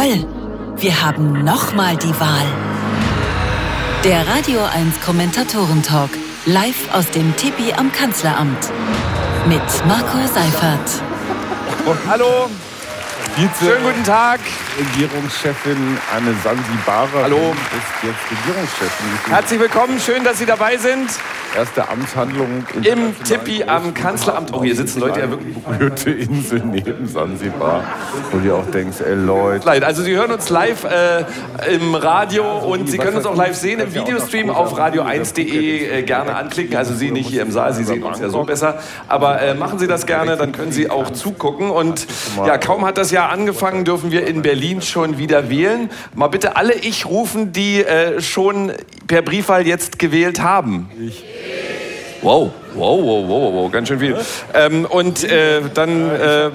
Toll, wir haben nochmal die Wahl. Der Radio 1 Kommentatoren-Talk, live aus dem Tipi am Kanzleramt. Mit Marco Seifert. Hallo, Vize schönen guten Tag. Regierungschefin Anne Sansibarer Hallo. ist jetzt Regierungschefin. Herzlich willkommen, schön, dass Sie dabei sind. Erste Amtshandlung Im Tippi am Kanzleramt. Oh, hier sitzen Leute ja wirklich. Berührte Insel neben Sansibar, wo du auch denkst, ey Leute. Leid. Also Sie hören uns live äh, im Radio und Sie können uns auch live sehen im Videostream auf radio1.de äh, gerne anklicken. Also Sie nicht hier im Saal, Sie sehen uns ja so besser. Aber äh, machen Sie das gerne, dann können Sie auch zugucken. Und ja, kaum hat das Jahr angefangen, dürfen wir in Berlin schon wieder wählen. Mal bitte alle ich rufen, die äh, schon per Briefwahl jetzt gewählt haben. Wow, wow, wow, wow, wow, ganz schön viel. Ähm, und äh, dann äh,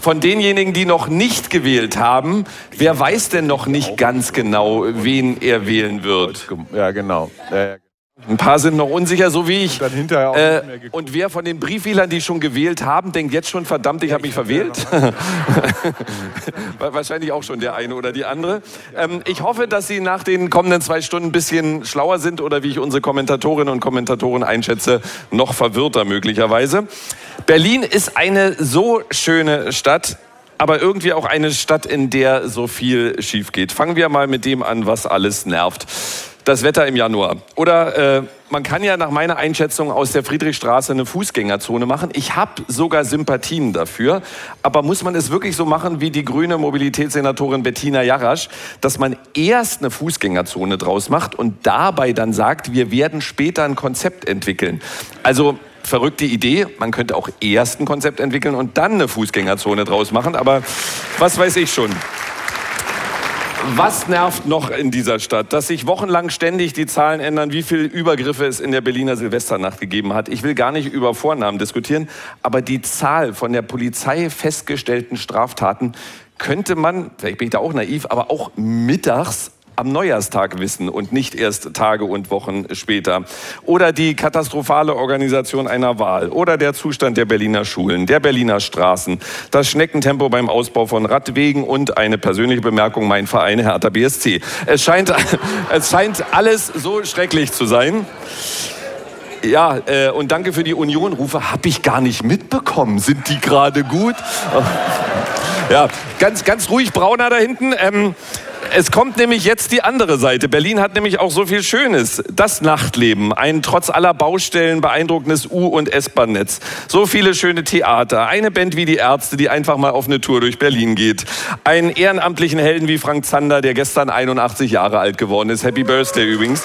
von denjenigen, die noch nicht gewählt haben, wer weiß denn noch nicht ganz genau, wen er wählen wird? Ja, genau. Äh, Ein paar sind noch unsicher, so wie ich. Auch Äh, und wer von den Briefwählern, die schon gewählt haben, denkt jetzt schon, verdammt, ich habe mich verwählt? Wahrscheinlich auch schon der eine oder die andere. Ähm, ich hoffe, dass Sie nach den kommenden zwei Stunden ein bisschen schlauer sind oder wie ich unsere Kommentatorinnen und Kommentatoren einschätze, noch verwirrter möglicherweise. Berlin ist eine so schöne Stadt, aber irgendwie auch eine Stadt, in der so viel schief geht. Fangen wir mal mit dem an, was alles nervt. Das Wetter im Januar. Oder äh, man kann ja nach meiner Einschätzung aus der Friedrichstraße eine Fußgängerzone machen. Ich habe sogar Sympathien dafür. Aber muss man es wirklich so machen wie die grüne Mobilitätssenatorin Bettina Jarasch, dass man erst eine Fußgängerzone draus macht und dabei dann sagt, wir werden später ein Konzept entwickeln. Also verrückte Idee. Man könnte auch erst ein Konzept entwickeln und dann eine Fußgängerzone draus machen. Aber was weiß ich schon. Was nervt noch in dieser Stadt? Dass sich wochenlang ständig die Zahlen ändern, wie viele Übergriffe es in der Berliner Silvesternacht gegeben hat. Ich will gar nicht über Vornamen diskutieren, aber die Zahl von der Polizei festgestellten Straftaten könnte man, vielleicht bin ich da auch naiv, aber auch mittags am Neujahrstag wissen und nicht erst Tage und Wochen später. Oder die katastrophale Organisation einer Wahl. Oder der Zustand der Berliner Schulen, der Berliner Straßen, das Schneckentempo beim Ausbau von Radwegen und eine persönliche Bemerkung, mein Verein Hertha BSC. Es scheint, es scheint alles so schrecklich zu sein. Ja, äh, und danke für die Union-Rufe. Hab ich gar nicht mitbekommen. Sind die gerade gut? Ja, ganz, ganz ruhig, Brauner da hinten. Ähm, es kommt nämlich jetzt die andere Seite. Berlin hat nämlich auch so viel Schönes. Das Nachtleben, ein trotz aller Baustellen beeindruckendes U- und S-Bahn-Netz. So viele schöne Theater, eine Band wie die Ärzte, die einfach mal auf eine Tour durch Berlin geht. Einen ehrenamtlichen Helden wie Frank Zander, der gestern 81 Jahre alt geworden ist. Happy Birthday übrigens.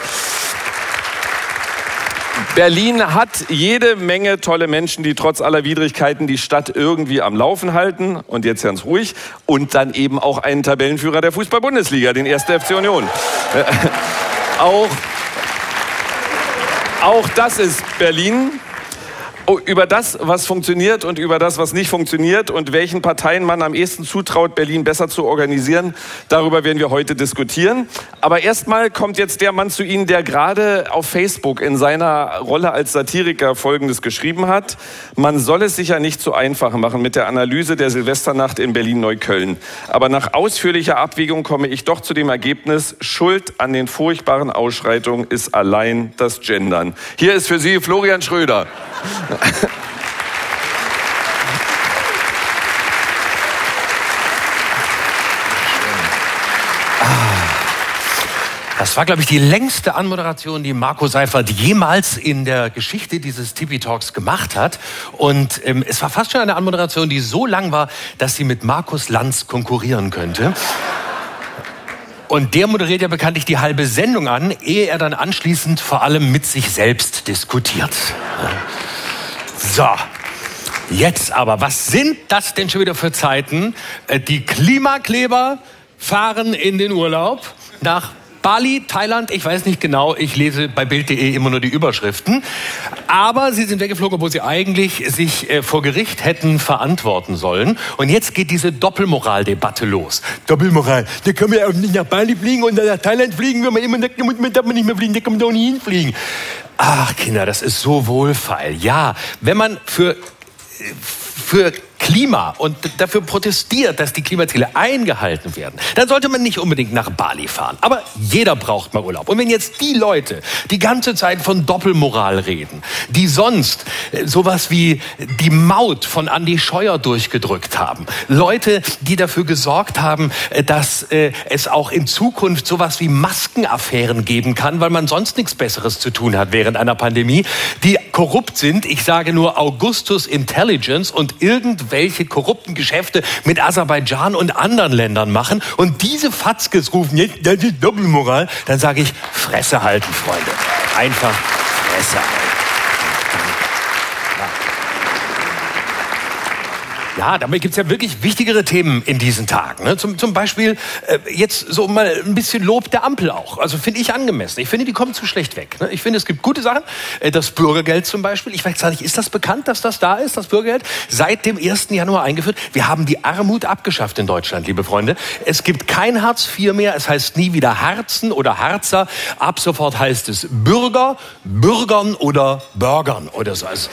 Berlin hat jede Menge tolle Menschen, die trotz aller Widrigkeiten die Stadt irgendwie am Laufen halten. Und jetzt ganz ruhig. Und dann eben auch einen Tabellenführer der Fußball-Bundesliga, den 1. FC Union. Äh, auch, auch das ist Berlin. Oh, über das, was funktioniert und über das, was nicht funktioniert und welchen Parteien man am ehesten zutraut, Berlin besser zu organisieren, darüber werden wir heute diskutieren. Aber erstmal kommt jetzt der Mann zu Ihnen, der gerade auf Facebook in seiner Rolle als Satiriker Folgendes geschrieben hat. Man soll es sich ja nicht zu einfach machen mit der Analyse der Silvesternacht in Berlin-Neukölln. Aber nach ausführlicher Abwägung komme ich doch zu dem Ergebnis, Schuld an den furchtbaren Ausschreitungen ist allein das Gendern. Hier ist für Sie Florian Schröder. Das war, glaube ich, die längste Anmoderation, die Marco Seifert jemals in der Geschichte dieses Tipi Talks gemacht hat. Und ähm, es war fast schon eine Anmoderation, die so lang war, dass sie mit Markus Lanz konkurrieren könnte. Und der moderiert ja bekanntlich die halbe Sendung an, ehe er dann anschließend vor allem mit sich selbst diskutiert. So. Jetzt aber, was sind das denn schon wieder für Zeiten? Äh, Die Klimakleber fahren in den Urlaub nach Bali, Thailand, ich weiß nicht genau, ich lese bei Bild.de immer nur die Überschriften. Aber sie sind weggeflogen, obwohl sie eigentlich sich äh, vor Gericht hätten verantworten sollen. Und jetzt geht diese Doppelmoraldebatte los. Doppelmoral, da man ja auch nicht nach Bali fliegen und dann nach Thailand fliegen, wenn man immer sagt, man darf nicht mehr fliegen, da kann man doch nicht hinfliegen. Ach Kinder, das ist so wohlfeil. Ja, wenn man für für Klima und dafür protestiert, dass die Klimaziele eingehalten werden, dann sollte man nicht unbedingt nach Bali fahren. Aber jeder braucht mal Urlaub. Und wenn jetzt die Leute die ganze Zeit von Doppelmoral reden, die sonst äh, sowas wie die Maut von Andy Scheuer durchgedrückt haben, Leute, die dafür gesorgt haben, äh, dass äh, es auch in Zukunft sowas wie Maskenaffären geben kann, weil man sonst nichts Besseres zu tun hat während einer Pandemie, die korrupt sind. Ich sage nur Augustus Intelligence und irgendwelche korrupten Geschäfte mit Aserbaidschan und anderen Ländern machen und diese Fatzkes rufen jetzt, das ist Doppelmoral, dann sage ich, Fresse halten, Freunde. Einfach Fresse halten. Ja, damit gibt's ja wirklich wichtigere Themen in diesen Tagen. Ne? Zum, zum Beispiel äh, jetzt so mal ein bisschen Lob der Ampel auch. Also finde ich angemessen. Ich finde, die kommen zu schlecht weg. Ne? Ich finde, es gibt gute Sachen. Äh, das Bürgergeld zum Beispiel. Ich weiß gar nicht, ist das bekannt, dass das da ist, das Bürgergeld? Seit dem 1. Januar eingeführt. Wir haben die Armut abgeschafft in Deutschland, liebe Freunde. Es gibt kein Hartz IV mehr. Es heißt nie wieder Harzen oder Harzer. Ab sofort heißt es Bürger, Bürgern oder Bürgern oder so. Also,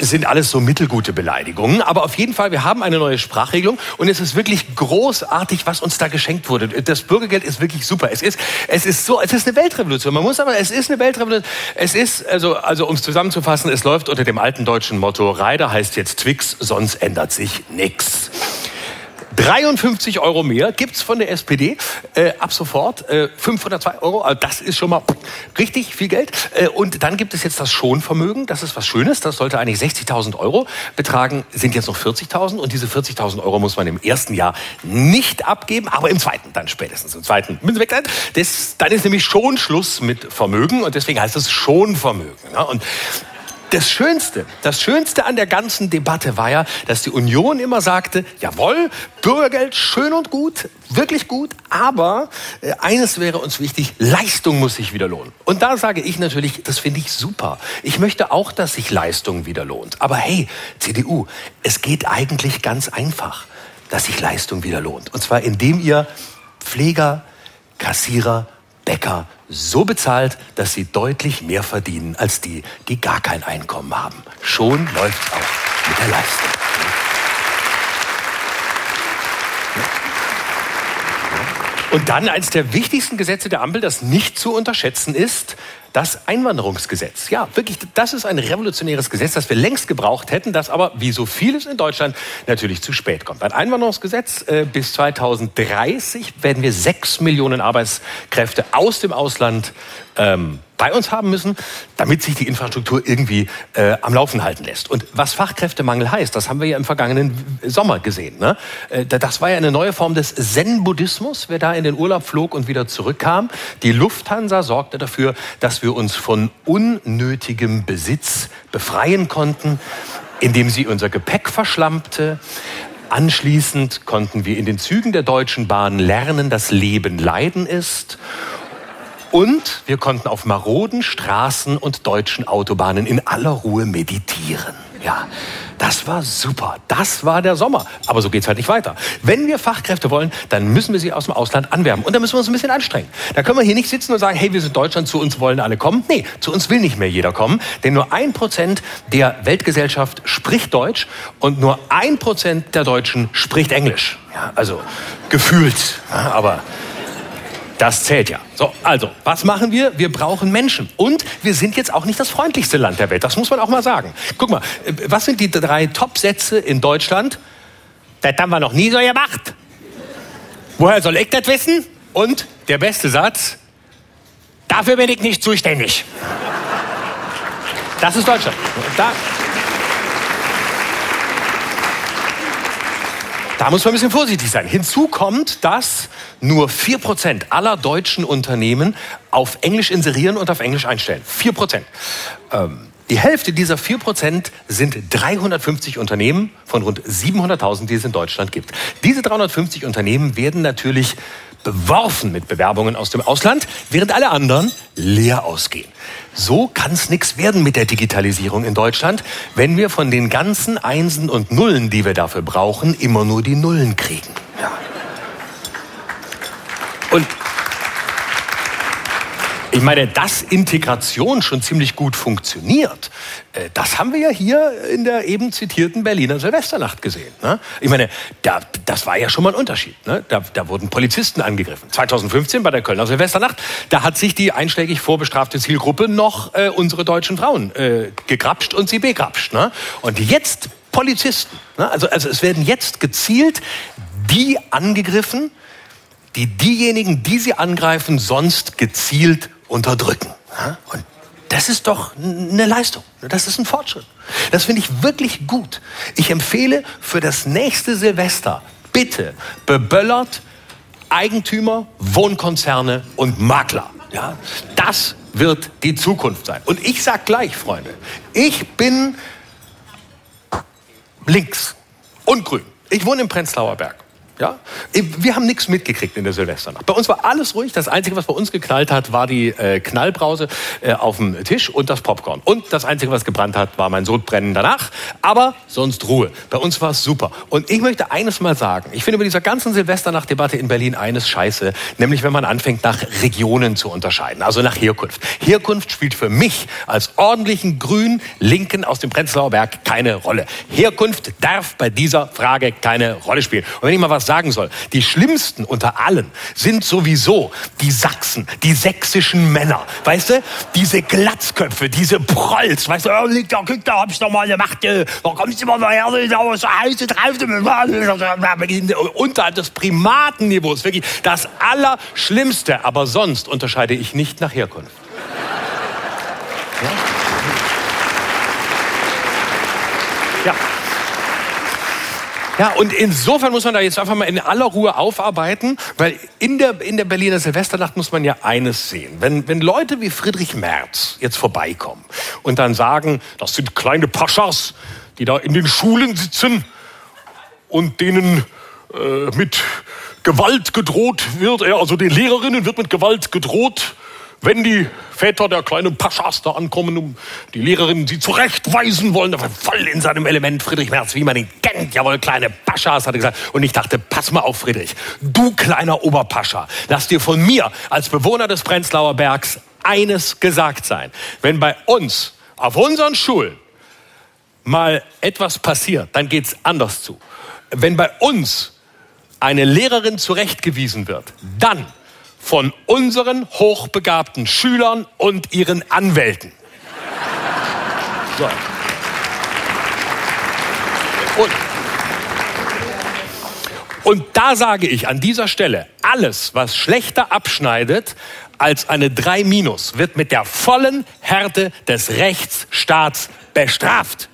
sind alles so mittelgute Beleidigungen. Aber auf jeden Fall, wir haben eine neue Sprachregelung und es ist wirklich großartig, was uns da geschenkt wurde. Das Bürgergeld ist wirklich super. Es ist, es ist so, es ist eine Weltrevolution. Man muss aber, es ist eine Weltrevolution. Es ist, also, also um es zusammenzufassen, es läuft unter dem alten deutschen Motto, Reider heißt jetzt Twix, sonst ändert sich nichts. 53 Euro mehr gibt's von der SPD äh, ab sofort. Äh, 502 Euro, also das ist schon mal richtig viel Geld. Äh, und dann gibt es jetzt das Schonvermögen. Das ist was Schönes. Das sollte eigentlich 60.000 Euro betragen, sind jetzt noch 40.000. Und diese 40.000 Euro muss man im ersten Jahr nicht abgeben, aber im zweiten dann spätestens. Im zweiten müssen sie weg sein. Das, dann ist nämlich schon Schluss mit Vermögen und deswegen heißt es Schonvermögen. Ja? Und das Schönste, das Schönste an der ganzen Debatte war ja, dass die Union immer sagte, jawohl, Bürgergeld schön und gut, wirklich gut, aber äh, eines wäre uns wichtig, Leistung muss sich wieder lohnen. Und da sage ich natürlich, das finde ich super. Ich möchte auch, dass sich Leistung wieder lohnt. Aber hey, CDU, es geht eigentlich ganz einfach, dass sich Leistung wieder lohnt. Und zwar indem ihr Pfleger, Kassierer, Bäcker so bezahlt, dass sie deutlich mehr verdienen als die, die gar kein Einkommen haben. Schon läuft auch mit der Leistung. Und dann eines der wichtigsten Gesetze der Ampel, das nicht zu unterschätzen ist, das Einwanderungsgesetz. Ja, wirklich, das ist ein revolutionäres Gesetz, das wir längst gebraucht hätten, das aber, wie so vieles in Deutschland, natürlich zu spät kommt. Ein Einwanderungsgesetz, äh, bis 2030 werden wir sechs Millionen Arbeitskräfte aus dem Ausland ähm, bei uns haben müssen, damit sich die Infrastruktur irgendwie äh, am Laufen halten lässt. Und was Fachkräftemangel heißt, das haben wir ja im vergangenen Sommer gesehen. Ne? Äh, das war ja eine neue Form des Zen-Buddhismus, wer da in den Urlaub flog und wieder zurückkam. Die Lufthansa sorgte dafür, dass wir uns von unnötigem Besitz befreien konnten, indem sie unser Gepäck verschlammte, Anschließend konnten wir in den Zügen der Deutschen Bahn lernen, dass Leben Leiden ist. Und wir konnten auf maroden Straßen und deutschen Autobahnen in aller Ruhe meditieren. Ja, das war super. Das war der Sommer. Aber so geht's halt nicht weiter. Wenn wir Fachkräfte wollen, dann müssen wir sie aus dem Ausland anwerben. Und da müssen wir uns ein bisschen anstrengen. Da können wir hier nicht sitzen und sagen, hey, wir sind Deutschland, zu uns wollen alle kommen. Nee, zu uns will nicht mehr jeder kommen. Denn nur ein Prozent der Weltgesellschaft spricht Deutsch und nur ein Prozent der Deutschen spricht Englisch. Ja, also gefühlt. Ja, aber das zählt ja. So, also, was machen wir? Wir brauchen Menschen. Und wir sind jetzt auch nicht das freundlichste Land der Welt. Das muss man auch mal sagen. Guck mal, äh, was sind die drei Top-Sätze in Deutschland? Das haben wir noch nie so gemacht. Woher soll ich das wissen? Und der beste Satz, dafür bin ich nicht zuständig. Das ist Deutschland. Da, Da muss man ein bisschen vorsichtig sein. Hinzu kommt, dass nur 4% aller deutschen Unternehmen auf Englisch inserieren und auf Englisch einstellen. 4%. Ähm, die Hälfte dieser 4% sind 350 Unternehmen von rund 700.000, die es in Deutschland gibt. Diese 350 Unternehmen werden natürlich beworfen mit Bewerbungen aus dem Ausland, während alle anderen leer ausgehen. So kann es nichts werden mit der Digitalisierung in Deutschland, wenn wir von den ganzen Einsen und Nullen, die wir dafür brauchen, immer nur die Nullen kriegen. Ja. Und Ich meine, dass Integration schon ziemlich gut funktioniert, äh, das haben wir ja hier in der eben zitierten Berliner Silvesternacht gesehen. Ne? Ich meine, da, das war ja schon mal ein Unterschied. Ne? Da, da wurden Polizisten angegriffen. 2015 bei der Kölner Silvesternacht, da hat sich die einschlägig vorbestrafte Zielgruppe noch äh, unsere deutschen Frauen äh, gegrapscht und sie begrapscht. Ne? Und jetzt Polizisten. Ne? Also, also es werden jetzt gezielt die angegriffen, die diejenigen, die sie angreifen, sonst gezielt unterdrücken. Und das ist doch eine Leistung. Das ist ein Fortschritt. Das finde ich wirklich gut. Ich empfehle für das nächste Silvester bitte beböllert Eigentümer, Wohnkonzerne und Makler. Ja, das wird die Zukunft sein. Und ich sage gleich, Freunde, ich bin links und grün. Ich wohne im Prenzlauer Berg. Ja? Wir haben nichts mitgekriegt in der Silvesternacht. Bei uns war alles ruhig. Das Einzige, was bei uns geknallt hat, war die äh, Knallbrause äh, auf dem Tisch und das Popcorn. Und das Einzige, was gebrannt hat, war mein Sodbrennen danach. Aber sonst Ruhe. Bei uns war es super. Und ich möchte eines mal sagen. Ich finde bei dieser ganzen Silvesternacht-Debatte in Berlin eines scheiße. Nämlich, wenn man anfängt, nach Regionen zu unterscheiden. Also nach Herkunft. Herkunft spielt für mich als ordentlichen Grün Linken aus dem Prenzlauer Berg keine Rolle. Herkunft darf bei dieser Frage keine Rolle spielen. Und wenn ich mal was sagen soll, die schlimmsten unter allen sind sowieso die Sachsen, die sächsischen Männer. Weißt du? Diese Glatzköpfe, diese Prolls. Weißt du, oh, da, guck da, hab ich doch mal gemacht. Da kommst du immer noch her, da so heiße Treibte unterhalb des Primatenniveaus. Wirklich das Allerschlimmste. Aber sonst unterscheide ich nicht nach Herkunft. Ja, und insofern muss man da jetzt einfach mal in aller Ruhe aufarbeiten, weil in der, in der Berliner Silvesternacht muss man ja eines sehen. Wenn, wenn Leute wie Friedrich Merz jetzt vorbeikommen und dann sagen, das sind kleine Paschas, die da in den Schulen sitzen und denen äh, mit Gewalt gedroht wird, also den Lehrerinnen wird mit Gewalt gedroht, wenn die Väter der kleinen Paschas da ankommen, um die Lehrerinnen sie zurechtweisen wollen, da war voll in seinem Element Friedrich Merz, wie man ihn kennt. Jawohl, kleine Paschas, hat er gesagt. Und ich dachte, pass mal auf, Friedrich. Du kleiner Oberpascha, lass dir von mir als Bewohner des Prenzlauer Bergs eines gesagt sein. Wenn bei uns auf unseren Schulen mal etwas passiert, dann geht's anders zu. Wenn bei uns eine Lehrerin zurechtgewiesen wird, dann von unseren hochbegabten Schülern und ihren Anwälten. So. Und, und da sage ich an dieser Stelle, alles, was schlechter abschneidet als eine 3 minus, wird mit der vollen Härte des Rechtsstaats bestraft.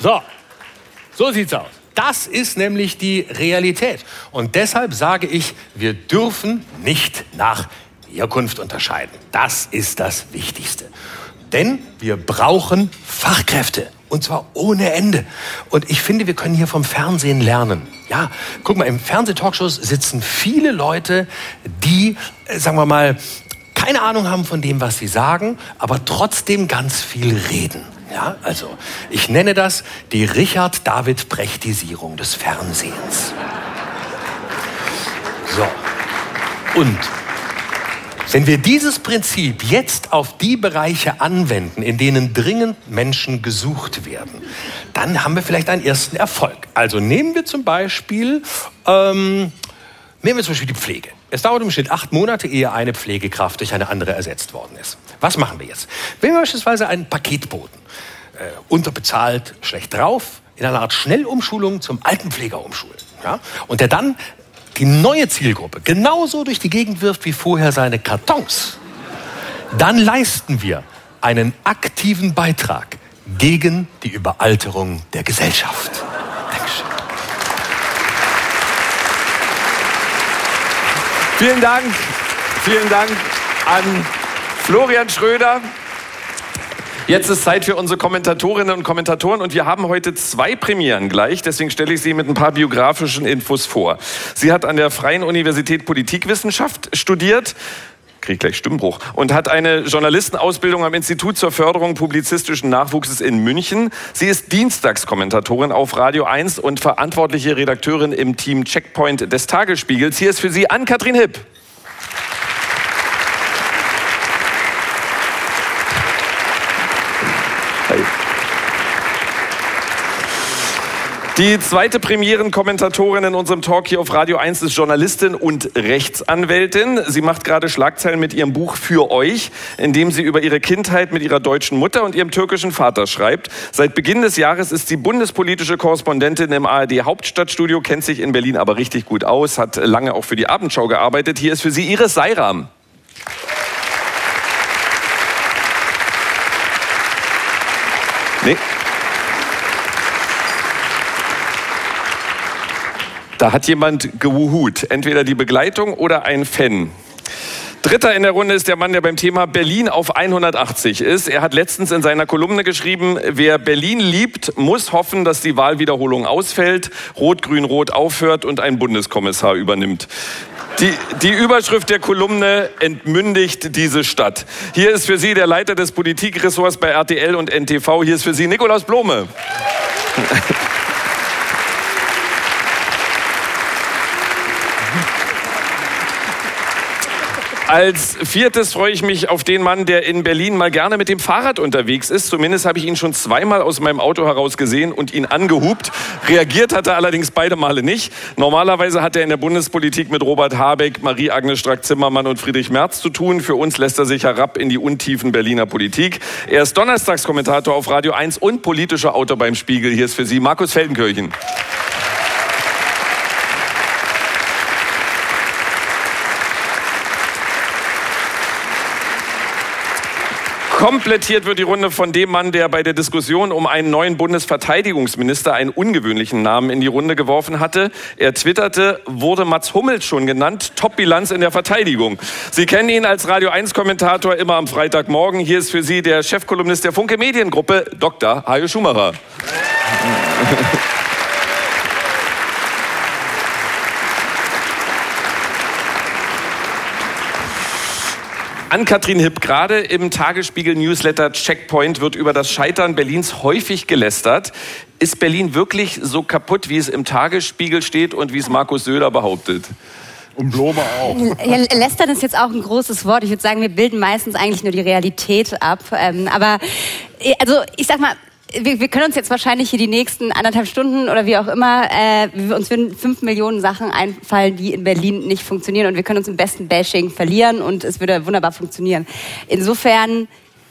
So, so sieht's aus. Das ist nämlich die Realität. Und deshalb sage ich, wir dürfen nicht nach Herkunft unterscheiden. Das ist das Wichtigste. Denn wir brauchen Fachkräfte. Und zwar ohne Ende. Und ich finde, wir können hier vom Fernsehen lernen. Ja, guck mal, im Fernsehtalkshows sitzen viele Leute, die, äh, sagen wir mal, keine Ahnung haben von dem, was sie sagen, aber trotzdem ganz viel reden. Ja, also ich nenne das die Richard David Brechtisierung des Fernsehens. So. Und wenn wir dieses Prinzip jetzt auf die Bereiche anwenden, in denen dringend Menschen gesucht werden, dann haben wir vielleicht einen ersten Erfolg. Also nehmen wir zum Beispiel, ähm, nehmen wir zum Beispiel die Pflege. Es dauert im Schnitt acht Monate, ehe eine Pflegekraft durch eine andere ersetzt worden ist. Was machen wir jetzt? Wenn wir beispielsweise einen Paketboten unterbezahlt, schlecht drauf, in einer Art Schnellumschulung zum Altenpfleger umschulen. Ja? Und der dann die neue Zielgruppe genauso durch die Gegend wirft wie vorher seine Kartons, dann leisten wir einen aktiven Beitrag gegen die Überalterung der Gesellschaft. Dankeschön. Vielen Dank. Vielen Dank an Florian Schröder. Jetzt ist Zeit für unsere Kommentatorinnen und Kommentatoren und wir haben heute zwei Premieren gleich, deswegen stelle ich sie mit ein paar biografischen Infos vor. Sie hat an der Freien Universität Politikwissenschaft studiert, kriege gleich Stimmbruch, und hat eine Journalistenausbildung am Institut zur Förderung publizistischen Nachwuchses in München. Sie ist Dienstagskommentatorin auf Radio 1 und verantwortliche Redakteurin im Team Checkpoint des Tagesspiegels. Hier ist für Sie Ann-Kathrin Hipp. Die zweite Premierenkommentatorin in unserem Talk hier auf Radio 1 ist Journalistin und Rechtsanwältin. Sie macht gerade Schlagzeilen mit ihrem Buch Für euch, in dem sie über ihre Kindheit mit ihrer deutschen Mutter und ihrem türkischen Vater schreibt. Seit Beginn des Jahres ist sie bundespolitische Korrespondentin im ARD Hauptstadtstudio, kennt sich in Berlin aber richtig gut aus, hat lange auch für die Abendschau gearbeitet. Hier ist für sie Iris Seiram. Nee. Da hat jemand gewuhut. Entweder die Begleitung oder ein Fan. Dritter in der Runde ist der Mann, der beim Thema Berlin auf 180 ist. Er hat letztens in seiner Kolumne geschrieben, wer Berlin liebt, muss hoffen, dass die Wahlwiederholung ausfällt, Rot-Grün-Rot aufhört und ein Bundeskommissar übernimmt. Die, die Überschrift der Kolumne entmündigt diese Stadt. Hier ist für Sie der Leiter des Politikressorts bei RTL und NTV. Hier ist für Sie Nikolaus Blome. Als viertes freue ich mich auf den Mann, der in Berlin mal gerne mit dem Fahrrad unterwegs ist. Zumindest habe ich ihn schon zweimal aus meinem Auto heraus gesehen und ihn angehupt. Reagiert hat er allerdings beide Male nicht. Normalerweise hat er in der Bundespolitik mit Robert Habeck, Marie-Agnes Strack-Zimmermann und Friedrich Merz zu tun. Für uns lässt er sich herab in die untiefen Berliner Politik. Er ist Donnerstagskommentator auf Radio 1 und politischer Autor beim Spiegel. Hier ist für Sie Markus Feldenkirchen. Komplettiert wird die Runde von dem Mann, der bei der Diskussion um einen neuen Bundesverteidigungsminister einen ungewöhnlichen Namen in die Runde geworfen hatte. Er twitterte, wurde Mats Hummels schon genannt, Top-Bilanz in der Verteidigung. Sie kennen ihn als Radio 1-Kommentator immer am Freitagmorgen. Hier ist für Sie der Chefkolumnist der Funke Mediengruppe, Dr. Hajo Schumacher. An Kathrin Hipp, gerade im Tagesspiegel-Newsletter Checkpoint wird über das Scheitern Berlins häufig gelästert. Ist Berlin wirklich so kaputt, wie es im Tagesspiegel steht und wie es Markus Söder behauptet? Und Blome auch. Ja, lästern ist jetzt auch ein großes Wort. Ich würde sagen, wir bilden meistens eigentlich nur die Realität ab. Ähm, aber äh, also ich sag mal, wir, wir können uns jetzt wahrscheinlich hier die nächsten anderthalb Stunden oder wie auch immer, äh, uns würden fünf Millionen Sachen einfallen, die in Berlin nicht funktionieren und wir können uns im besten Bashing verlieren und es würde wunderbar funktionieren. Insofern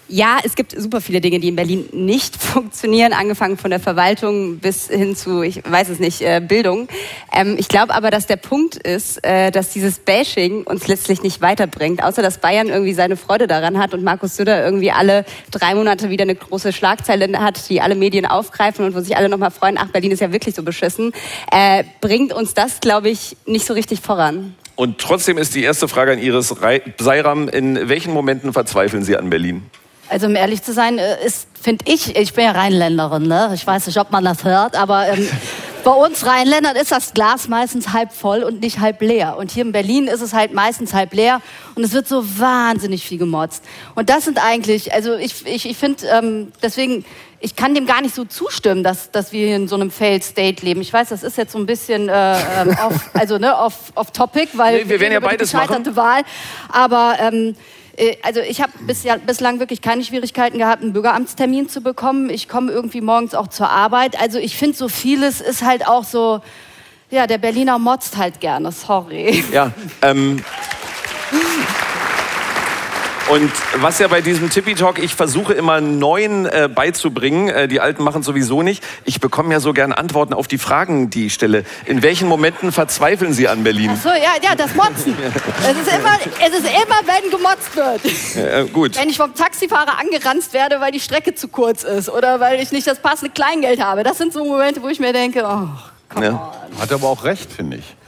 ja, es gibt super viele Dinge, die in Berlin nicht funktionieren, angefangen von der Verwaltung bis hin zu, ich weiß es nicht, äh, Bildung. Ähm, ich glaube aber, dass der Punkt ist, äh, dass dieses Bashing uns letztlich nicht weiterbringt, außer dass Bayern irgendwie seine Freude daran hat und Markus Söder irgendwie alle drei Monate wieder eine große Schlagzeile hat, die alle Medien aufgreifen und wo sich alle nochmal freuen, ach, Berlin ist ja wirklich so beschissen, äh, bringt uns das, glaube ich, nicht so richtig voran. Und trotzdem ist die erste Frage an Iris Seiram, in welchen Momenten verzweifeln Sie an Berlin? Also um ehrlich zu sein, äh, ist, finde ich, ich bin ja Rheinländerin, ne? ich weiß nicht, ob man das hört, aber ähm, bei uns Rheinländern ist das Glas meistens halb voll und nicht halb leer. Und hier in Berlin ist es halt meistens halb leer und es wird so wahnsinnig viel gemotzt. Und das sind eigentlich, also ich, ich, ich finde, ähm, deswegen, ich kann dem gar nicht so zustimmen, dass, dass wir in so einem Failed State leben. Ich weiß, das ist jetzt so ein bisschen äh, ähm, off, also, ne, off, off topic, weil nee, wir werden ja beides machen. Wahl. Aber ähm, äh, also ich habe bislang wirklich keine Schwierigkeiten gehabt, einen Bürgeramtstermin zu bekommen. Ich komme irgendwie morgens auch zur Arbeit. Also ich finde, so vieles ist halt auch so, ja, der Berliner motzt halt gerne, sorry. Ja, ähm, und was ja bei diesem Tippy Talk, ich versuche immer neuen äh, beizubringen. Äh, die Alten machen sowieso nicht. Ich bekomme ja so gern Antworten auf die Fragen, die ich stelle. In welchen Momenten verzweifeln Sie an Berlin? Ach so, ja, ja, das Motzen. es, ist immer, es ist immer, wenn gemotzt wird. Ja, gut. Wenn ich vom Taxifahrer angeranzt werde, weil die Strecke zu kurz ist oder weil ich nicht das passende Kleingeld habe. Das sind so Momente, wo ich mir denke, oh, komm ja. Hat aber auch recht, finde ich.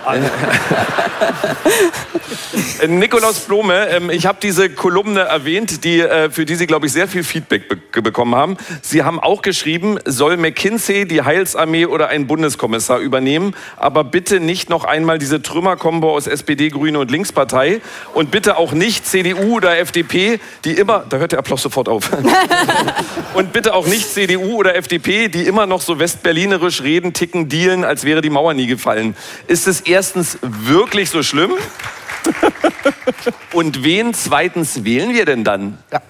Nikolaus Blome, ähm, ich habe diese Kolumne erwähnt, die, äh, für die Sie, glaube ich, sehr viel Feedback be bekommen haben. Sie haben auch geschrieben, soll McKinsey die Heilsarmee oder ein Bundeskommissar übernehmen, aber bitte nicht noch einmal diese Trümmerkombo aus SPD, Grüne und Linkspartei und bitte auch nicht CDU oder FDP, die immer, da hört der Applaus sofort auf, und bitte auch nicht CDU oder FDP, die immer noch so westberlinerisch reden, ticken, dealen, als wäre die Mauer nie gefallen. Ist es erstens wirklich so schlimm? Und wen zweitens wählen wir denn dann? Ja.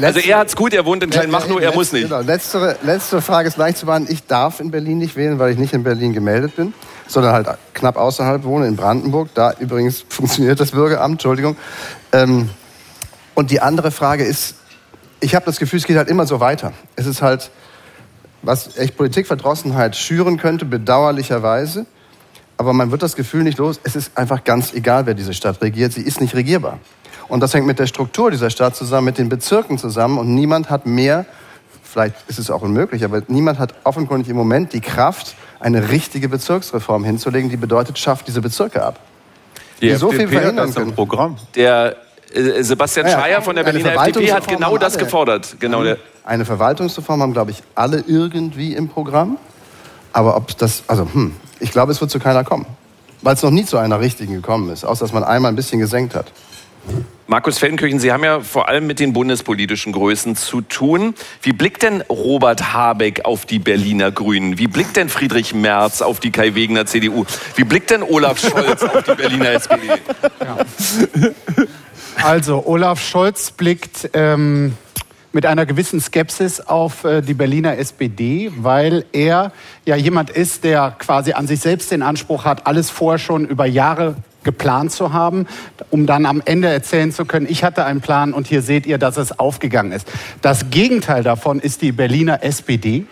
Also er hat's gut, er wohnt in Kleinmachnow, er muss nicht. Genau. Letztere, letzte Frage ist leicht zu beantworten. Ich darf in Berlin nicht wählen, weil ich nicht in Berlin gemeldet bin, sondern halt knapp außerhalb wohne, in Brandenburg. Da übrigens funktioniert das Bürgeramt, Entschuldigung. Ähm, und die andere Frage ist, ich habe das Gefühl, es geht halt immer so weiter. Es ist halt, was echt Politikverdrossenheit schüren könnte, bedauerlicherweise. Aber man wird das Gefühl nicht los, es ist einfach ganz egal, wer diese Stadt regiert. Sie ist nicht regierbar. Und das hängt mit der Struktur dieser Stadt zusammen, mit den Bezirken zusammen. Und niemand hat mehr, vielleicht ist es auch unmöglich, aber niemand hat offenkundig im Moment die Kraft, eine richtige Bezirksreform hinzulegen, die bedeutet, schafft diese Bezirke ab. Die Die so viel verhindern können. Programm. Der äh, Sebastian Ja, ja, Schreier von der eine Berliner FDP hat genau das gefordert. Genau, der, Eine Verwaltungsreform haben, glaube ich, alle irgendwie im Programm. Aber ob das, also, hm, ich glaube, es wird zu keiner kommen. Weil es noch nie zu einer richtigen gekommen ist, außer dass man einmal ein bisschen gesenkt hat. Markus Feldenkirchen, Sie haben ja vor allem mit den bundespolitischen Größen zu tun. Wie blickt denn Robert Habeck auf die Berliner Grünen? Wie blickt denn Friedrich Merz auf die Kai Wegener CDU? Wie blickt denn Olaf Scholz auf die Berliner SPD? Also, Olaf Scholz blickt ähm, mit einer gewissen Skepsis auf äh, die Berliner SPD, weil er ja jemand ist, der quasi an sich selbst den Anspruch hat, alles vorher schon über Jahre geplant zu haben, um dann am Ende erzählen zu können, ich hatte einen Plan und hier seht ihr, dass es aufgegangen ist. Das Gegenteil davon ist die Berliner SPD.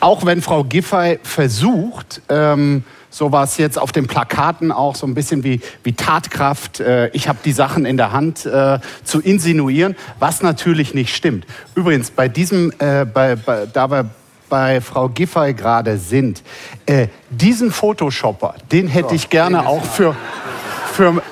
Auch wenn Frau Giffey versucht, ähm, sowas jetzt auf den Plakaten auch so ein bisschen wie, wie Tatkraft, äh, ich habe die Sachen in der Hand äh, zu insinuieren, was natürlich nicht stimmt. Übrigens, bei diesem, äh, bei, bei, da wir bei Frau Giffey gerade sind, äh, diesen Photoshopper, den hätte ich gerne auch für, für,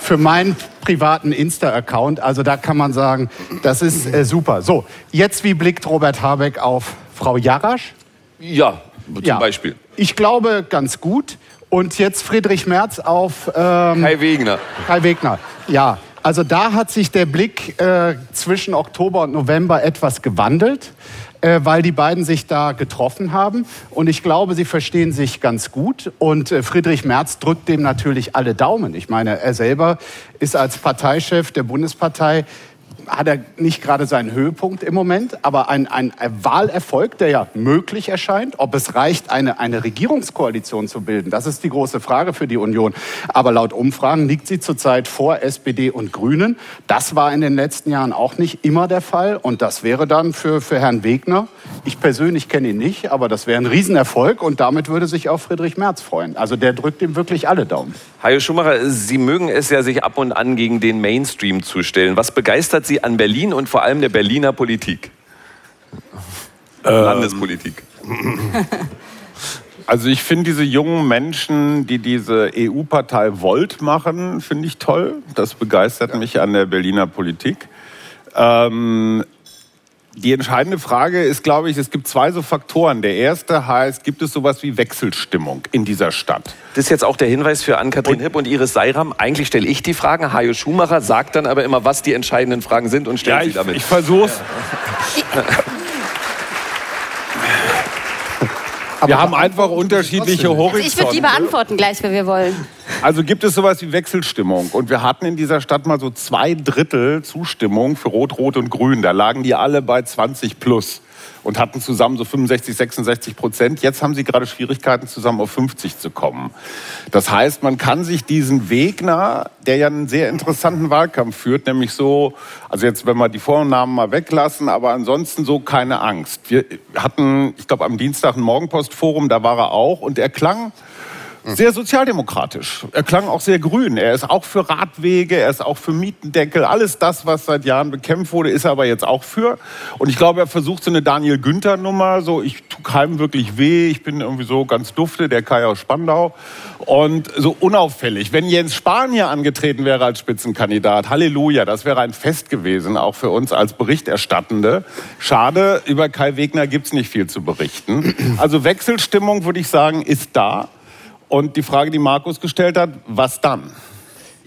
für meinen privaten Insta-Account. Also da kann man sagen, das ist äh, super. So, jetzt wie blickt Robert Habeck auf Frau Jarasch? Ja, zum Beispiel. Ich glaube ganz gut. Und jetzt Friedrich Merz auf ähm, Kai Wegener. Kai Wegner. Ja, also da hat sich der Blick äh, zwischen Oktober und November etwas gewandelt, äh, weil die beiden sich da getroffen haben. Und ich glaube, sie verstehen sich ganz gut. Und äh, Friedrich Merz drückt dem natürlich alle Daumen. Ich meine, er selber ist als Parteichef der Bundespartei hat er nicht gerade seinen Höhepunkt im Moment, aber ein, ein Wahlerfolg, der ja möglich erscheint. Ob es reicht, eine, eine Regierungskoalition zu bilden, das ist die große Frage für die Union. Aber laut Umfragen liegt sie zurzeit vor SPD und Grünen. Das war in den letzten Jahren auch nicht immer der Fall. Und das wäre dann für, für Herrn Wegner, ich persönlich kenne ihn nicht, aber das wäre ein Riesenerfolg und damit würde sich auch Friedrich Merz freuen. Also der drückt ihm wirklich alle Daumen. Hajo Schumacher, Sie mögen es ja, sich ab und an gegen den Mainstream zu stellen. Was begeistert Sie an Berlin und vor allem der Berliner Politik? Landespolitik. Also ich finde diese jungen Menschen, die diese EU-Partei Volt machen, finde ich toll. Das begeistert mich an der Berliner Politik. Ähm, die entscheidende Frage ist, glaube ich, es gibt zwei so Faktoren. Der erste heißt, gibt es sowas wie Wechselstimmung in dieser Stadt? Das ist jetzt auch der Hinweis für Ann-Kathrin Hipp und Iris Seiram. Eigentlich stelle ich die Fragen, Hajo Schumacher sagt dann aber immer, was die entscheidenden Fragen sind und stellt Ja, sie ich, damit. ich versuch's. Wir haben einfach unterschiedliche Also ich würde Horizonte. die beantworten gleich, wenn wir wollen. Also gibt es sowas wie Wechselstimmung. Und wir hatten in dieser Stadt mal so zwei Drittel Zustimmung für Rot, Rot und Grün. Da lagen die alle bei 20 plus und hatten zusammen so 65, 66 Prozent. Jetzt haben sie gerade Schwierigkeiten, zusammen auf 50 zu kommen. Das heißt, man kann sich diesen Wegner, der ja einen sehr interessanten Wahlkampf führt, nämlich so, also jetzt, wenn wir die Vornamen mal weglassen, aber ansonsten so keine Angst. Wir hatten, ich glaube, am Dienstag ein Morgenpostforum, da war er auch und er klang sehr sozialdemokratisch. Er klang auch sehr grün. Er ist auch für Radwege, er ist auch für Mietendeckel. Alles das, was seit Jahren bekämpft wurde, ist er aber jetzt auch für. Und ich glaube, er versucht so eine Daniel Günther-Nummer. So, ich tue keinem wirklich weh. Ich bin irgendwie so ganz dufte, der Kai aus Spandau. Und so unauffällig. Wenn Jens Spahn hier angetreten wäre als Spitzenkandidat, Halleluja, das wäre ein Fest gewesen, auch für uns als Berichterstattende. Schade, über Kai Wegner gibt's nicht viel zu berichten. Also Wechselstimmung, würde ich sagen, ist da. Und die Frage, die Markus gestellt hat, was dann?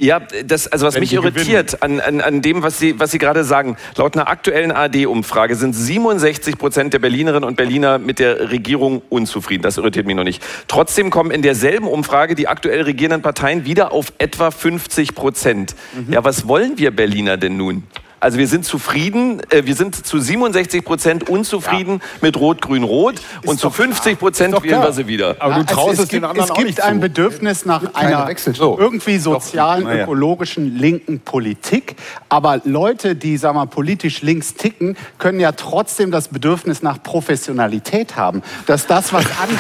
Ja, das, also was Wenn mich irritiert an, an, an dem, was Sie, was Sie gerade sagen, laut einer aktuellen ARD-Umfrage sind 67 Prozent der Berlinerinnen und Berliner mit der Regierung unzufrieden. Das irritiert mich noch nicht. Trotzdem kommen in derselben Umfrage die aktuell regierenden Parteien wieder auf etwa 50 Prozent. Ja, was wollen wir Berliner denn nun? Also wir sind zufrieden, äh, wir sind zu 67 Prozent unzufrieden mit Rot, Grün, Rot und zu 50 Prozent wählen wir sie wieder. Aber du Also traust es es den gibt, anderen es auch gibt nicht ein zu. Bedürfnis nach einer Wechselstimmung. irgendwie sozialen, naja. ökologischen, linken Politik. Aber Leute, die sagen wir, politisch links ticken, können ja trotzdem das Bedürfnis nach Professionalität haben. Dass das, was an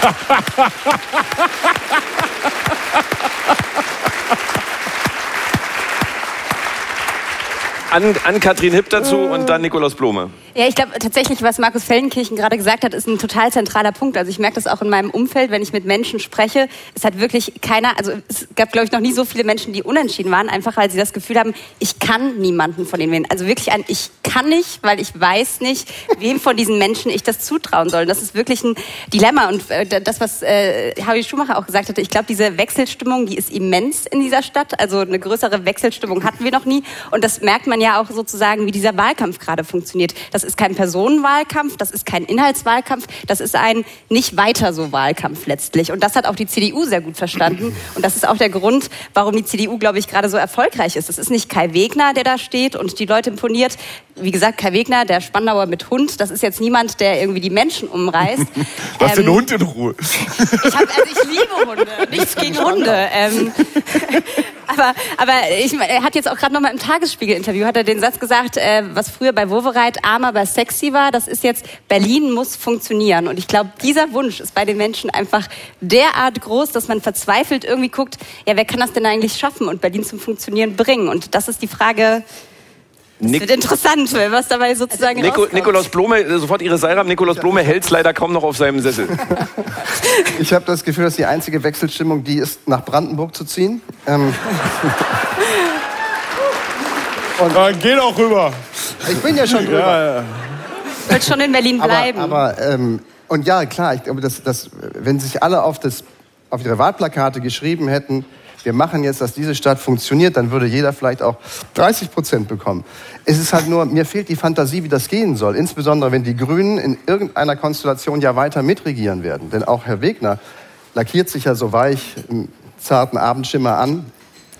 An, an Katrin Hipp dazu und dann Nikolaus Blome. Ja, ich glaube tatsächlich, was Markus Feldenkirchen gerade gesagt hat, ist ein total zentraler Punkt. Also ich merke das auch in meinem Umfeld, wenn ich mit Menschen spreche. Es hat wirklich keiner, also es gab, glaube ich, noch nie so viele Menschen, die unentschieden waren, einfach weil sie das Gefühl haben, ich kann niemanden von denen wählen. Also wirklich ein, ich kann nicht, weil ich weiß nicht, wem von diesen Menschen ich das zutrauen soll. Das ist wirklich ein Dilemma. Und äh, das, was äh, Harry Schumacher auch gesagt hatte, ich glaube, diese Wechselstimmung, die ist immens in dieser Stadt. Also eine größere Wechselstimmung hatten wir noch nie. Und das merkt man ja auch sozusagen, wie dieser Wahlkampf gerade funktioniert. Das ist kein Personenwahlkampf, das ist kein Inhaltswahlkampf, das ist ein nicht weiter so Wahlkampf letztlich. Und das hat auch die CDU sehr gut verstanden. Und das ist auch der Grund, warum die CDU, glaube ich, gerade so erfolgreich ist. Es ist nicht Kai Wegner, der da steht und die Leute imponiert. Wie gesagt, Kai Wegner, der Spandauer mit Hund, das ist jetzt niemand, der irgendwie die Menschen umreißt. Lass den Ähm, Hund in Ruhe. ich, hab, also ich liebe Hunde, nichts gegen Hunde. Ähm, aber aber ich, er hat jetzt auch gerade noch mal im Tagesspiegel-Interview hat er den Satz gesagt, äh, was früher bei Wovereit arm, aber sexy war, das ist jetzt Berlin muss funktionieren. Und ich glaube, dieser Wunsch ist bei den Menschen einfach derart groß, dass man verzweifelt irgendwie guckt, ja, wer kann das denn eigentlich schaffen und Berlin zum Funktionieren bringen? Und das ist die Frage. Es Nik- wird interessant, was dabei sozusagen Nico, rauskommt. Nikolaus Blome, äh, sofort Ihre Seilrahmen. Nikolaus Blome hält leider kaum noch auf seinem Sessel. Ich habe das Gefühl, dass die einzige Wechselstimmung die ist, nach Brandenburg zu ziehen. Ähm, Dann geh doch rüber. ich bin ja schon drüber. Ich will schon in Berlin bleiben. Aber, aber ähm, und ja, klar, ich glaube, dass, dass, wenn sich alle auf, das, auf ihre Wahlplakate geschrieben hätten, wir machen jetzt, dass diese Stadt funktioniert, dann würde jeder vielleicht auch 30 Prozent bekommen. Es ist halt nur, mir fehlt die Fantasie, wie das gehen soll. Insbesondere, wenn die Grünen in irgendeiner Konstellation ja weiter mitregieren werden. Denn auch Herr Wegner lackiert sich ja so weich im zarten Abendschimmer an,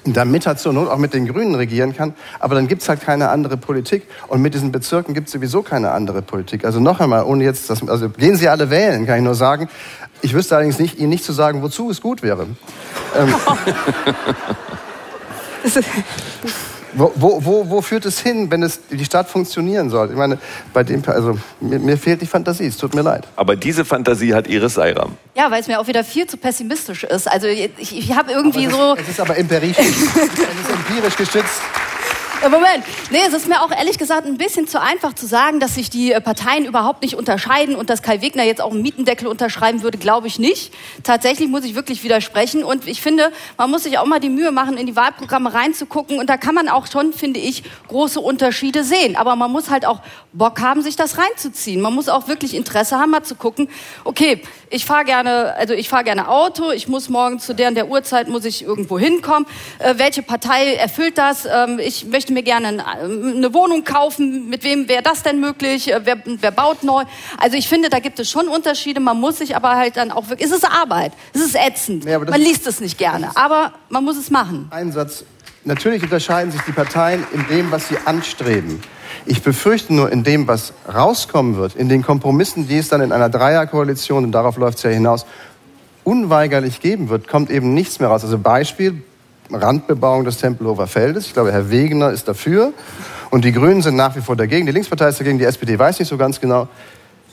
damit er zur Not auch mit den Grünen regieren kann. Aber dann gibt's halt keine andere Politik. Und mit diesen Bezirken gibt's sowieso keine andere Politik. Also noch einmal, ohne jetzt, das, also gehen Sie alle wählen, kann ich nur sagen. Ich wüsste allerdings nicht, Ihnen nicht zu sagen, wozu es gut wäre. Ähm, wo, wo, wo, führt es hin, wenn es, die Stadt funktionieren soll? Ich meine, bei dem, also mir, mir fehlt die Fantasie. Es tut mir leid. Aber diese Fantasie hat Iris Seilrahmen. Ja, weil es mir auch wieder viel zu pessimistisch ist. Also ich, ich habe irgendwie so. Es ist aber empirisch, es ist empirisch gestützt. Äh, Moment. Nee, es ist mir auch ehrlich gesagt ein bisschen zu einfach zu sagen, dass sich die äh, Parteien überhaupt nicht unterscheiden und dass Kai Wegner jetzt auch einen Mietendeckel unterschreiben würde, glaube ich nicht. Tatsächlich muss ich wirklich widersprechen. Und ich finde, man muss sich auch mal die Mühe machen, in die Wahlprogramme reinzugucken. Und da kann man auch schon, finde ich, große Unterschiede sehen. Aber man muss halt auch Bock haben, sich das reinzuziehen. Man muss auch wirklich Interesse haben, mal zu gucken, okay, ich fahre gerne, also ich fahre gerne Auto, ich muss morgen zu der und der Uhrzeit muss ich irgendwo hinkommen. Äh, welche Partei erfüllt das? Ähm, ich möchte mir gerne ähm, eine Wohnung kaufen. Mit wem wäre das denn möglich? Äh, wer, wer baut neu? Also ich finde, da gibt es schon Unterschiede. Man muss sich aber halt dann auch wirklich, es ist Arbeit, es ist ätzend. Ja, man liest es nicht gerne, aber man muss es machen. Ein Satz. Natürlich unterscheiden sich die Parteien in dem, was sie anstreben. Ich befürchte nur, in dem, was rauskommen wird, in den Kompromissen, die es dann in einer Dreierkoalition, und darauf läuft es ja hinaus, unweigerlich geben wird, kommt eben nichts mehr raus. Also Beispiel, Randbebauung des Tempelhofer Feldes. Ich glaube, Herr Wegener ist dafür. Und die Grünen sind nach wie vor dagegen. Die Linkspartei ist dagegen, die SPD weiß nicht so ganz genau.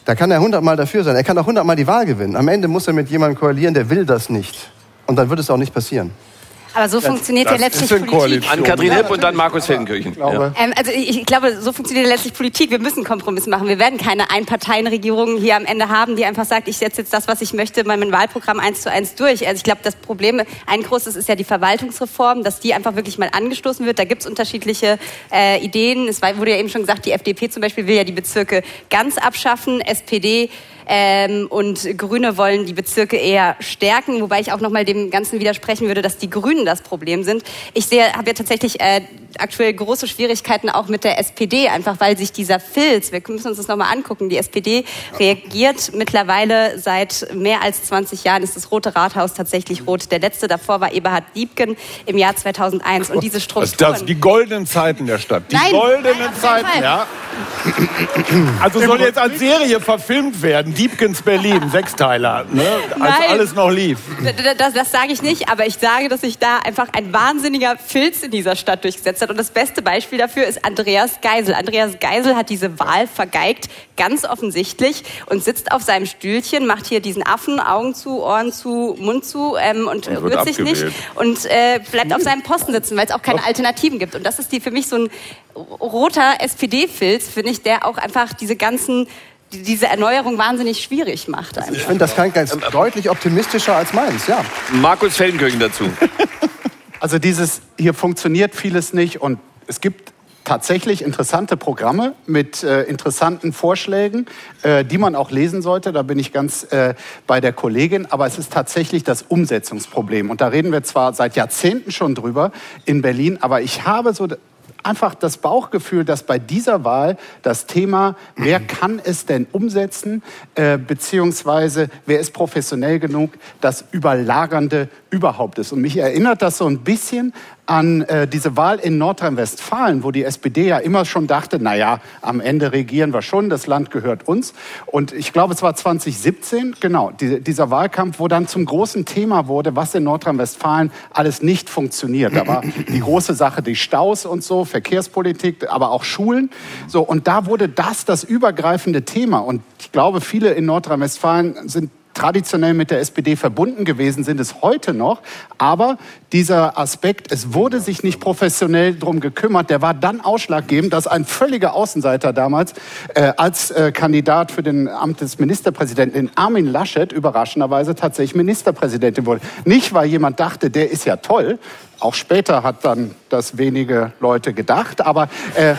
Da kann er hundertmal dafür sein. Er kann auch hundertmal die Wahl gewinnen. Am Ende muss er mit jemandem koalieren, der will das nicht. Und dann wird es auch nicht passieren. Aber so funktioniert ja letztlich Politik. An Katrin Hipp und dann Markus Feldenkirchen. glaube, Ähm, also ich, ich glaube, so funktioniert letztlich Politik. Wir müssen Kompromisse machen. Wir werden keine Einparteienregierung hier am Ende haben, die einfach sagt, ich setze jetzt das, was ich möchte, mal mein Wahlprogramm eins zu eins durch. Also ich glaube, das Problem, ein großes ist ja die Verwaltungsreform, dass die einfach wirklich mal angestoßen wird. Da gibt es unterschiedliche äh, Ideen. Es war- wurde ja eben schon gesagt, die FDP zum Beispiel will ja die Bezirke ganz abschaffen. SPD Ähm, und Grüne wollen die Bezirke eher stärken, wobei ich auch nochmal dem Ganzen widersprechen würde, dass die Grünen das Problem sind. Ich sehe, habe ja tatsächlich äh, aktuell große Schwierigkeiten auch mit der SPD, einfach weil sich dieser Filz, wir müssen uns das nochmal angucken, die SPD reagiert mittlerweile seit mehr als 20 Jahren, ist das Rote Rathaus tatsächlich rot. Der letzte davor war Eberhard Diebken im Jahr 2001 und diese Strukturen... Das, die goldenen Zeiten der Stadt. Die Nein, goldenen nein, Zeiten, Fall. ja. Also soll jetzt als Serie verfilmt werden. Diebkens Berlin, Sechsteiler. Ne? Als Nein. alles noch lief. Das, das, das sage ich nicht, aber ich sage, dass sich da einfach ein wahnsinniger Filz in dieser Stadt durchgesetzt hat. Und das beste Beispiel dafür ist Andreas Geisel. Andreas Geisel hat diese Wahl vergeigt, ganz offensichtlich, und sitzt auf seinem Stühlchen, macht hier diesen Affen, Augen zu, Ohren zu, Mund zu ähm, und, Und wird rührt sich nicht und äh, bleibt auf seinem Posten sitzen, weil es auch keine Alternativen gibt. Und das ist die für mich so ein roter SPD-Filz, finde ich, der auch einfach diese ganzen diese Erneuerung wahnsinnig schwierig macht. Ich Einfach. finde das klingt ganz deutlich optimistischer als meins, ja. Markus Feldenkirchen dazu. Also dieses, hier funktioniert vieles nicht und es gibt tatsächlich interessante Programme mit äh, interessanten Vorschlägen, äh, die man auch lesen sollte. Da bin ich ganz äh, bei der Kollegin. Aber es ist tatsächlich das Umsetzungsproblem. Und da reden wir zwar seit Jahrzehnten schon drüber in Berlin, aber ich habe so einfach das Bauchgefühl, dass bei dieser Wahl das Thema, wer kann es denn umsetzen, äh, beziehungsweise wer ist professionell genug, das Überlagernde überhaupt ist. Und mich erinnert das so ein bisschen an äh, diese Wahl in Nordrhein-Westfalen, wo die SPD ja immer schon dachte, na ja, am Ende regieren wir schon, das Land gehört uns. Und ich glaube, es war 2017, genau, die, dieser Wahlkampf, wo dann zum großen Thema wurde, was in Nordrhein-Westfalen alles nicht funktioniert. Da war die große Sache die Staus und so, Verkehrspolitik, aber auch Schulen. So, und da wurde das das übergreifende Thema. Und ich glaube, viele in Nordrhein-Westfalen sind traditionell mit der SPD verbunden gewesen, sind es heute noch. Aber dieser Aspekt, es wurde sich nicht professionell drum gekümmert, der war dann ausschlaggebend, dass ein völliger Außenseiter damals äh, als äh, Kandidat für den Amt des Ministerpräsidenten, in Armin Laschet, überraschenderweise tatsächlich Ministerpräsidentin wurde. Nicht, weil jemand dachte, der ist ja toll. Auch später hat dann das wenige Leute gedacht, aber äh,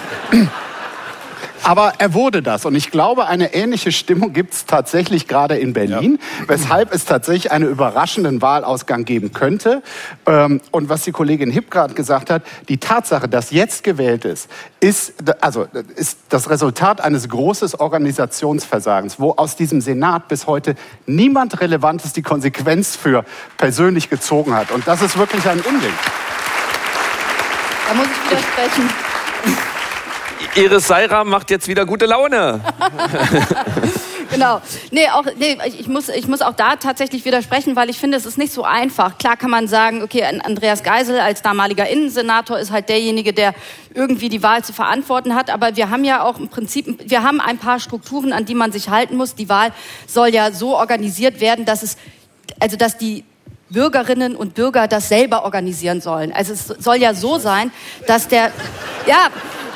aber er wurde das. Und ich glaube, eine ähnliche Stimmung gibt es tatsächlich gerade in Berlin, weshalb es tatsächlich einen überraschenden Wahlausgang geben könnte. Ähm, Und was die Kollegin Hipp gerade gesagt hat, die Tatsache, dass jetzt gewählt ist, ist, also, ist das Resultat eines großen Organisationsversagens, wo aus diesem Senat bis heute niemand Relevantes die Konsequenz für persönlich gezogen hat. Und das ist wirklich ein Unding. Da muss ich widersprechen. Iris Seira macht jetzt wieder gute Laune. Genau. Nee, auch, nee, ich, muss, ich muss auch da tatsächlich widersprechen, weil ich finde, es ist nicht so einfach. Klar kann man sagen, okay, Andreas Geisel als damaliger Innensenator ist halt derjenige, der irgendwie die Wahl zu verantworten hat. Aber wir haben ja auch im Prinzip, wir haben ein paar Strukturen, an die man sich halten muss. Die Wahl soll ja so organisiert werden, dass es, also dass die Bürgerinnen und Bürger das selber organisieren sollen. Also es soll ja so sein, dass der, ja,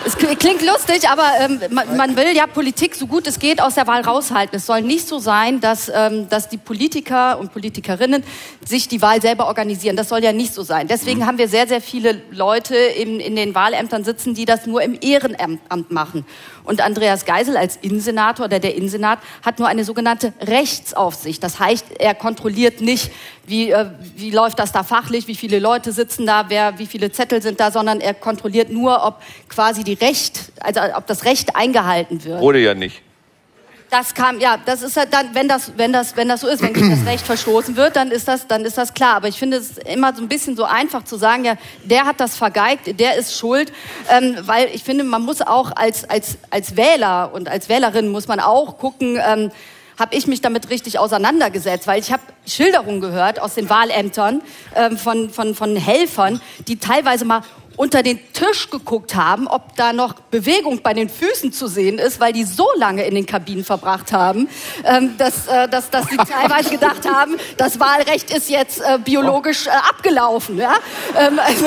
es kl- klingt lustig, aber ähm, man, man will ja Politik so gut es geht aus der Wahl raushalten. Es soll nicht so sein, dass, ähm, dass die Politiker und Politikerinnen sich die Wahl selber organisieren. Das soll ja nicht so sein. Deswegen haben wir sehr, sehr viele Leute in, in den Wahlämtern sitzen, die das nur im Ehrenamt Amt machen. Und Andreas Geisel als Innensenator oder der Innensenat hat nur eine sogenannte Rechtsaufsicht. Das heißt, er kontrolliert nicht, wie, äh, wie läuft das da fachlich, wie viele Leute sitzen da, wer, wie viele Zettel sind da, sondern er kontrolliert nur, ob quasi die Recht, also ob das Recht eingehalten wird. Wurde ja nicht. Das kam, ja, das ist halt dann, wenn das, wenn das, wenn das so ist, wenn gegen das Recht verstoßen wird, dann ist das, dann ist das klar. Aber ich finde es immer so ein bisschen so einfach zu sagen, ja, der hat das vergeigt, der ist schuld, ähm, weil ich finde, man muss auch als, als, als Wähler und als Wählerin muss man auch gucken, ähm, habe ich mich damit richtig auseinandergesetzt, weil ich habe Schilderungen gehört aus den Wahlämtern ähm, von, von, von Helfern, die teilweise mal unter den Tisch geguckt haben, ob da noch Bewegung bei den Füßen zu sehen ist, weil die so lange in den Kabinen verbracht haben, ähm, dass, äh, dass, dass sie teilweise gedacht haben, das Wahlrecht ist jetzt äh, biologisch äh, abgelaufen. Ja? Ähm, also,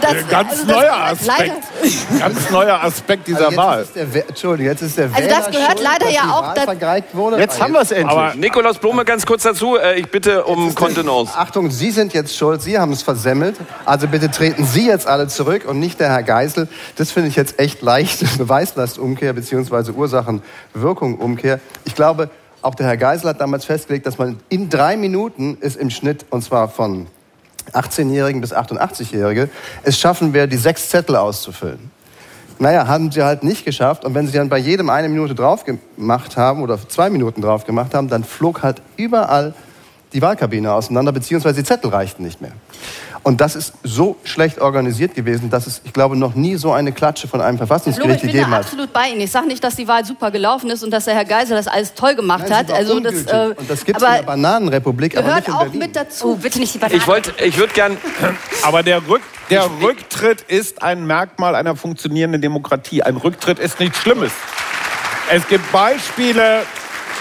das, Ganz also das- neuer leider- Aspekt. Ganz neuer Aspekt dieser Also Wahl. jetzt ist der, Entschuldigung, jetzt ist der Also Wähler das gehört schuld, leider ja auch wurde. Jetzt haben wir es endlich. Aber Nikolaus Blume, ganz kurz dazu. Ich bitte um Kontenance. Achtung, Sie sind jetzt schuld, Sie haben es versemmelt. Also bitte treten Sie jetzt alle zurück und nicht der Herr Geisel. Das finde ich jetzt echt leicht. Beweislastumkehr bzw. Ursachen-Wirkung-Umkehr. Ich glaube, Auch der Herr Geisel hat damals festgelegt, dass man in drei Minuten ist im Schnitt, und zwar von 18-Jährigen bis 88-Jährige, es schaffen wir, die sechs Zettel auszufüllen. Naja, haben sie halt nicht geschafft. Und wenn sie dann bei jedem eine Minute drauf gemacht haben oder zwei Minuten drauf gemacht haben, dann flog halt überall die Wahlkabine auseinander, beziehungsweise die Zettel reichten nicht mehr. Und das ist so schlecht organisiert gewesen, dass es, ich glaube, noch nie so eine Klatsche von einem Verfassungsgericht Lobe, gegeben Ich bin da hat. absolut bei Ihnen. Ich sage nicht, dass die Wahl super gelaufen ist und dass der Herr Geisel das alles toll gemacht Nein, hat. Also das, äh, Und das gibt es in aber der Bananenrepublik, aber gehört nicht in auch Berlin. mit dazu. Oh, bitte nicht die Bananen. Ich wollte, ich würde gern. Aber der, Rück, der Rücktritt ist ein Merkmal einer funktionierenden Demokratie. Ein Rücktritt ist nichts Schlimmes. Es gibt Beispiele,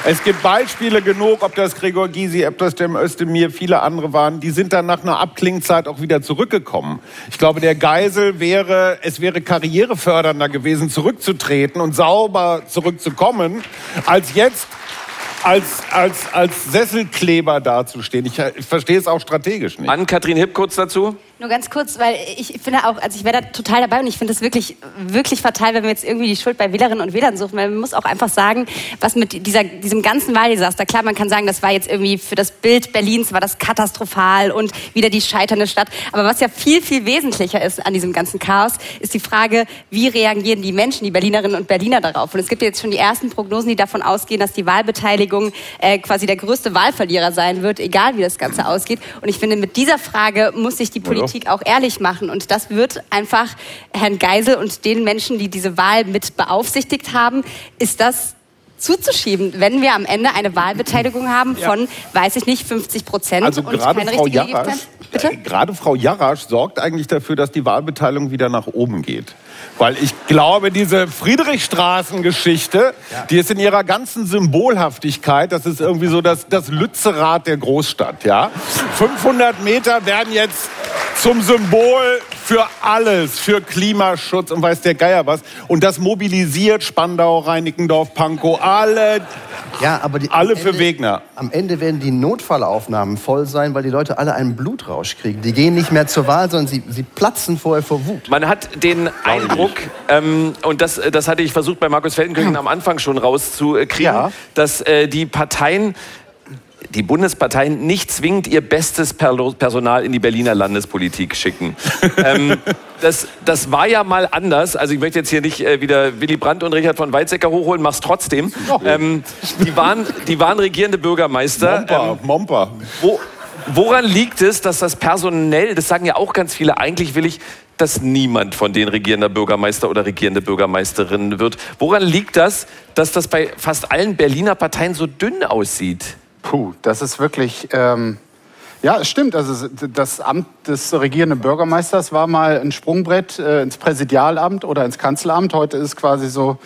es gibt Beispiele genug, ob das Gregor Gysi, ob das Cem Özdemir, viele andere waren, die sind dann nach einer Abklingzeit auch wieder zurückgekommen. Ich glaube, der Geisel wäre, es wäre karrierefördernder gewesen, zurückzutreten und sauber zurückzukommen, als jetzt als, als, als Sesselkleber dazustehen. Ich, ich verstehe es auch strategisch nicht. Ann-Kathrin Hipp kurz dazu. Nur ganz kurz, weil ich finde auch, also ich wäre da total dabei und ich finde es wirklich, wirklich fatal, wenn wir jetzt irgendwie die Schuld bei Wählerinnen und Wählern suchen, weil man muss auch einfach sagen, was mit dieser, diesem ganzen Wahldesaster, klar, man kann sagen, das war jetzt irgendwie für das Bild Berlins war das katastrophal und wieder die scheiternde Stadt, aber was ja viel, viel wesentlicher ist an diesem ganzen Chaos, ist die Frage, wie reagieren die Menschen, die Berlinerinnen und Berliner darauf? Und es gibt jetzt schon die ersten Prognosen, die davon ausgehen, dass die Wahlbeteiligung äh, quasi der größte Wahlverlierer sein wird, egal wie das Ganze ausgeht. Und ich finde, mit dieser Frage muss sich die Politik auch ehrlich machen. Und das wird einfach Herrn Geisel und den Menschen, die diese Wahl mit beaufsichtigt haben, ist das zuzuschieben, wenn wir am Ende eine Wahlbeteiligung haben von, weiß ich nicht, 50 Prozent Also und gerade keine Frau richtige Jarasch, äh, gerade Frau Jarasch sorgt eigentlich dafür, dass die Wahlbeteiligung wieder nach oben geht. Weil ich glaube, diese Friedrichstraßengeschichte, die ist in ihrer ganzen Symbolhaftigkeit, das ist irgendwie so das, das Lützerath der Großstadt. Ja? 500 Meter werden jetzt zum Symbol für alles, für Klimaschutz und weiß der Geier was. Und das mobilisiert Spandau, Reinickendorf, Pankow, alle, Ja, aber die, alle für Ende- Wegner. Am Ende werden die Notfallaufnahmen voll sein, weil die Leute alle einen Blutrausch kriegen. Die gehen nicht mehr zur Wahl, sondern sie, sie platzen vorher vor Wut. Man hat den Eindruck, ähm, und das, das hatte ich versucht bei Markus Feldenkirchen am Anfang schon rauszukriegen, Ja. dass äh, die Parteien, die Bundesparteien nicht zwingend ihr bestes Personal in die Berliner Landespolitik schicken. ähm, das, das war ja mal anders. Also ich möchte jetzt hier nicht äh, wieder Willy Brandt und Richard von Weizsäcker hochholen, mach's trotzdem. Ähm, die, waren, die waren regierende Bürgermeister. Momper, Ähm, Momper. wo, woran liegt es, dass das personell, das sagen ja auch ganz viele, eigentlich will ich, dass niemand von denen regierender Bürgermeister oder regierende Bürgermeisterin wird. Woran liegt das, dass das bei fast allen Berliner Parteien so dünn aussieht? Puh, das ist wirklich. Ähm, ja, es stimmt. Also das Amt des regierenden Bürgermeisters war mal ein Sprungbrett äh, ins Präsidialamt oder ins Kanzleramt. Heute ist quasi so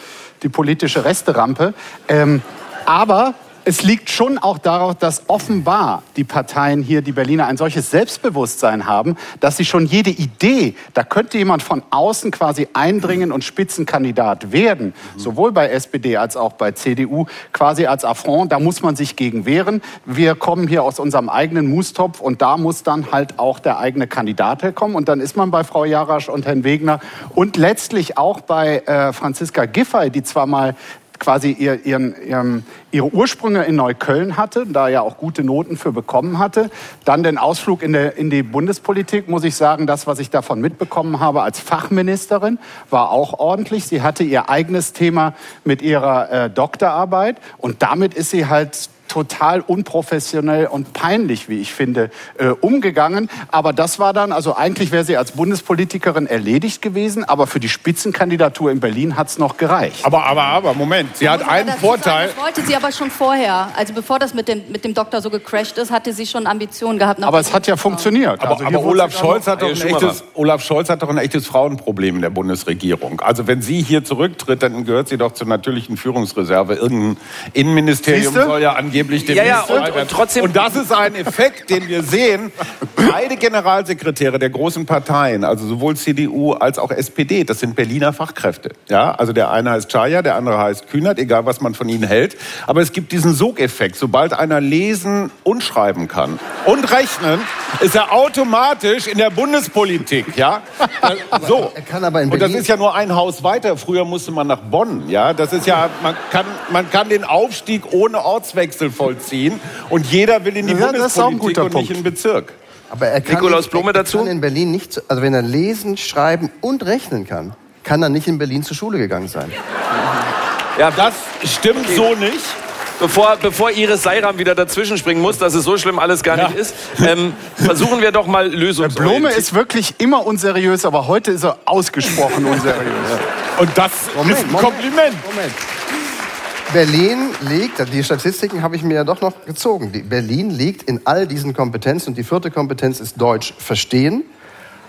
die politische Resterampe. Ähm, aber es liegt schon auch darauf, dass offenbar die Parteien hier, die Berliner, ein solches Selbstbewusstsein haben, dass sie schon jede Idee, da könnte jemand von außen quasi eindringen und Spitzenkandidat werden, sowohl bei SPD als auch bei CDU, quasi als Affront, da muss man sich gegen wehren. Wir kommen hier aus unserem eigenen Mustopf und da muss dann halt auch der eigene Kandidat herkommen. Und dann ist man bei Frau Jarasch und Herrn Wegner und letztlich auch bei äh, Franziska Giffey, die zwar mal quasi ihr, ihren, ihren, ihre Ursprünge in Neukölln hatte, da ja auch gute Noten für bekommen hatte. Dann den Ausflug in, der, in die Bundespolitik, muss ich sagen, das, was ich davon mitbekommen habe als Fachministerin, war auch ordentlich. Sie hatte ihr eigenes Thema mit ihrer äh, Doktorarbeit und damit ist sie halt total unprofessionell und peinlich, wie ich finde, äh, umgegangen. Aber das war dann, also eigentlich wäre sie als Bundespolitikerin erledigt gewesen, aber für die Spitzenkandidatur in Berlin hat es noch gereicht. Aber, aber, aber, Moment. Sie hat einen Vorteil. Sagen, das wollte sie aber schon vorher. Also bevor das mit dem, mit dem Doktor so gecrashed ist, hatte sie schon Ambitionen gehabt. Aber es hat ja funktioniert. Aber, Also aber Olaf Scholz, hat doch ein echtes, Olaf Scholz hat doch ein echtes Frauenproblem in der Bundesregierung. Also wenn sie hier zurücktritt, dann gehört sie doch zur natürlichen Führungsreserve. Irgendein Innenministerium Siehste? soll ja angeblich angeblich Ja, ja, demnächst und- und trotzdem- Und das ist ein Effekt, den wir sehen. Beide Generalsekretäre der großen Parteien, also sowohl CDU als auch SPD, das sind Berliner Fachkräfte. Ja, also der eine heißt Chaya, der andere heißt Kühnert, egal was man von ihnen hält. Aber es gibt diesen Sogeffekt. Sobald einer lesen und schreiben kann und rechnen, ist er automatisch in der Bundespolitik. Ja, so. Er kann aber in Und das Berlin- ist ja nur ein Haus weiter. Früher musste man nach Bonn. Ja, das ist ja, man kann, man kann den Aufstieg ohne Ortswechsel vollziehen. Und jeder will in die Ja, das ist auch ein Bundespolitik guter und nicht in den Bezirk. Aber er kann, Nikolaus nicht- Blome er dazu? kann in Berlin nicht, also wenn er lesen, schreiben und rechnen kann, kann er nicht in Berlin zur Schule gegangen sein. Ja, Das stimmt so nicht. Bevor, bevor Iris Seiram wieder dazwischen springen muss, dass es so schlimm alles gar nicht ist, ähm, versuchen wir doch mal Lösungen Blome ist wirklich immer unseriös, aber heute ist er ausgesprochen unseriös. Und das Moment, ist ein Moment. Kompliment. Moment. Berlin liegt, die Statistiken habe ich mir ja doch noch gezogen. Die Berlin liegt in all diesen Kompetenzen und die vierte Kompetenz ist Deutsch verstehen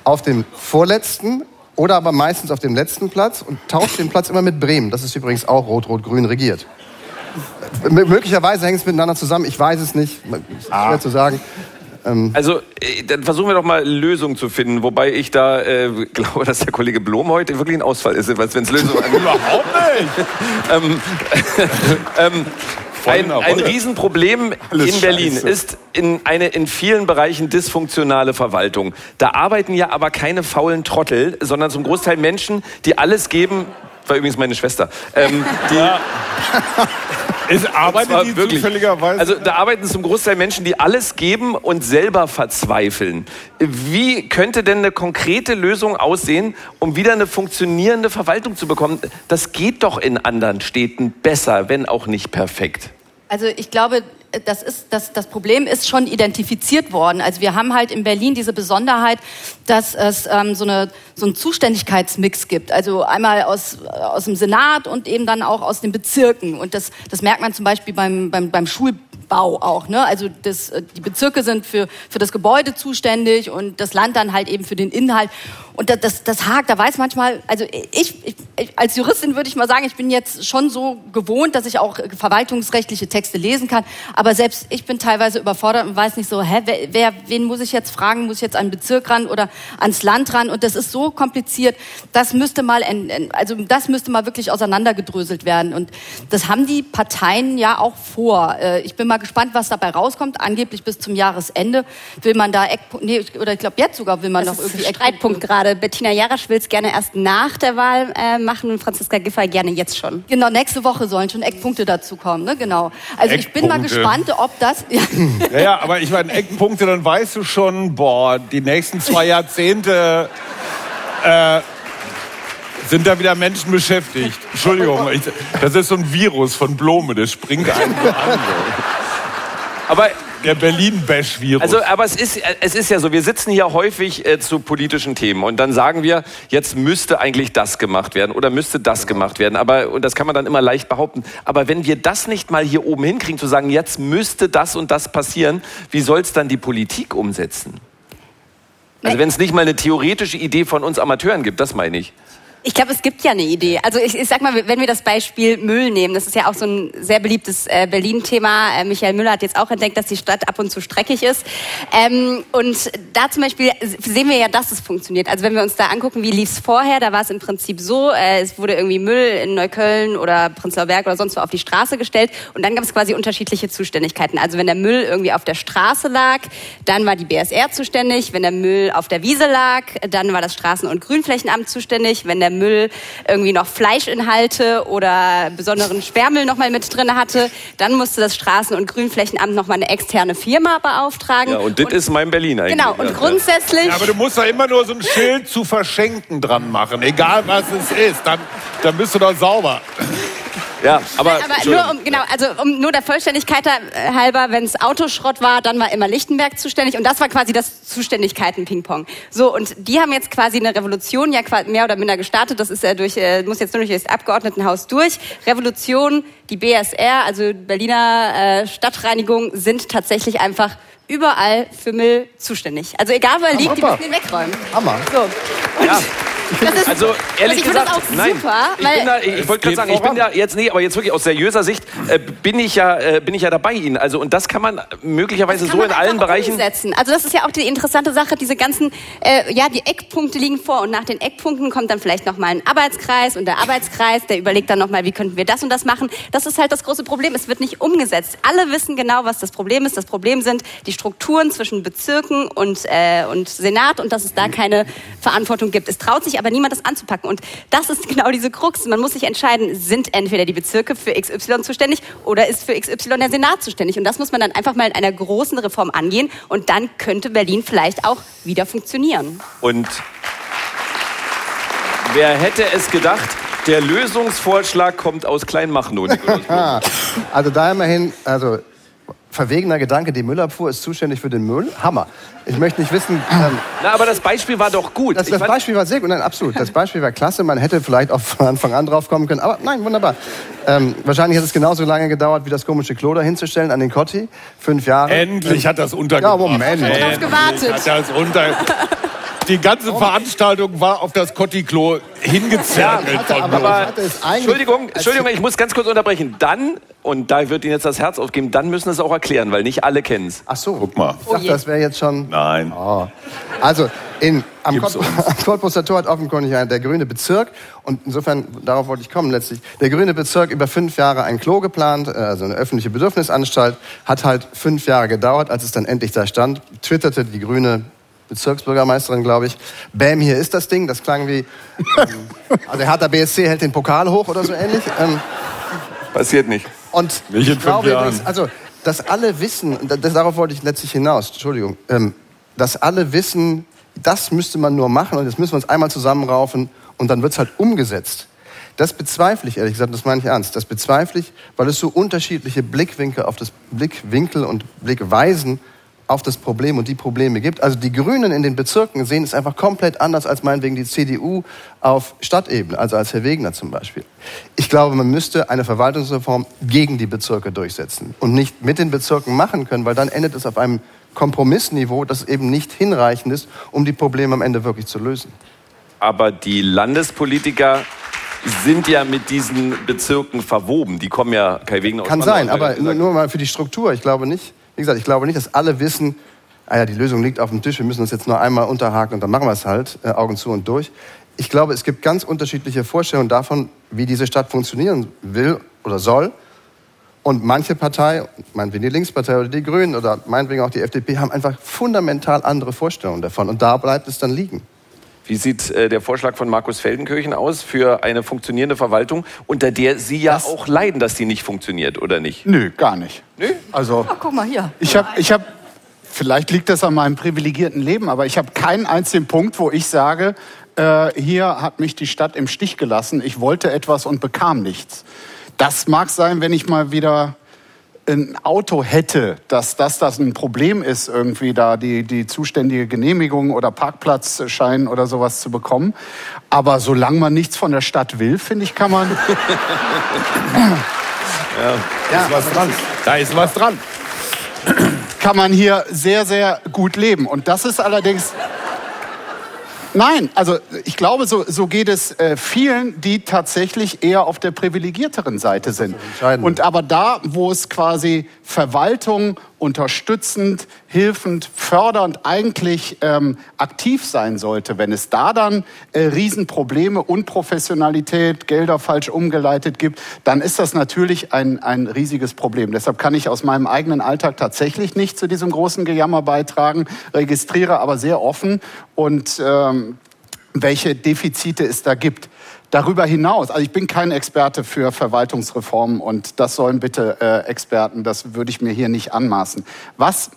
auf dem vorletzten oder aber meistens auf dem letzten Platz und tauscht den Platz immer mit Bremen. Das ist übrigens auch rot-rot-grün regiert. M möglicherweise hängt es miteinander zusammen, ich weiß es nicht, ist schwer zu sagen. Also, äh, dann versuchen wir doch mal Lösungen zu finden, wobei ich da äh, glaube, dass der Kollege Blom heute wirklich ein Ausfall ist, wenn es Lösungen angeht. Überhaupt nicht. ähm, ähm, ein, ein. Riesenproblem Alles in Berlin scheiße. ist in eine in vielen Bereichen dysfunktionale Verwaltung. Da arbeiten ja aber keine faulen Trottel, sondern zum Großteil Menschen, die alles geben. War übrigens meine Schwester. Ähm, die, Es zwar arbeitet die wirklich. zufälligerweise. Also da arbeiten zum Großteil Menschen, die alles geben und selber verzweifeln. Wie könnte denn eine konkrete Lösung aussehen, um wieder eine funktionierende Verwaltung zu bekommen? Das geht doch in anderen Städten besser, wenn auch nicht perfekt. Also ich glaube, das, ist, das, das Problem ist schon identifiziert worden. Also wir haben halt in Berlin diese Besonderheit, dass es ähm, so, eine, so einen Zuständigkeitsmix gibt. Also einmal aus, aus dem Senat und eben dann auch aus den Bezirken. Und das, das merkt man zum Beispiel beim, beim, beim Schulbau auch. Ne? Also das, äh, die Bezirke sind für, für das Gebäude zuständig und das Land dann halt eben für den Inhalt. Und das, das, das hakt, da weiß manchmal, also ich, ich, als Juristin würde ich mal sagen, ich bin jetzt schon so gewohnt, dass ich auch verwaltungsrechtliche Texte lesen kann. Aber selbst ich bin teilweise überfordert und weiß nicht so, hä, wer, wer, wen muss ich jetzt fragen? Muss ich jetzt an den Bezirk ran oder ans Land ran? Und das ist so kompliziert. Das müsste mal, also das müsste mal wirklich auseinandergedröselt werden. Und das haben die Parteien ja auch vor. Äh, Ich bin mal gespannt, was dabei rauskommt. Angeblich bis zum Jahresende will man da Eckpunkte, nee, oder ich glaube jetzt sogar will man Das noch irgendwie ein Streitpunkt gerade. Bettina Jarasch will es gerne erst nach der Wahl äh, machen und Franziska Giffey gerne jetzt schon. Genau, nächste Woche sollen schon Eckpunkte dazu kommen, ne? Genau. Also ich bin mal Eckpunkte. gespannt, ob das. Ja. Ja, ja, aber ich meine, Eckpunkte, dann weißt du schon, boah, die nächsten zwei Jahrzehnte äh, sind da wieder Menschen beschäftigt. Entschuldigung, ich, das ist so ein Virus von Blome, das springt einen so an. Aber. Der Berlin-Bash-Virus. Also, aber es ist, es ist ja so, wir sitzen hier häufig äh, zu politischen Themen und dann sagen wir, jetzt müsste eigentlich das gemacht werden oder müsste das gemacht werden. Aber, und das kann man dann immer leicht behaupten. Aber wenn wir das nicht mal hier oben hinkriegen, zu sagen, jetzt müsste das und das passieren, wie soll es dann die Politik umsetzen? Also wenn es nicht mal eine theoretische Idee von uns Amateuren gibt, das meine ich. Ich glaube, es gibt ja eine Idee. Also ich, ich sag mal, wenn wir das Beispiel Müll nehmen, das ist ja auch so ein sehr beliebtes äh, Berlin-Thema. Äh, Michael Müller hat jetzt auch entdeckt, dass die Stadt ab und zu streckig ist. Ähm, und da zum Beispiel sehen wir ja, dass es funktioniert. Also wenn wir uns da angucken, wie lief es vorher, da war es im Prinzip so, äh, es wurde irgendwie Müll in Neukölln oder Prenzlauer Berg oder sonst wo auf die Straße gestellt und dann gab es quasi unterschiedliche Zuständigkeiten. Also wenn der Müll irgendwie auf der Straße lag, dann war die BSR zuständig. Wenn der Müll auf der Wiese lag, dann war das Straßen- und Grünflächenamt zuständig. Wenn der Müll irgendwie noch Fleischinhalte oder besonderen Sperrmüll noch mal mit drin hatte, dann musste das Straßen- und Grünflächenamt noch mal eine externe Firma beauftragen. Ja, und das ist mein Berlin eigentlich. Genau, und Ja. grundsätzlich... Ja, aber du musst da immer nur so ein Schild zu verschenken dran machen, egal was es ist. Dann, dann bist du doch sauber. Ja, aber, aber nur um, genau, also um nur der Vollständigkeit äh, halber, wenn es Autoschrott war, dann war immer Lichtenberg zuständig und das war quasi das Zuständigkeiten-Ping-Pong. So, und die haben jetzt quasi eine Revolution ja mehr oder minder gestartet, das ist ja durch, äh, muss jetzt nur durch das Abgeordnetenhaus durch. Revolution, die BSR, also Berliner äh, Stadtreinigung, sind tatsächlich einfach überall für Müll zuständig. Also egal wo er liegt, die müssen ihn wegräumen. Hammer. So. Und Das Also ehrlich ich finde gesagt, das auch nein. super, ich da, ich, ich wollte gerade sagen, ich bin da jetzt nee, aber jetzt wirklich aus seriöser Sicht äh, bin ich ja äh, bin ich ja dabei Ihnen. Also und das kann man möglicherweise kann so in man allen einfach Bereichen. umsetzen. Also das ist ja auch die interessante Sache, diese ganzen, äh, ja, die Eckpunkte liegen vor und nach den Eckpunkten kommt dann vielleicht nochmal ein Arbeitskreis und der Arbeitskreis, der überlegt dann nochmal, wie könnten wir das und das machen. Das ist halt das große Problem, es wird nicht umgesetzt. Alle wissen genau, was das Problem ist. Das Problem sind die Strukturen zwischen Bezirken und, äh, und Senat und dass es da keine Verantwortung gibt. Es traut sich aber niemand, das anzupacken. Und das ist genau diese Krux. Man muss sich entscheiden, sind entweder die Bezirke für XY zuständig oder ist für XY der Senat zuständig. Und das muss man dann einfach mal in einer großen Reform angehen. Und dann könnte Berlin vielleicht auch wieder funktionieren. Und wer hätte es gedacht? Der Lösungsvorschlag kommt aus Kleinmachnow. Also da immerhin, also verwegener Gedanke, die Müllabfuhr ist zuständig für den Müll. Hammer. Ich möchte nicht wissen, ähm, Na, aber das Beispiel war doch gut. das, Ich das fand- Beispiel war sehr gut, nein, absolut. Das Beispiel war klasse. Man hätte vielleicht auch von Anfang an drauf kommen können, aber nein, wunderbar. Ähm, wahrscheinlich hat es genauso lange gedauert, wie das komische Klo da hinzustellen an den Kotti. Fünf Jahre. Endlich hat das untergebracht. Ja, Moment. drauf Endlich gewartet. Hat das unter die ganze Veranstaltung war auf das Kotti-Klo hingezerrt. hatte aber- Entschuldigung, Entschuldigung, ich muss ganz kurz unterbrechen. Dann, und da wird Ihnen jetzt das Herz aufgeben, dann müssen Sie es auch erklären, weil nicht alle kennen es. Ach so. Guck mal. Ich dachte, das wäre jetzt schon... Nein. Oh. Also, in, am, Gib's Cottbus, am Cottbuser Tor hat offenkundig ein- der grüne Bezirk, und insofern, darauf wollte ich kommen letztlich, der grüne Bezirk über fünf Jahre ein Klo geplant, äh, also eine öffentliche Bedürfnisanstalt, hat halt fünf Jahre gedauert, als es dann endlich da stand, twitterte die grüne Bezirksbürgermeisterin, glaube ich, Bäm, hier ist das Ding, das klang wie, ähm, also der Hertha BSC hält den Pokal hoch oder so ähnlich. Ähm, Passiert nicht. und Nicht in ich glaube Jahren. also, dass alle wissen, das, darauf wollte ich letztlich hinaus, Entschuldigung, ähm, dass alle wissen, das müsste man nur machen und jetzt müssen wir uns einmal zusammenraufen und dann wird es halt umgesetzt. Das bezweifle ich, ehrlich gesagt, das meine ich ernst. Das bezweifle ich, weil es so unterschiedliche Blickwinkel auf das Blickwinkel und Blickweisen auf das Problem und die Probleme gibt. Also die Grünen in den Bezirken sehen es einfach komplett anders als meinetwegen die CDU auf Stadtebene, also als Herr Wegner zum Beispiel. Ich glaube, man müsste eine Verwaltungsreform gegen die Bezirke durchsetzen und nicht mit den Bezirken machen können, weil dann endet es auf einem Kompromissniveau, das eben nicht hinreichend ist, um die Probleme am Ende wirklich zu lösen. Aber die Landespolitiker sind ja mit diesen Bezirken verwoben. Die kommen ja Kai Wegner Kann sein, er aber nur, nur mal für die Struktur. Ich glaube nicht, wie gesagt, ich glaube nicht, dass alle wissen, ah ja, die Lösung liegt auf dem Tisch, wir müssen uns jetzt nur einmal unterhaken und dann machen wir es halt, äh, Augen zu und durch. Ich glaube, es gibt ganz unterschiedliche Vorstellungen davon, wie diese Stadt funktionieren will oder soll. Und manche Partei, meinetwegen die Linkspartei oder die Grünen oder meinetwegen auch die FDP, haben einfach fundamental andere Vorstellungen davon. Und da bleibt es dann liegen. Wie sieht äh, der Vorschlag von Markus Feldenkirchen aus für eine funktionierende Verwaltung, unter der Sie ja auch leiden, dass die nicht funktioniert, oder nicht? Nö, gar nicht. Nö? Also, Guck mal hier. ich habe, ich hab, vielleicht liegt das an meinem privilegierten Leben, aber ich habe keinen einzigen Punkt, wo ich sage, äh, hier hat mich die Stadt im Stich gelassen. Ich wollte etwas und bekam nichts. Das mag sein, wenn ich mal wieder ein Auto hätte, dass das, das ein Problem ist, irgendwie da die, die zuständige Genehmigung oder Parkplatzschein oder sowas zu bekommen. Aber solange man nichts von der Stadt will, finde ich, kann man. Da ist was dran. Da ist was dran. kann man hier sehr, sehr gut leben. Und das ist allerdings. Nein, also ich glaube, so, so geht es äh, vielen, die tatsächlich eher auf der privilegierteren Seite sind. Und aber da, wo es quasi Verwaltung unterstützend, hilfend, fördernd eigentlich ähm, aktiv sein sollte, wenn es da dann äh, Riesenprobleme, Unprofessionalität, Gelder falsch umgeleitet gibt, dann ist das natürlich ein, ein riesiges Problem. Deshalb kann ich aus meinem eigenen Alltag tatsächlich nicht zu diesem großen Gejammer beitragen, registriere aber sehr offen und ähm, welche Defizite es da gibt. Darüber hinaus, also ich bin kein Experte für Verwaltungsreformen und das sollen bitte äh, Experten, das würde ich mir hier nicht anmaßen. Was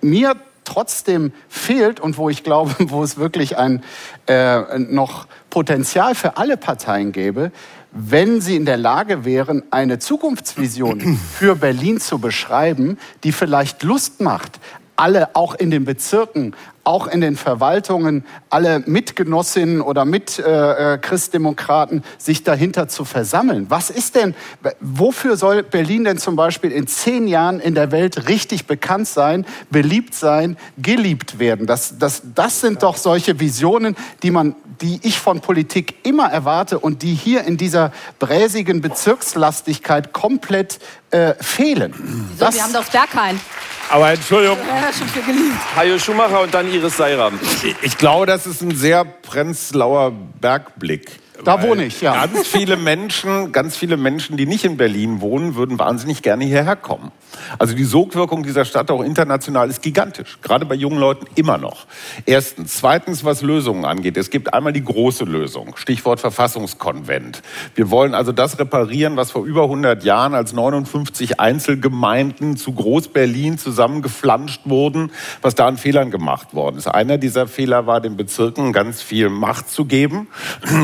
mir trotzdem fehlt und wo ich glaube, wo es wirklich ein äh, noch Potenzial für alle Parteien gäbe, wenn sie in der Lage wären, eine Zukunftsvision für Berlin zu beschreiben, die vielleicht Lust macht, alle auch in den Bezirken auch in den Verwaltungen alle Mitgenossinnen oder Mit-Christdemokraten äh, sich dahinter zu versammeln. Was ist denn, wofür soll Berlin denn zum Beispiel in zehn Jahren in der Welt richtig bekannt sein, beliebt sein, geliebt werden? Das, das, das sind doch solche Visionen, die man, die ich von Politik immer erwarte und die hier in dieser bräsigen Bezirkslastigkeit komplett äh, fehlen. So, das, wir haben doch Berghain. Aber Entschuldigung. Ja, schon viel geliebt. Hajo Schumacher und dann Iris Seiram. Ich glaube, das ist ein sehr Prenzlauer Bergblick. Da wohne ich, ja. Ganz viele Menschen, ganz viele Menschen, die nicht in Berlin wohnen, würden wahnsinnig gerne hierher kommen. Also die Sogwirkung dieser Stadt auch international ist gigantisch. Gerade bei jungen Leuten immer noch. Erstens. Zweitens, was Lösungen angeht. Es gibt einmal die große Lösung. Stichwort Verfassungskonvent. Wir wollen also das reparieren, was vor über 100 Jahren als 59 Einzelgemeinden zu Groß-Berlin zusammengeflanscht wurden, was da an Fehlern gemacht worden ist. Einer dieser Fehler war, den Bezirken ganz viel Macht zu geben.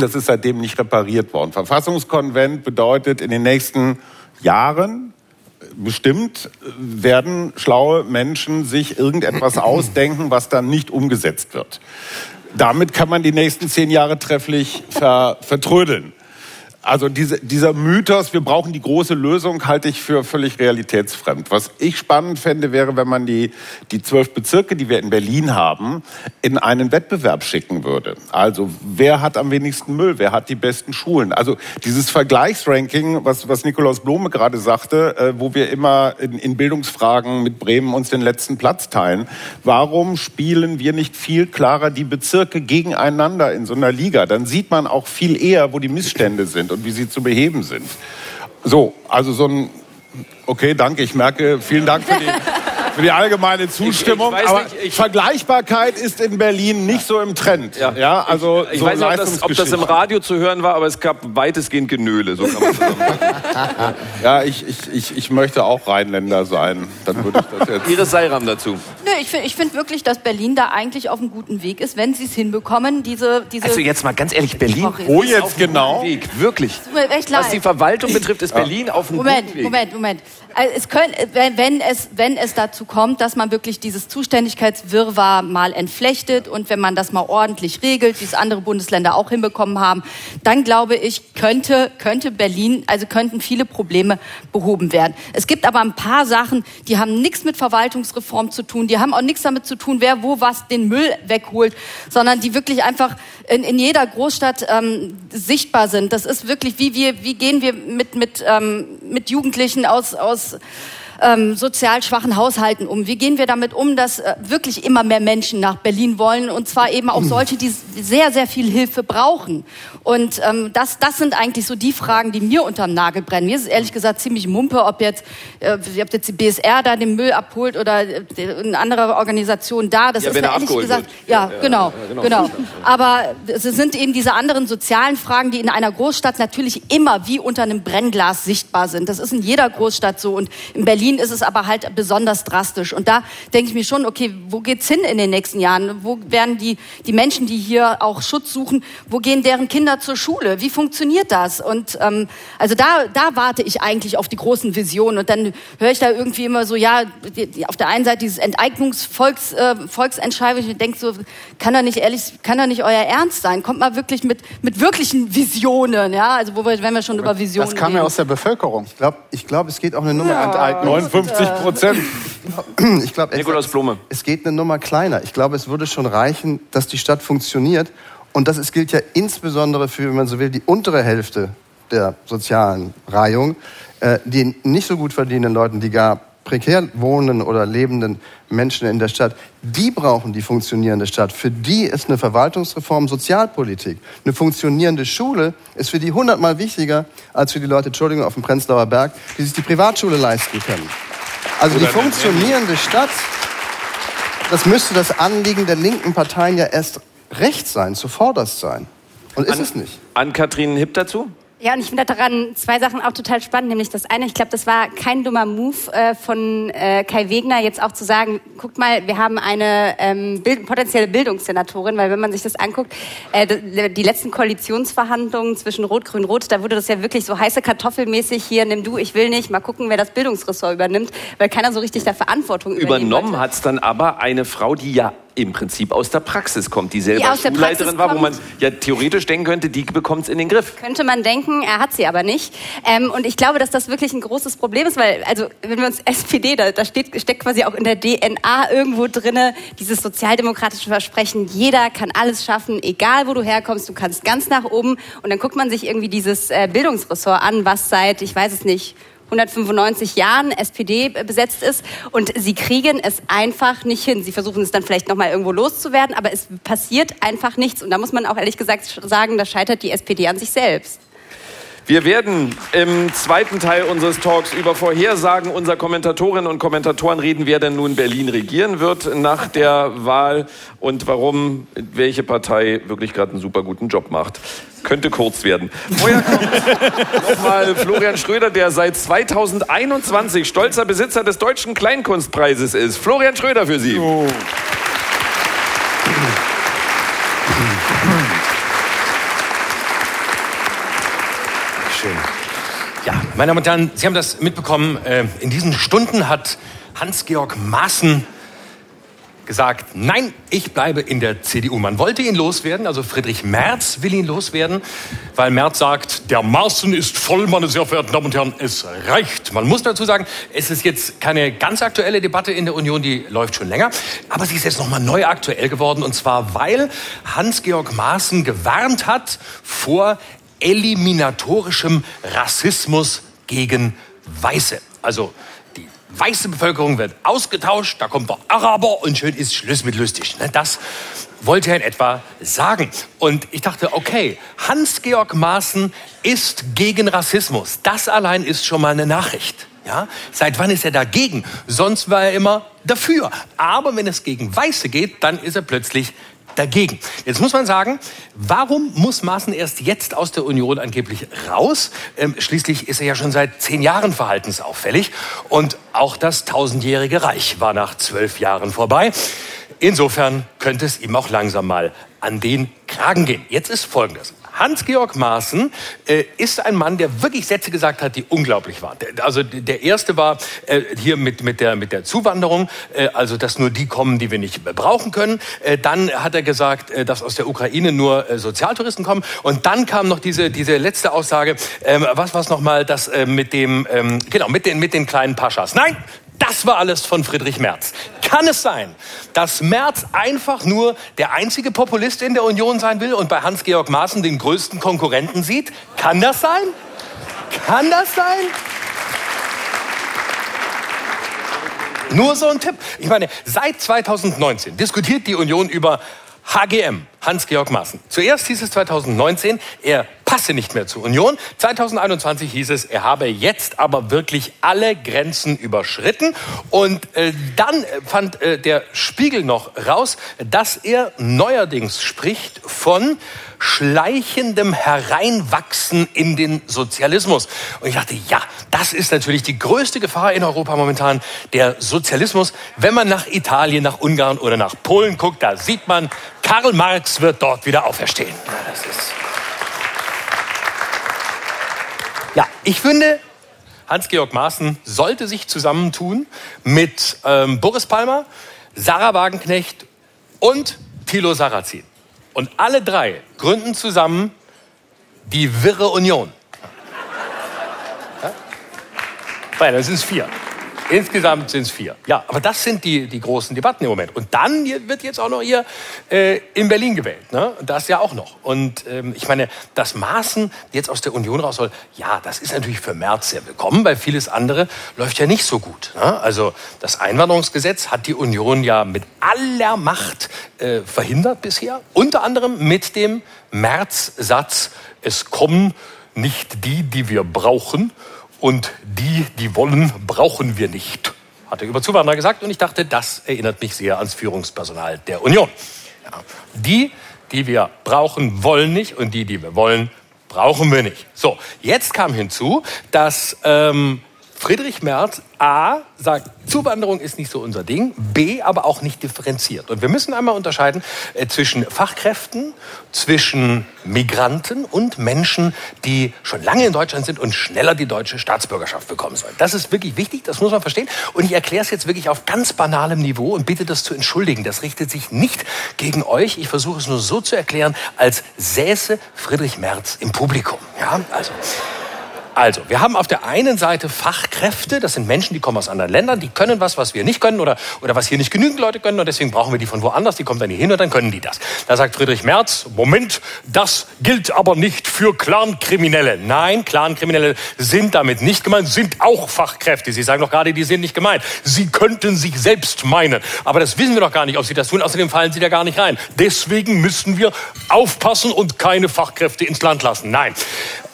Das ist seitdem nicht repariert worden. Verfassungskonvent bedeutet in den nächsten Jahren bestimmt werden schlaue Menschen sich irgendetwas ausdenken, was dann nicht umgesetzt wird. Damit kann man die nächsten zehn Jahre trefflich ver vertrödeln also diese, dieser Mythos, wir brauchen die große Lösung, halte ich für völlig realitätsfremd. Was ich spannend fände, wäre, wenn man die, die zwölf Bezirke, die wir in Berlin haben, in einen Wettbewerb schicken würde. Also wer hat am wenigsten Müll, wer hat die besten Schulen? Also dieses Vergleichsranking, was, was Nikolaus Blome gerade sagte, äh, wo wir immer in, in Bildungsfragen mit Bremen uns den letzten Platz teilen. Warum spielen wir nicht viel klarer die Bezirke gegeneinander in so einer Liga? Dann sieht man auch viel eher, wo die Missstände sind und wie sie zu beheben sind. So, also so ein, okay, danke, ich merke, vielen Dank für die für die allgemeine Zustimmung. Ich, ich aber nicht, Vergleichbarkeit ist in Berlin nicht so im Trend. Ja, ja also ich, ich so weiß nicht, ob das, ob das, im Radio zu hören war, aber es gab weitestgehend Genöle. So kann man ja, ich, ich, ich, möchte auch Rheinländer sein. Dann würde ich das jetzt. Ihre Seiram dazu. Nö, ich finde ich find wirklich, dass Berlin da eigentlich auf einem guten Weg ist, wenn sie es hinbekommen, diese, diese. Also jetzt mal ganz ehrlich, Berlin. Wo jetzt genau? Weg, wirklich. Was die Verwaltung betrifft, ist Berlin auf einem Moment, guten Weg. Moment, Moment, Moment. Also es können, wenn, wenn, es, wenn es dazu dazu kommt, dass man wirklich dieses Zuständigkeitswirrwarr mal entflechtet und wenn man das mal ordentlich regelt, wie es andere Bundesländer auch hinbekommen haben, dann glaube ich, könnte, könnte Berlin, also könnten viele Probleme behoben werden. Es gibt aber ein paar Sachen, die haben nichts mit Verwaltungsreform zu tun, die haben auch nichts damit zu tun, wer wo was den Müll wegholt, sondern die wirklich einfach in, in jeder Großstadt ähm, sichtbar sind. Das ist wirklich, wie wir, wie gehen wir mit, mit, ähm, mit Jugendlichen aus, aus с ähm, sozial schwachen Haushalten um? Wie gehen wir damit um, dass äh, wirklich immer mehr Menschen nach Berlin wollen und zwar eben auch solche, die sehr, sehr viel Hilfe brauchen? Und ähm, das, das sind eigentlich so die Fragen, die mir unterm Nagel brennen. Mir ist es ehrlich gesagt ziemlich mumpe, ob jetzt, äh, ob jetzt die BSR da den Müll abholt oder äh, eine andere Organisation da. Das ja, ist mir ehrlich gesagt, ja, ja, genau, ja, genau, genau. Aber es sind eben diese anderen sozialen Fragen, die in einer Großstadt natürlich immer wie unter einem Brennglas sichtbar sind. Das ist in jeder Großstadt so und in Berlin Berlin ist es aber halt besonders drastisch. Und da denke ich mir schon, okay, wo geht's hin in den nächsten Jahren? Wo werden die, die Menschen, die hier auch Schutz suchen, wo gehen deren Kinder zur Schule? Wie funktioniert das? Und ähm, also da, da warte ich eigentlich auf die großen Visionen. Und dann höre ich da irgendwie immer so, ja, die, die, auf der einen Seite dieses Enteignungsvolksentscheidung, äh, ich denke so, kann da nicht ehrlich, kann da nicht euer Ernst sein? Kommt mal wirklich mit, mit wirklichen Visionen, ja? Also wo wir, wenn wir schon über Visionen Das kam ja aus der Bevölkerung. Ich glaube, ich glaub, es geht auch eine Nummer ja. Enteignung. 59 Prozent. Ich glaube, Nikolaus Blume. Es geht eine Nummer kleiner. Ich glaube, es würde schon reichen, dass die Stadt funktioniert. Und das ist, gilt ja insbesondere für, wenn man so will, die untere Hälfte der sozialen Reihung, äh, die nicht so gut verdienenden Leuten, die gar prekär wohnenden oder lebenden Menschen in der Stadt, die brauchen die funktionierende Stadt. Für die ist eine Verwaltungsreform Sozialpolitik. Eine funktionierende Schule ist für die hundertmal wichtiger als für die Leute, Entschuldigung, auf dem Prenzlauer Berg, die sich die Privatschule leisten können. Also die funktionierende Stadt, das müsste das Anliegen der linken Parteien ja erst recht sein, zuvorderst sein. Und ist an, es nicht. An Kathrin Hipp dazu? Ja, und ich finde daran zwei Sachen auch total spannend. Nämlich das eine, ich glaube, das war kein dummer Move äh, von äh, Kai Wegner, jetzt auch zu sagen, guckt mal, wir haben eine ähm, Bild potenzielle Bildungssenatorin, weil wenn man sich das anguckt, äh, die letzten Koalitionsverhandlungen zwischen Rot, Grün, Rot, da wurde das ja wirklich so heiße Kartoffelmäßig hier, nimm du, ich will nicht, mal gucken, wer das Bildungsressort übernimmt, weil keiner so richtig der Verantwortung übernommen hat es dann aber eine Frau, die ja im Prinzip aus der Praxis kommt, die selber Die aus Schulleiterin war, wo man ja theoretisch denken könnte, die bekommt es in den Griff. Könnte man denken, er hat sie aber nicht. Ähm, und ich glaube, dass das wirklich ein großes Problem ist, weil, also, wenn wir uns SPD, da, da steht, steckt quasi auch in der DNA irgendwo drinne dieses sozialdemokratische Versprechen, jeder kann alles schaffen, egal wo du herkommst, du kannst ganz nach oben. Und dann guckt man sich irgendwie dieses äh, Bildungsressort an, was seit, ich weiß es nicht, 195 Jahren SPD besetzt ist und sie kriegen es einfach nicht hin. Sie versuchen es dann vielleicht noch mal irgendwo loszuwerden, aber es passiert einfach nichts und da muss man auch ehrlich gesagt sagen, da scheitert die SPD an sich selbst. Wir werden im zweiten Teil unseres Talks über Vorhersagen unserer Kommentatorinnen und Kommentatoren reden, wer denn nun Berlin regieren wird nach der Wahl und warum welche Partei wirklich gerade einen super guten Job macht. Könnte kurz werden. Vorher kommt nochmal Florian Schröder, der seit 2021 stolzer Besitzer des Deutschen Kleinkunstpreises ist. Florian Schröder für Sie. Schön. Meine Damen und Herren, Sie haben das mitbekommen. äh, In diesen Stunden hat Hans-Georg Maaßen gesagt, nein, ich bleibe in der CDU. Man wollte ihn loswerden, also Friedrich Merz will ihn loswerden, weil Merz sagt, der Maaßen ist voll, meine sehr verehrten Damen und Herren, es reicht. Man muss dazu sagen, es ist jetzt keine ganz aktuelle Debatte in der Union, die läuft schon länger, aber sie ist jetzt nochmal neu aktuell geworden und zwar, weil Hans-Georg Maaßen gewarnt hat vor eliminatorischem Rassismus gegen Weiße. Also die weiße Bevölkerung wird ausgetauscht, da kommt der Araber und schön ist Schluss mit lustig. ne? Das wollte er in etwa sagen. Und ich dachte, okay, Hans-Georg Maaßen ist gegen Rassismus. Das allein ist schon mal eine Nachricht. Ja? Seit wann ist er dagegen? Sonst war er immer dafür. Aber wenn es gegen Weiße geht, dann ist er plötzlich dagegen. Jetzt muss man sagen, warum muss Maaßen erst jetzt aus der Union angeblich raus? Ähm, schließlich ist er ja schon seit zehn Jahren verhaltensauffällig und auch das tausendjährige Reich war nach zwölf Jahren vorbei. Insofern könnte es ihm auch langsam mal an den Kragen gehen. Jetzt ist Folgendes. Hans-Georg Maaßen äh, ist ein Mann, der wirklich Sätze gesagt hat, die unglaublich waren. Der, also der erste war äh, hier mit, mit, der, mit der Zuwanderung, äh, also dass nur die kommen, die wir nicht brauchen können. Äh, dann hat er gesagt, äh, dass aus der Ukraine nur äh, Sozialtouristen kommen. Und dann kam noch diese, diese letzte Aussage, ähm, was war es nochmal, das mit dem, ähm, genau, mit den, mit den kleinen Paschas. Nein, das war alles von Friedrich Merz. Kann es sein, dass Merz einfach nur der einzige Populist in der Union sein will und bei Hans-Georg Maaßen den größten Konkurrenten sieht? Kann das sein? Kann das sein? Nur so ein Tipp. Ich meine, seit 2019 diskutiert die Union über HGM, Hans-Georg Maaßen. Zuerst hieß es 2019, er passe nicht mehr zur Union. 2021 hieß es, er habe jetzt aber wirklich alle Grenzen überschritten. Und äh, dann fand äh, der Spiegel noch raus, dass er neuerdings spricht von schleichendem Hereinwachsen in den Sozialismus. Und ich dachte, ja, das ist natürlich die größte Gefahr in Europa momentan, der Sozialismus. Wenn man nach Italien, nach Ungarn oder nach Polen guckt, da sieht man, Karl Marx wird dort wieder auferstehen. Ja, ja, ich finde, Hans-Georg Maaßen sollte sich zusammentun mit ähm, Boris Palmer, Sarah Wagenknecht und Thilo Sarrazin. Und alle drei gründen zusammen die Wirre Union. Ja? Weil das sind vier. Insgesamt sind es vier. Ja, aber das sind die, die großen Debatten im Moment. Und dann wird jetzt auch noch hier äh, in Berlin gewählt. Ne? Das ja auch noch. Und ähm, ich meine, dass Maaßen jetzt aus der Union raus soll, ja, das ist natürlich für Merz sehr willkommen, weil vieles andere läuft ja nicht so gut. Ne? Also das Einwanderungsgesetz hat die Union ja mit aller Macht äh, verhindert bisher. Unter anderem mit dem Merz-Satz, es kommen nicht die, die wir brauchen, und die, die wollen, brauchen wir nicht, hat er über Zuwanderer gesagt. Und ich dachte, das erinnert mich sehr ans Führungspersonal der Union. Ja. Die, die wir brauchen, wollen nicht und die, die wir wollen, brauchen wir nicht. So, jetzt kam hinzu, dass ähm, Friedrich Merz A sagt, Zuwanderung ist nicht so unser Ding, B aber auch nicht differenziert. Und wir müssen einmal unterscheiden äh, zwischen Fachkräften, zwischen Migranten und Menschen, die schon lange in Deutschland sind und schneller die deutsche Staatsbürgerschaft bekommen sollen. Das ist wirklich wichtig, das muss man verstehen. Und ich erkläre es jetzt wirklich auf ganz banalem Niveau und bitte das zu entschuldigen. Das richtet sich nicht gegen euch. Ich versuche es nur so zu erklären, als säße Friedrich Merz im Publikum. Ja, also. Also, wir haben auf der einen Seite Fachkräfte, das sind Menschen, die kommen aus anderen Ländern, die können was, was wir nicht können oder, oder was hier nicht genügend Leute können und deswegen brauchen wir die von woanders, die kommen dann hier hin und dann können die das. Da sagt Friedrich Merz, Moment, das gilt aber nicht für Clankriminelle. Nein, Clankriminelle sind damit nicht gemeint, sind auch Fachkräfte. Sie sagen doch gerade, die sind nicht gemeint. Sie könnten sich selbst meinen. Aber das wissen wir doch gar nicht, ob sie das tun. Außerdem fallen sie da gar nicht rein. Deswegen müssen wir aufpassen und keine Fachkräfte ins Land lassen. Nein.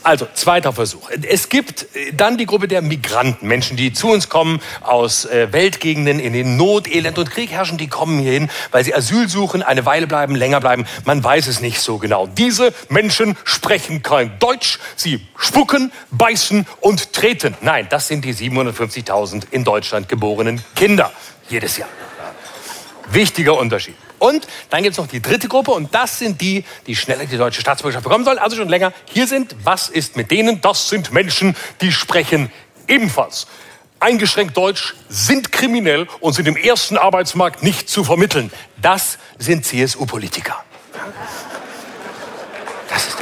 Also, zweiter Versuch. Es gibt äh, dann die Gruppe der Migranten, Menschen, die zu uns kommen aus äh, Weltgegenden, in denen Not, Elend und Krieg herrschen, die kommen hierhin, weil sie Asyl suchen, eine Weile bleiben, länger bleiben. Man weiß es nicht so genau. Diese Menschen sprechen kein Deutsch. Sie spucken, beißen und treten. Nein, das sind die 750.000 in Deutschland geborenen Kinder jedes Jahr. Wichtiger Unterschied. Und dann gibt es noch die dritte Gruppe und das sind die, die schneller die deutsche Staatsbürgerschaft bekommen sollen, also schon länger hier sind. Was ist mit denen? Das sind Menschen, die sprechen ebenfalls eingeschränkt Deutsch, sind kriminell und sind im ersten Arbeitsmarkt nicht zu vermitteln. Das sind CSU-Politiker. Das ist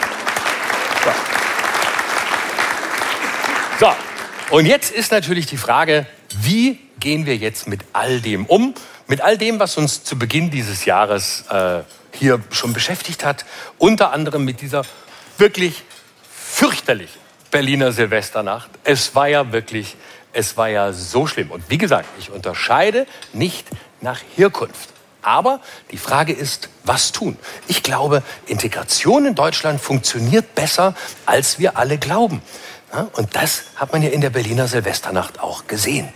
so. so, und jetzt ist natürlich die Frage, wie gehen wir jetzt mit all dem um? Mit all dem, was uns zu Beginn dieses Jahres äh, hier schon beschäftigt hat, unter anderem mit dieser wirklich fürchterlichen Berliner Silvesternacht. Es war ja wirklich, es war ja so schlimm. Und wie gesagt, ich unterscheide nicht nach Herkunft. Aber die Frage ist, was tun? Ich glaube, Integration in Deutschland funktioniert besser, als wir alle glauben. Und das hat man ja in der Berliner Silvesternacht auch gesehen.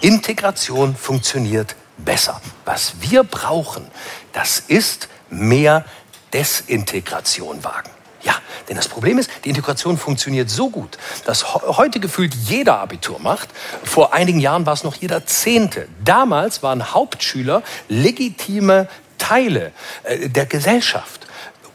Integration funktioniert besser. Was wir brauchen, das ist mehr Desintegration wagen. Ja, denn das Problem ist, die Integration funktioniert so gut, dass heute gefühlt jeder Abitur macht. Vor einigen Jahren war es noch jeder Zehnte. Damals waren Hauptschüler legitime Teile äh, der Gesellschaft.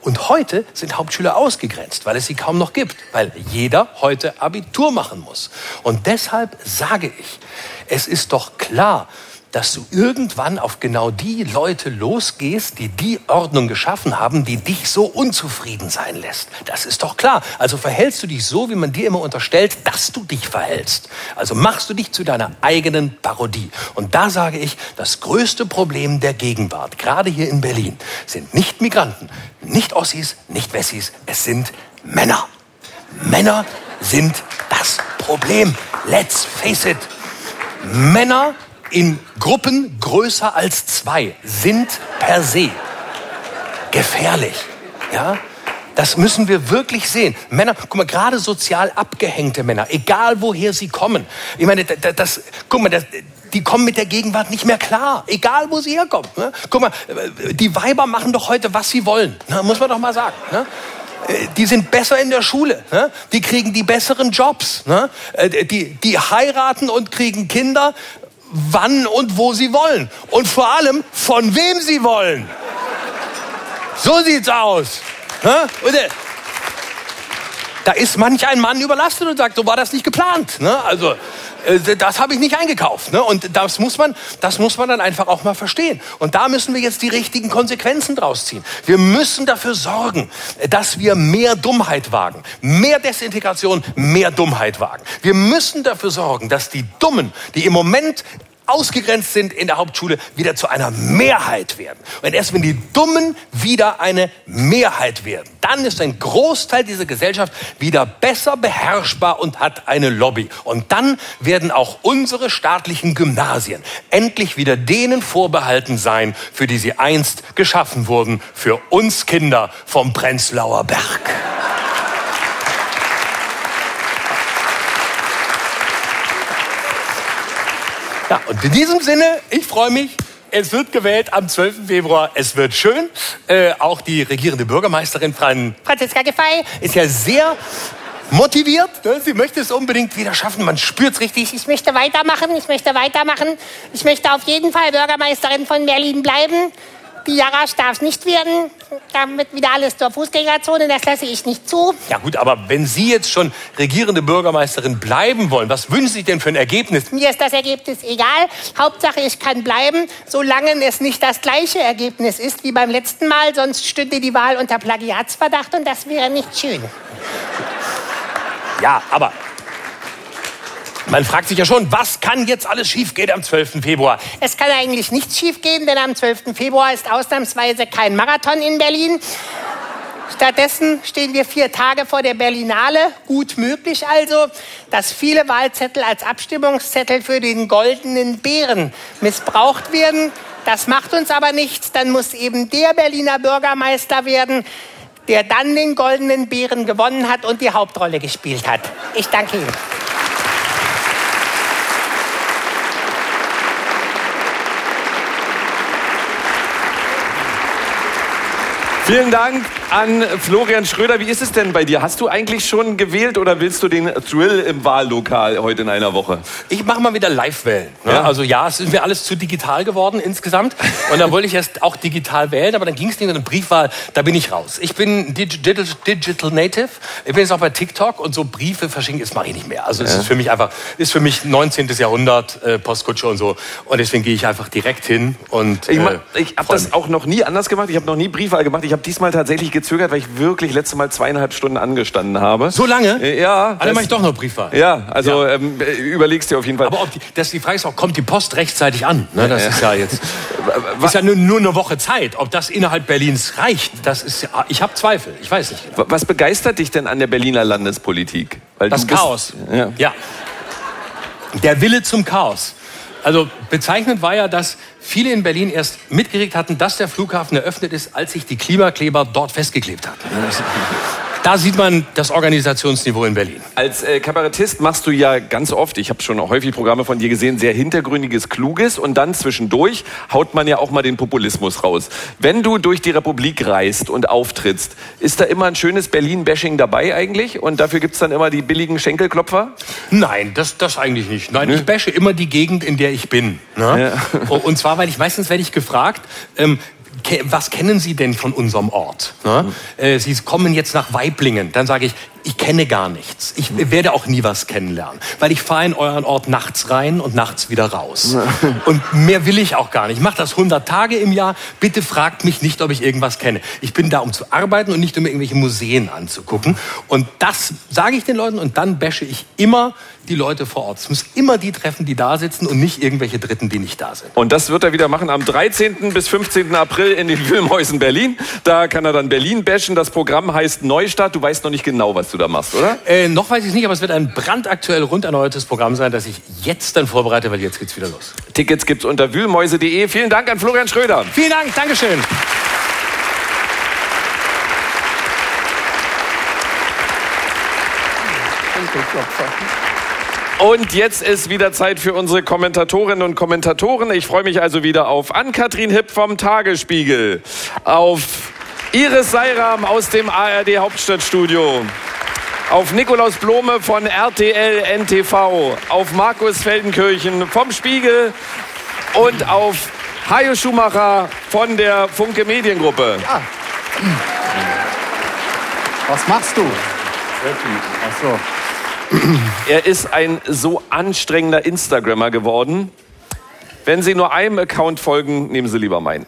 Und heute sind Hauptschüler ausgegrenzt, weil es sie kaum noch gibt, weil jeder heute Abitur machen muss. Und deshalb sage ich, es ist doch klar, dass du irgendwann auf genau die Leute losgehst, die die Ordnung geschaffen haben, die dich so unzufrieden sein lässt. Das ist doch klar. Also verhältst du dich so, wie man dir immer unterstellt, dass du dich verhältst. Also machst du dich zu deiner eigenen Parodie. Und da sage ich, das größte Problem der Gegenwart, gerade hier in Berlin, sind nicht Migranten, nicht Ossis, nicht Wessis, es sind Männer. Männer sind das Problem. Let's face it. Männer in Gruppen größer als zwei sind per se gefährlich. Ja? Das müssen wir wirklich sehen. Männer, guck mal, gerade sozial abgehängte Männer, egal woher sie kommen. Ich meine, das, das guck mal, das, die kommen mit der Gegenwart nicht mehr klar, egal wo sie herkommen. Ne? Guck mal, die Weiber machen doch heute, was sie wollen, ne? muss man doch mal sagen. Ne? Die sind besser in der Schule, ne? die kriegen die besseren Jobs, ne? Äh, die, die heiraten und kriegen Kinder wann und wo sie wollen. Und vor allem, von wem sie wollen. So sieht's aus. Da ist manch ein Mann überlastet und sagt, so war das nicht geplant. Ne? Also äh, das habe ich nicht eingekauft. Ne? Und das muss, man, das muss man dann einfach auch mal verstehen. Und da müssen wir jetzt die richtigen Konsequenzen draus ziehen. Wir müssen dafür sorgen, dass wir mehr Dummheit wagen. Mehr Desintegration, mehr Dummheit wagen. Wir müssen dafür sorgen, dass die Dummen, die im Moment ausgegrenzt sind in der Hauptschule, wieder zu einer Mehrheit werden. Und erst wenn die Dummen wieder eine Mehrheit werden, dann ist ein Großteil dieser Gesellschaft wieder besser beherrschbar und hat eine Lobby. Und dann werden auch unsere staatlichen Gymnasien endlich wieder denen vorbehalten sein, für die sie einst geschaffen wurden, für uns Kinder vom Prenzlauer Berg. Ja, und in diesem Sinne, ich freue mich. Es wird gewählt am 12. Februar. Es wird schön. Äh, auch die regierende Bürgermeisterin Franziska Giffey ist ja sehr motiviert. Sie möchte es unbedingt wieder schaffen. Man spürt es richtig. Ich möchte weitermachen, ich möchte weitermachen. Ich möchte auf jeden Fall Bürgermeisterin von Berlin bleiben. Die Jarasch darf es nicht werden. Damit wieder alles zur Fußgängerzone, das lasse ich nicht zu. Ja gut, aber wenn Sie jetzt schon regierende Bürgermeisterin bleiben wollen, was wünschen Sie sich denn für ein Ergebnis? Mir ist das Ergebnis egal. Hauptsache, ich kann bleiben, solange es nicht das gleiche Ergebnis ist wie beim letzten Mal. Sonst stünde die Wahl unter Plagiatsverdacht und das wäre nicht schön. Ja, aber man fragt sich ja schon, was kann jetzt alles schiefgehen am 12. Februar? Es kann eigentlich nichts schiefgehen, denn am 12. Februar ist ausnahmsweise kein Marathon in Berlin. Stattdessen stehen wir vier Tage vor der Berlinale. Gut möglich also, dass viele Wahlzettel als Abstimmungszettel für den goldenen Bären missbraucht werden. Das macht uns aber nichts. Dann muss eben der Berliner Bürgermeister werden, der dann den goldenen Bären gewonnen hat und die Hauptrolle gespielt hat. Ich danke Ihnen. Vielen Dank an Florian Schröder. Wie ist es denn bei dir? Hast du eigentlich schon gewählt oder willst du den Thrill im Wahllokal heute in einer Woche? Ich mache mal wieder Live-Wählen. Ne? Ja. Also ja, es ist mir alles zu digital geworden insgesamt. Und dann wollte ich erst auch digital wählen, aber dann ging es nicht der Briefwahl. Da bin ich raus. Ich bin Digital, Digital Native. Ich bin jetzt auch bei TikTok und so Briefe verschicken, das mache ich nicht mehr. Also es ist für mich einfach, ist für mich 19. Jahrhundert äh, Postkutsche und so. Und deswegen gehe ich einfach direkt hin und Ich, äh, ich habe freu das auch noch nie anders gemacht. Ich habe noch nie Briefwahl gemacht. Ich habe diesmal tatsächlich gezögert, weil ich wirklich letzte Mal zweieinhalb Stunden angestanden habe. So lange? Äh, Ja. Dann das- mache ich doch noch Briefwahl. Ja, also Ja. Ähm, äh, überlegst dir auf jeden Fall. Aber ob die, das, die Frage ist auch, kommt die Post rechtzeitig an? Ne, das ist ja jetzt ist ja nur, nur eine Woche Zeit. Ob das innerhalb Berlins reicht, das ist ja, ich habe Zweifel. Ich weiß nicht. Wa- Was begeistert dich denn an der Berliner Landespolitik? Weil Das bist- Chaos. Ja. ja. Der Wille zum Chaos. Also bezeichnend war ja, dass viele in Berlin erst mitgekriegt hatten, dass der Flughafen eröffnet ist, als sich die Klimakleber dort festgeklebt hatten. Da sieht man das Organisationsniveau in Berlin. Als äh, Kabarettist machst du ja ganz oft, ich habe schon häufig Programme von dir gesehen, sehr hintergründiges, kluges und dann zwischendurch haut man ja auch mal den Populismus raus. Wenn du durch die Republik reist und auftrittst, ist da immer ein schönes Berlin-Bashing dabei eigentlich und dafür gibt's dann immer die billigen Schenkelklopfer? Nein, das, das eigentlich nicht. Nein, ich bashe immer die Gegend, in der ich bin. Ne? Und zwar, weil ich meistens werde ich gefragt, ähm, was kennen Sie denn von unserem Ort? Ne? Äh, Sie kommen jetzt nach Weiblingen. Dann sage ich, ich kenne gar nichts. Ich werde auch nie was kennenlernen, weil ich fahre in euren Ort nachts rein und nachts wieder raus. Und mehr will ich auch gar nicht. Ich mache das 100 Tage im Jahr. Bitte fragt mich nicht, ob ich irgendwas kenne. Ich bin da, um zu arbeiten und nicht um irgendwelche Museen anzugucken. Und das sage ich den Leuten und dann bashe ich immer die Leute vor Ort. Es muss immer die treffen, die da sitzen und nicht irgendwelche Dritten, die nicht da sind. Und das wird er wieder machen am 13. bis 15. April in den Filmhäusern Berlin. Da kann er dann Berlin bashen. Das Programm heißt Neustart. Du weißt noch nicht genau, was du da machst, oder? Äh, noch weiß ich es nicht, aber es wird ein brandaktuell rund erneuertes Programm sein, das ich jetzt dann vorbereite, weil jetzt geht's wieder los. Tickets gibt's unter wühlmäuse.de. Vielen Dank an Florian Schröder. Vielen Dank, Dankeschön. Und jetzt ist wieder Zeit für unsere Kommentatorinnen und Kommentatoren. Ich freue mich also wieder auf Ann-Kathrin Hipp vom Tagesspiegel, auf Iris Seiram aus dem ARD Hauptstadtstudio, auf Nikolaus Blome von RTL NTV, auf Markus Feldenkirchen vom Spiegel und auf Hajo Schumacher von der Funke Mediengruppe. Was machst du? Ach so. Er ist ein so anstrengender Instagrammer geworden. Wenn Sie nur einem Account folgen, nehmen Sie lieber meinen.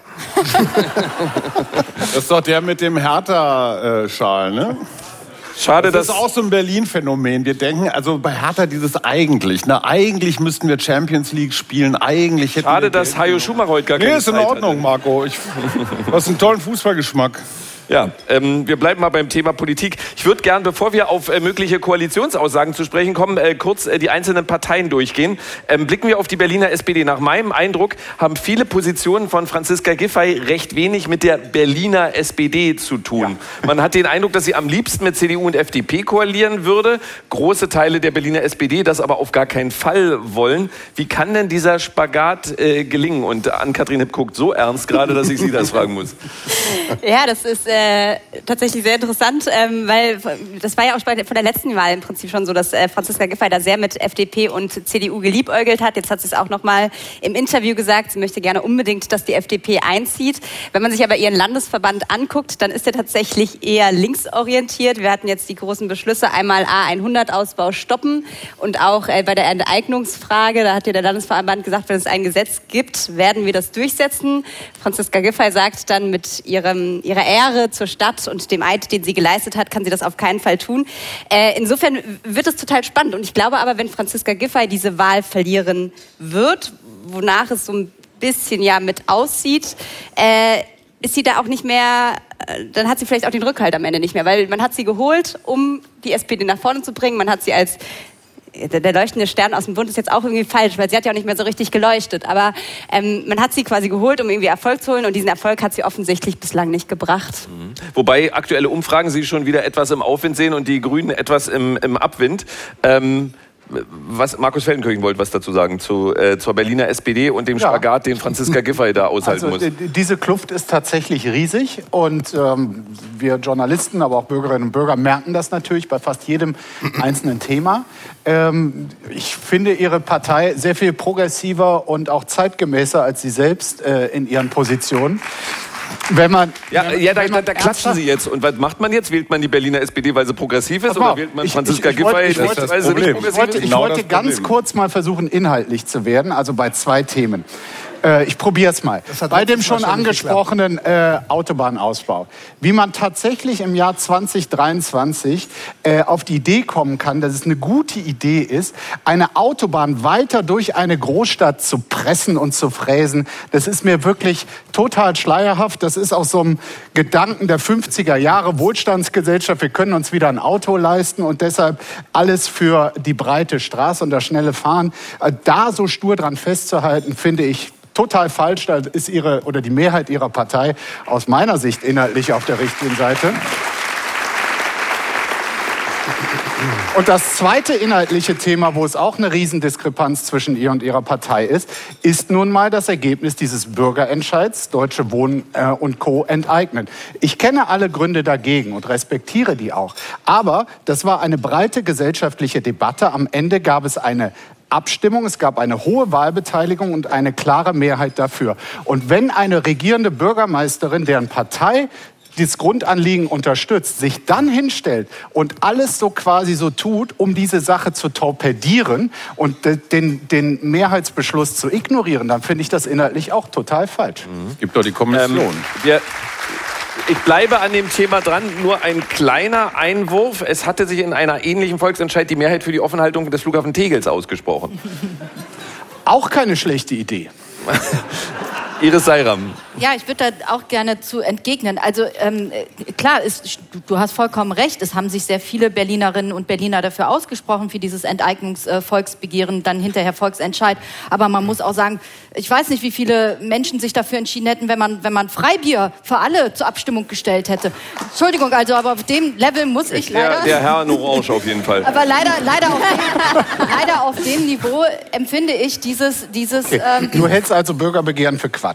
Das ist doch der mit dem Hertha-Schal, ne? Schade, Das ist auch so ein Berlin-Phänomen. Wir denken, also bei Hertha dieses eigentlich, ne? Eigentlich müssten wir Champions League spielen, eigentlich hätten Schade, wir dass. Hajo Schumacher heute gar Nee, keine ist in Ordnung. Marco. Ich, du hast einen tollen Fußballgeschmack. Ja, ähm, wir bleiben mal beim Thema Politik. Ich würde gern, bevor wir auf äh, mögliche Koalitionsaussagen zu sprechen kommen, äh, kurz äh, die einzelnen Parteien durchgehen. Ähm, blicken wir auf die Berliner SPD. Nach meinem Eindruck haben viele Positionen von Franziska Giffey recht wenig mit der Berliner SPD zu tun. Man hat den Eindruck, dass sie am liebsten mit CDU und FDP koalieren würde. Große Teile der Berliner SPD das aber auf gar keinen Fall wollen. Wie kann denn dieser Spagat äh, gelingen? Und Ann-Kathrin Hipp guckt so ernst gerade, dass ich Sie das fragen muss. Ja, das ist äh, tatsächlich sehr interessant, ähm, weil das war ja auch von der letzten Wahl im Prinzip schon so, dass äh, Franziska Giffey da sehr mit FDP und CDU geliebäugelt hat. Jetzt hat sie es auch noch mal im Interview gesagt, sie möchte gerne unbedingt, dass die FDP einzieht. Wenn man sich aber ihren Landesverband anguckt, dann ist er tatsächlich eher linksorientiert. Wir hatten jetzt die großen Beschlüsse, einmal A100-Ausbau stoppen und auch äh, bei der Enteignungsfrage, da hat ja der Landesverband gesagt, wenn es ein Gesetz gibt, werden wir das durchsetzen. Franziska Giffey sagt dann mit ihrem, ihrer Ehre zur Stadt und dem Eid, den sie geleistet hat, kann sie das auf keinen Fall tun. Äh, insofern wird es total spannend. Und ich glaube aber, wenn Franziska Giffey diese Wahl verlieren wird, wonach es so ein bisschen ja mit aussieht, äh, ist sie da auch nicht mehr, äh, dann hat sie vielleicht auch den Rückhalt am Ende nicht mehr, weil man hat sie geholt, um die SPD nach vorne zu bringen. Man hat sie als der leuchtende Stern aus dem Bund ist jetzt auch irgendwie falsch, weil sie hat ja auch nicht mehr so richtig geleuchtet. Aber ähm, man hat sie quasi geholt, um irgendwie Erfolg zu holen und diesen Erfolg hat sie offensichtlich bislang nicht gebracht. Mhm. Wobei aktuelle Umfragen sie schon wieder etwas im Aufwind sehen und die Grünen etwas im, im Abwind. Ähm, was Markus Feldenkirchen wollte was dazu sagen zu, äh, zur Berliner SPD und dem ja. Spagat, den Franziska Giffey da aushalten also, muss. Diese Kluft ist tatsächlich riesig und ähm, wir Journalisten, aber auch Bürgerinnen und Bürger merken das natürlich bei fast jedem einzelnen Thema. Ähm, ich finde Ihre Partei sehr viel progressiver und auch zeitgemäßer als Sie selbst äh, in Ihren Positionen. Wenn man, ja, wenn, ja da, da, da klatschen Sie jetzt. Und was macht man jetzt? Wählt man die Berliner SPD, weil sie progressiv ist? Oder wählt man Franziska Giffey, weil sie nicht progressiv ich wollte, ich genau wollte ganz kurz mal versuchen, inhaltlich zu werden, also bei zwei Themen. Äh, ich probiere es mal. Bei dem schon angesprochenen äh, Autobahnausbau. Wie man tatsächlich im Jahr 2023 äh, auf die Idee kommen kann, dass es eine gute Idee ist, eine Autobahn weiter durch eine Großstadt zu pressen und zu fräsen, das ist mir wirklich total schleierhaft. Das ist aus so einem Gedanken der 50er Jahre Wohlstandsgesellschaft. Wir können uns wieder ein Auto leisten und deshalb alles für die breite Straße und das schnelle Fahren. Äh, da so stur dran festzuhalten, finde ich total falsch. Da ist ihre oder die Mehrheit ihrer Partei aus meiner Sicht inhaltlich auf der richtigen Seite. Und das zweite inhaltliche Thema, wo es auch eine Riesendiskrepanz zwischen ihr und ihrer Partei ist, ist nun mal das Ergebnis dieses Bürgerentscheids, Deutsche Wohnen äh, und Co. enteignen. Ich kenne alle Gründe dagegen und respektiere die auch. Aber das war eine breite gesellschaftliche Debatte. Am Ende gab es eine Abstimmung, es gab eine hohe Wahlbeteiligung und eine klare Mehrheit dafür. Und wenn eine regierende Bürgermeisterin, deren Partei dieses Grundanliegen unterstützt, sich dann hinstellt und alles so quasi so tut, um diese Sache zu torpedieren und den, den Mehrheitsbeschluss zu ignorieren, dann finde ich das inhaltlich auch total falsch. Mhm. Es gibt doch die Kommission. Ähm, wir ich bleibe an dem Thema dran. Nur ein kleiner Einwurf. Es hatte sich in einer ähnlichen Volksentscheid die Mehrheit für die Offenhaltung des Flughafen Tegels ausgesprochen. Auch keine schlechte Idee. Iris Seiram. Ja, ich würde da auch gerne zu entgegnen. Also ähm, klar, ist, du hast vollkommen recht. Es haben sich sehr viele Berlinerinnen und Berliner dafür ausgesprochen, für dieses Enteignungsvolksbegehren, dann hinterher Volksentscheid. Aber man muss auch sagen, ich weiß nicht, wie viele Menschen sich dafür entschieden hätten, wenn man, wenn man Freibier für alle zur Abstimmung gestellt hätte. Entschuldigung, also, aber auf dem Level muss ich leider... Der, der Herr in Orange auf jeden Fall. Aber leider, leider, auf, dem, leider auf dem Niveau empfinde ich dieses... dieses okay. ähm, du hältst also Bürgerbegehren für Quatsch.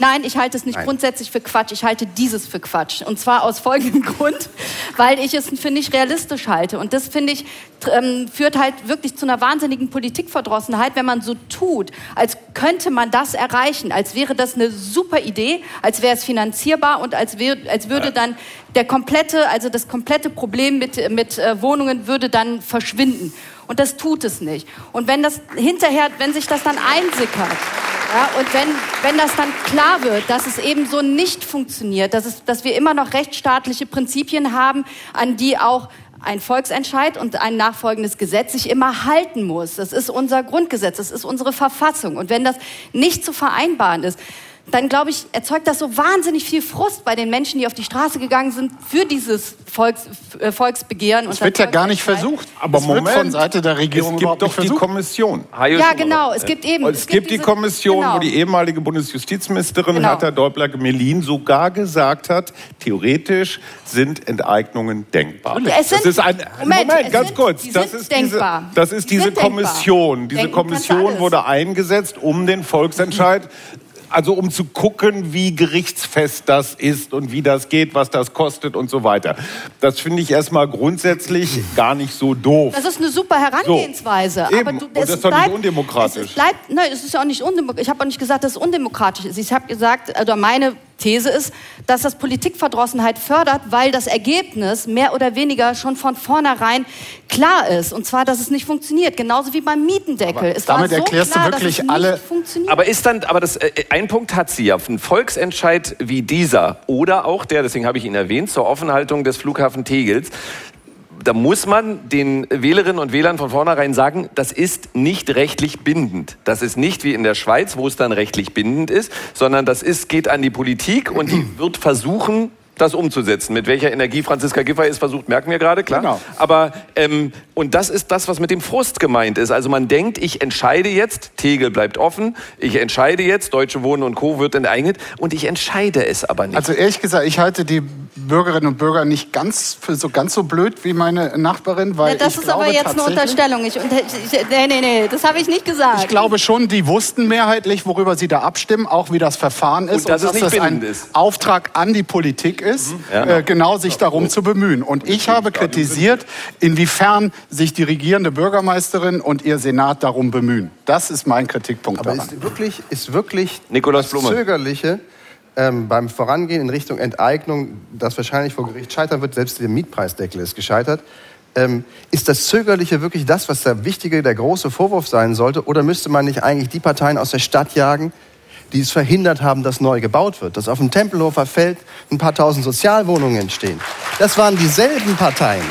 Nein, ich halte es nicht Nein. grundsätzlich für Quatsch. Ich halte dieses für Quatsch. Und zwar aus folgendem Grund, weil ich es für nicht realistisch halte. Und das, finde ich, ähm, führt halt wirklich zu einer wahnsinnigen Politikverdrossenheit, wenn man so tut, als könnte man das erreichen, als wäre das eine super Idee, als wäre es finanzierbar und als, wär, als würde dann der komplette, also das komplette Problem mit, mit äh, Wohnungen würde dann verschwinden. Und das tut es nicht. Und wenn das hinterher, wenn sich das dann einsickert, ja, und wenn, wenn das dann klar wird, dass es eben so nicht funktioniert, dass, es, dass wir immer noch rechtsstaatliche Prinzipien haben, an die auch ein Volksentscheid und ein nachfolgendes Gesetz sich immer halten muss. Das ist unser Grundgesetz, das ist unsere Verfassung. Und wenn das nicht zu vereinbaren ist, dann glaube ich, erzeugt das so wahnsinnig viel Frust bei den Menschen, die auf die Straße gegangen sind für dieses Volks, äh, Volksbegehren. Es wird ja gar nicht versucht. Aber es Moment, wird von Seite der Regierung es gibt doch die Kommission. Ja, genau. Es gibt eben. Es, es gibt, diese, die Kommission, genau. wo die ehemalige Bundesjustizministerin genau. Hertha Däubler-Melin sogar gesagt hat, theoretisch sind Enteignungen denkbar. Es sind, das ist ein Moment, Moment ganz sind, kurz. Das ist, diese, das ist diese Kommission. Diese Kommission wurde eingesetzt, um den Volksentscheid also um zu gucken, wie gerichtsfest das ist und wie das geht, was das kostet und so weiter. Das finde ich erstmal grundsätzlich gar nicht so doof. Das ist eine super Herangehensweise. So, aber du, Und das ist doch nicht undemokratisch. Es bleibt, nein, es ist ja auch nicht undemokratisch. Ich habe auch nicht gesagt, dass es undemokratisch ist. Ich habe gesagt, oder meine These ist, dass das Politikverdrossenheit fördert, weil das Ergebnis mehr oder weniger schon von vornherein klar ist. Und zwar, dass es nicht funktioniert. Genauso wie beim Mietendeckel. es damit war so erklärst du klar, wirklich dass es alle-. Aber ist dann, aber das, äh, ein Punkt hat sie ja. Ein Volksentscheid wie dieser oder auch der, deswegen habe ich ihn erwähnt, zur Offenhaltung des Flughafen Tegels. Da muss man den Wählerinnen und Wählern von vornherein sagen, das ist nicht rechtlich bindend. Das ist nicht wie in der Schweiz, wo es dann rechtlich bindend ist, sondern das ist, geht an die Politik und die wird versuchen, das umzusetzen. Mit welcher Energie Franziska Giffey es versucht, merken wir gerade, klar. Genau. Aber, ähm, und das ist das, was mit dem Frust gemeint ist. Also man denkt, ich entscheide jetzt, Tegel bleibt offen, ich entscheide jetzt, Deutsche Wohnen und Co. wird enteignet und ich entscheide es aber nicht. Also ehrlich gesagt, ich halte die Bürgerinnen und Bürger nicht ganz für so ganz so blöd wie meine Nachbarin, weil Ja, das ich ist glaube aber jetzt eine Unterstellung. Ich, ich, nee, nee, nee, das habe ich nicht gesagt. Ich glaube schon, die wussten mehrheitlich, worüber sie da abstimmen, auch wie das Verfahren ist Und dass es nicht das ein ist. Auftrag an die Politik ist, Ja. äh, genau sich darum zu bemühen. Und ich habe kritisiert, inwiefern sich die regierende Bürgermeisterin und ihr Senat darum bemühen. Das ist mein Kritikpunkt Aber daran. ist wirklich, ist wirklich Nikolaus das Blume. Zögerliche ähm, beim Vorangehen in Richtung Enteignung, das wahrscheinlich vor Gericht scheitern wird, selbst der Mietpreisdeckel ist gescheitert, ähm, ist das Zögerliche wirklich das, was der wichtige, der große Vorwurf sein sollte? Oder müsste man nicht eigentlich die Parteien aus der Stadt jagen, die es verhindert haben, dass neu gebaut wird? Dass auf dem Tempelhofer Feld ein paar tausend Sozialwohnungen entstehen. Das waren dieselben Parteien.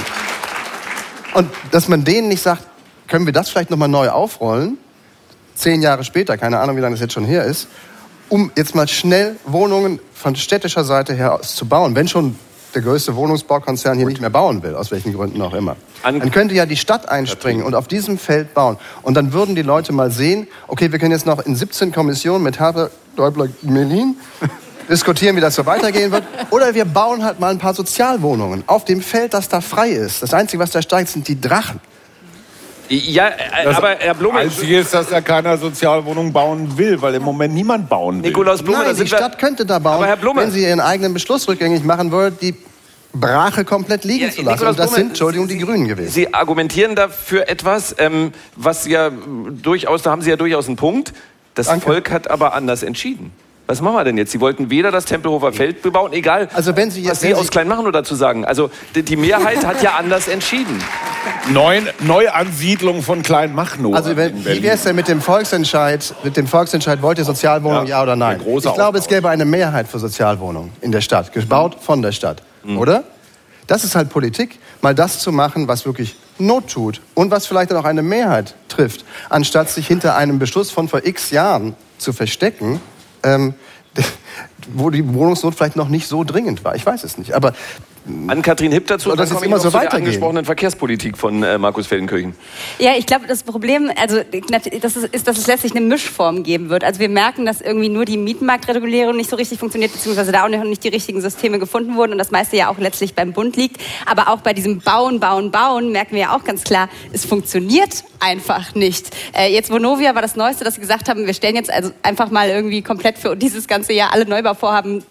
Und dass man denen nicht sagt, können wir das vielleicht nochmal neu aufrollen? zehn Jahre später, keine Ahnung, wie lange das jetzt schon her ist, um jetzt mal schnell Wohnungen von städtischer Seite her aus zu bauen, wenn schon der größte Wohnungsbaukonzern hier nicht mehr bauen will, aus welchen Gründen auch immer. An- Dann könnte ja die Stadt einspringen und auf diesem Feld bauen. Und dann würden die Leute mal sehen, okay, wir können jetzt noch in 17 Kommissionen mit Hertha, Däubler, Melin diskutieren, wie das so weitergehen wird. Oder wir bauen halt mal ein paar Sozialwohnungen auf dem Feld, das da frei ist. Das Einzige, was da steigt, sind die Drachen. Ja, äh, aber Herr Blume, Einzige ist, dass er keine Sozialwohnung bauen will, weil im Moment niemand bauen will. Nikolaus Blume, Nein, die Stadt könnte da bauen, Aber Herr Blume- wenn sie ihren eigenen Beschluss rückgängig machen würde, die Brache komplett liegen Ja, zu lassen. Nikolaus Und das Blume, sind, Entschuldigung, die Grünen gewesen. Sie argumentieren dafür etwas, ähm, was ja durchaus, da haben Sie ja durchaus einen Punkt. Das Danke. Volk hat aber anders entschieden. Was machen wir denn jetzt? Sie wollten weder das Tempelhofer Feld bebauen, egal Also wenn Sie jetzt- was Sie wenn Sie- aus Kleinmachnow dazu sagen. Also die, die Mehrheit hat ja anders entschieden. Neun, Neuansiedlung von Kleinmachnow. Also wenn, in wie wäre es denn mit dem Volksentscheid? Mit dem Volksentscheid wollt ihr Sozialwohnungen, Ja, ja, oder nein? Ich glaube, es Aufbau. gäbe eine Mehrheit für Sozialwohnungen in der Stadt, gebaut von der Stadt, oder? Das ist halt Politik, mal das zu machen, was wirklich Not tut und was vielleicht dann auch eine Mehrheit trifft, anstatt sich hinter einem Beschluss von vor X Jahren zu verstecken, ähm, wo die Wohnungsnot vielleicht noch nicht so dringend war. Ich weiß es nicht, aber An Kathrin Hipp dazu, Soll das ich immer noch so zu der angesprochenen Verkehrspolitik von äh, Markus Feldenkirchen. Ja, ich glaube, das Problem, also das ist, ist, dass es letztlich eine Mischform geben wird. Also wir merken, dass irgendwie nur die Mietmarktregulierung nicht so richtig funktioniert, beziehungsweise da auch noch nicht die richtigen Systeme gefunden wurden und das meiste ja auch letztlich beim Bund liegt. Aber auch bei diesem Bauen, Bauen, Bauen merken wir ja auch ganz klar, es funktioniert einfach nicht. Äh, jetzt Vonovia war das Neueste, dass sie gesagt haben, wir stellen jetzt also einfach mal irgendwie komplett für dieses ganze Jahr alle Neubauvorhaben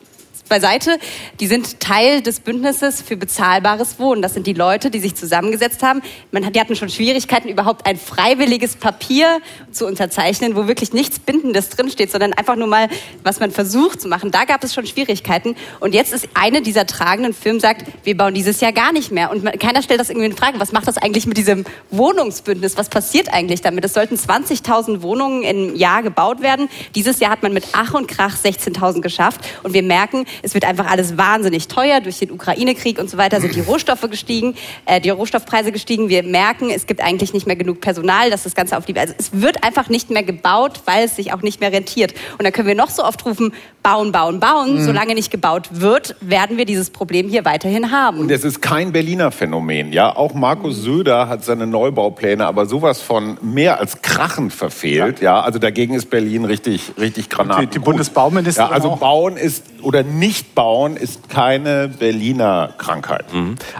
beiseite. Die sind Teil des Bündnisses für bezahlbares Wohnen. Das sind die Leute, die sich zusammengesetzt haben. Man hat, die hatten schon Schwierigkeiten, überhaupt ein freiwilliges Papier zu unterzeichnen, wo wirklich nichts Bindendes drinsteht, sondern einfach nur mal, was man versucht zu machen. Da gab es schon Schwierigkeiten. Und jetzt ist eine dieser tragenden Firmen sagt, wir bauen dieses Jahr gar nicht mehr. Und man, keiner stellt das irgendwie in Frage. Was macht das eigentlich mit diesem Wohnungsbündnis? Was passiert eigentlich damit? Es sollten 20.000 Wohnungen im Jahr gebaut werden. Dieses Jahr hat man mit Ach und Krach 16.000 geschafft. Und wir merken, es wird einfach alles wahnsinnig teuer. Durch den Ukraine-Krieg und so weiter sind die Rohstoffe gestiegen, äh, die Rohstoffpreise gestiegen. Wir merken, es gibt eigentlich nicht mehr genug Personal, dass das Ganze auf die... Also es wird einfach nicht mehr gebaut, weil es sich auch nicht mehr rentiert. Und da können wir noch so oft rufen, bauen, bauen, bauen. Solange nicht gebaut wird, werden wir dieses Problem hier weiterhin haben. Und es ist kein Berliner Phänomen. Ja, auch Markus Söder hat seine Neubaupläne, aber sowas von mehr als krachend verfehlt. Ja, also dagegen ist Berlin richtig, richtig Granaten. Die- die Bundesbauministerin Ja, also. Bauen ist oder nicht bauen ist keine Berliner Krankheit.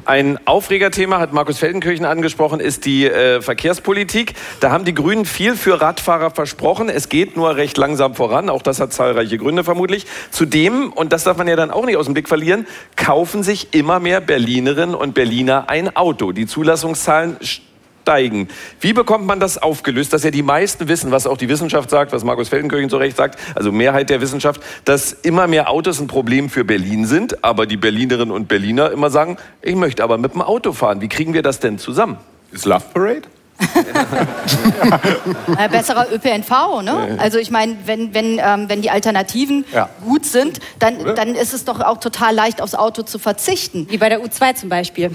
Ein Aufregerthema hat Markus Feldenkirchen angesprochen, ist die äh, Verkehrspolitik. Da haben die Grünen viel für Radfahrer versprochen. Es geht nur recht langsam voran. Auch das hat zahlreiche Gründe vermutlich. Zudem, und das darf man ja dann auch nicht aus dem Blick verlieren, kaufen sich immer mehr Berlinerinnen und Berliner ein Auto. Die Zulassungszahlen steigen. Wie bekommt man das aufgelöst, dass ja die meisten wissen, was auch die Wissenschaft sagt, was Markus Feldenkirchen zu Recht sagt, also Mehrheit der Wissenschaft, dass immer mehr Autos ein Problem für Berlin sind, aber die Berlinerinnen und Berliner immer sagen, ich möchte aber mit dem Auto fahren. Wie kriegen wir das denn zusammen? Ist Love Parade? Äh, besserer ÖPNV, ne? Also ich meine, wenn, wenn, ähm, wenn die Alternativen Ja. gut sind, dann, dann ist es doch auch total leicht, aufs Auto zu verzichten. Wie bei der U2 zum Beispiel.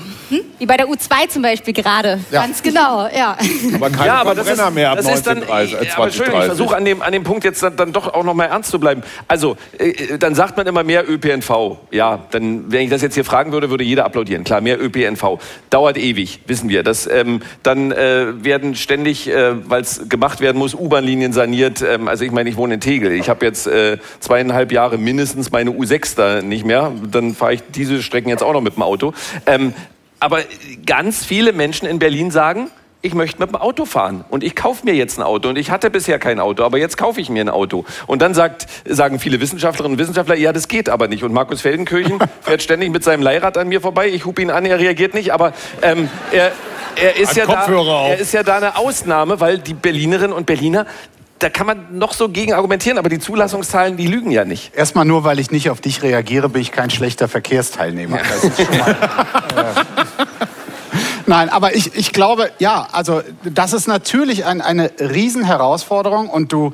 Wie bei der U2 zum Beispiel gerade. Ganz genau, ja. Aber kein ja, aber das ist, mehr ab das ist dann, 1930, äh, ja, aber Entschuldigung, ich 2030. versuche an dem, an dem Punkt jetzt dann, dann doch auch noch mal ernst zu bleiben. Also, äh, dann sagt man immer mehr ÖPNV. Ja, dann, wenn ich das jetzt hier fragen würde, würde jeder applaudieren. Klar, mehr ÖPNV. Dauert ewig, wissen wir. Das, ähm, dann äh, werden ständig, äh, weil es gemacht werden muss, U-Bahn-Linien saniert. Ähm, also ich meine, ich wohne in Tegel. Ich habe jetzt äh, zweieinhalb Jahre mindestens meine U6 da nicht mehr. Dann fahre ich diese Strecken jetzt auch noch mit dem Auto. Ähm, aber ganz viele Menschen in Berlin sagen, ich möchte mit dem Auto fahren und ich kaufe mir jetzt ein Auto und ich hatte bisher kein Auto, aber jetzt kaufe ich mir ein Auto. Und dann sagt, sagen viele Wissenschaftlerinnen und Wissenschaftler, ja, das geht aber nicht. Und Markus Feldenkirchen fährt ständig mit seinem Leihrad an mir vorbei. Ich hupe ihn an, er reagiert nicht, aber ähm, er, er, ist ja da, er ist ja da eine Ausnahme, weil die Berlinerinnen und Berliner, da kann man noch so gegen argumentieren, aber die Zulassungszahlen, die lügen ja nicht. Erstmal nur, weil ich nicht auf dich reagiere, bin ich kein schlechter Verkehrsteilnehmer. Das ist schon mal, äh, Nein, aber ich, ich glaube, ja, also das ist natürlich ein, eine Riesenherausforderung und du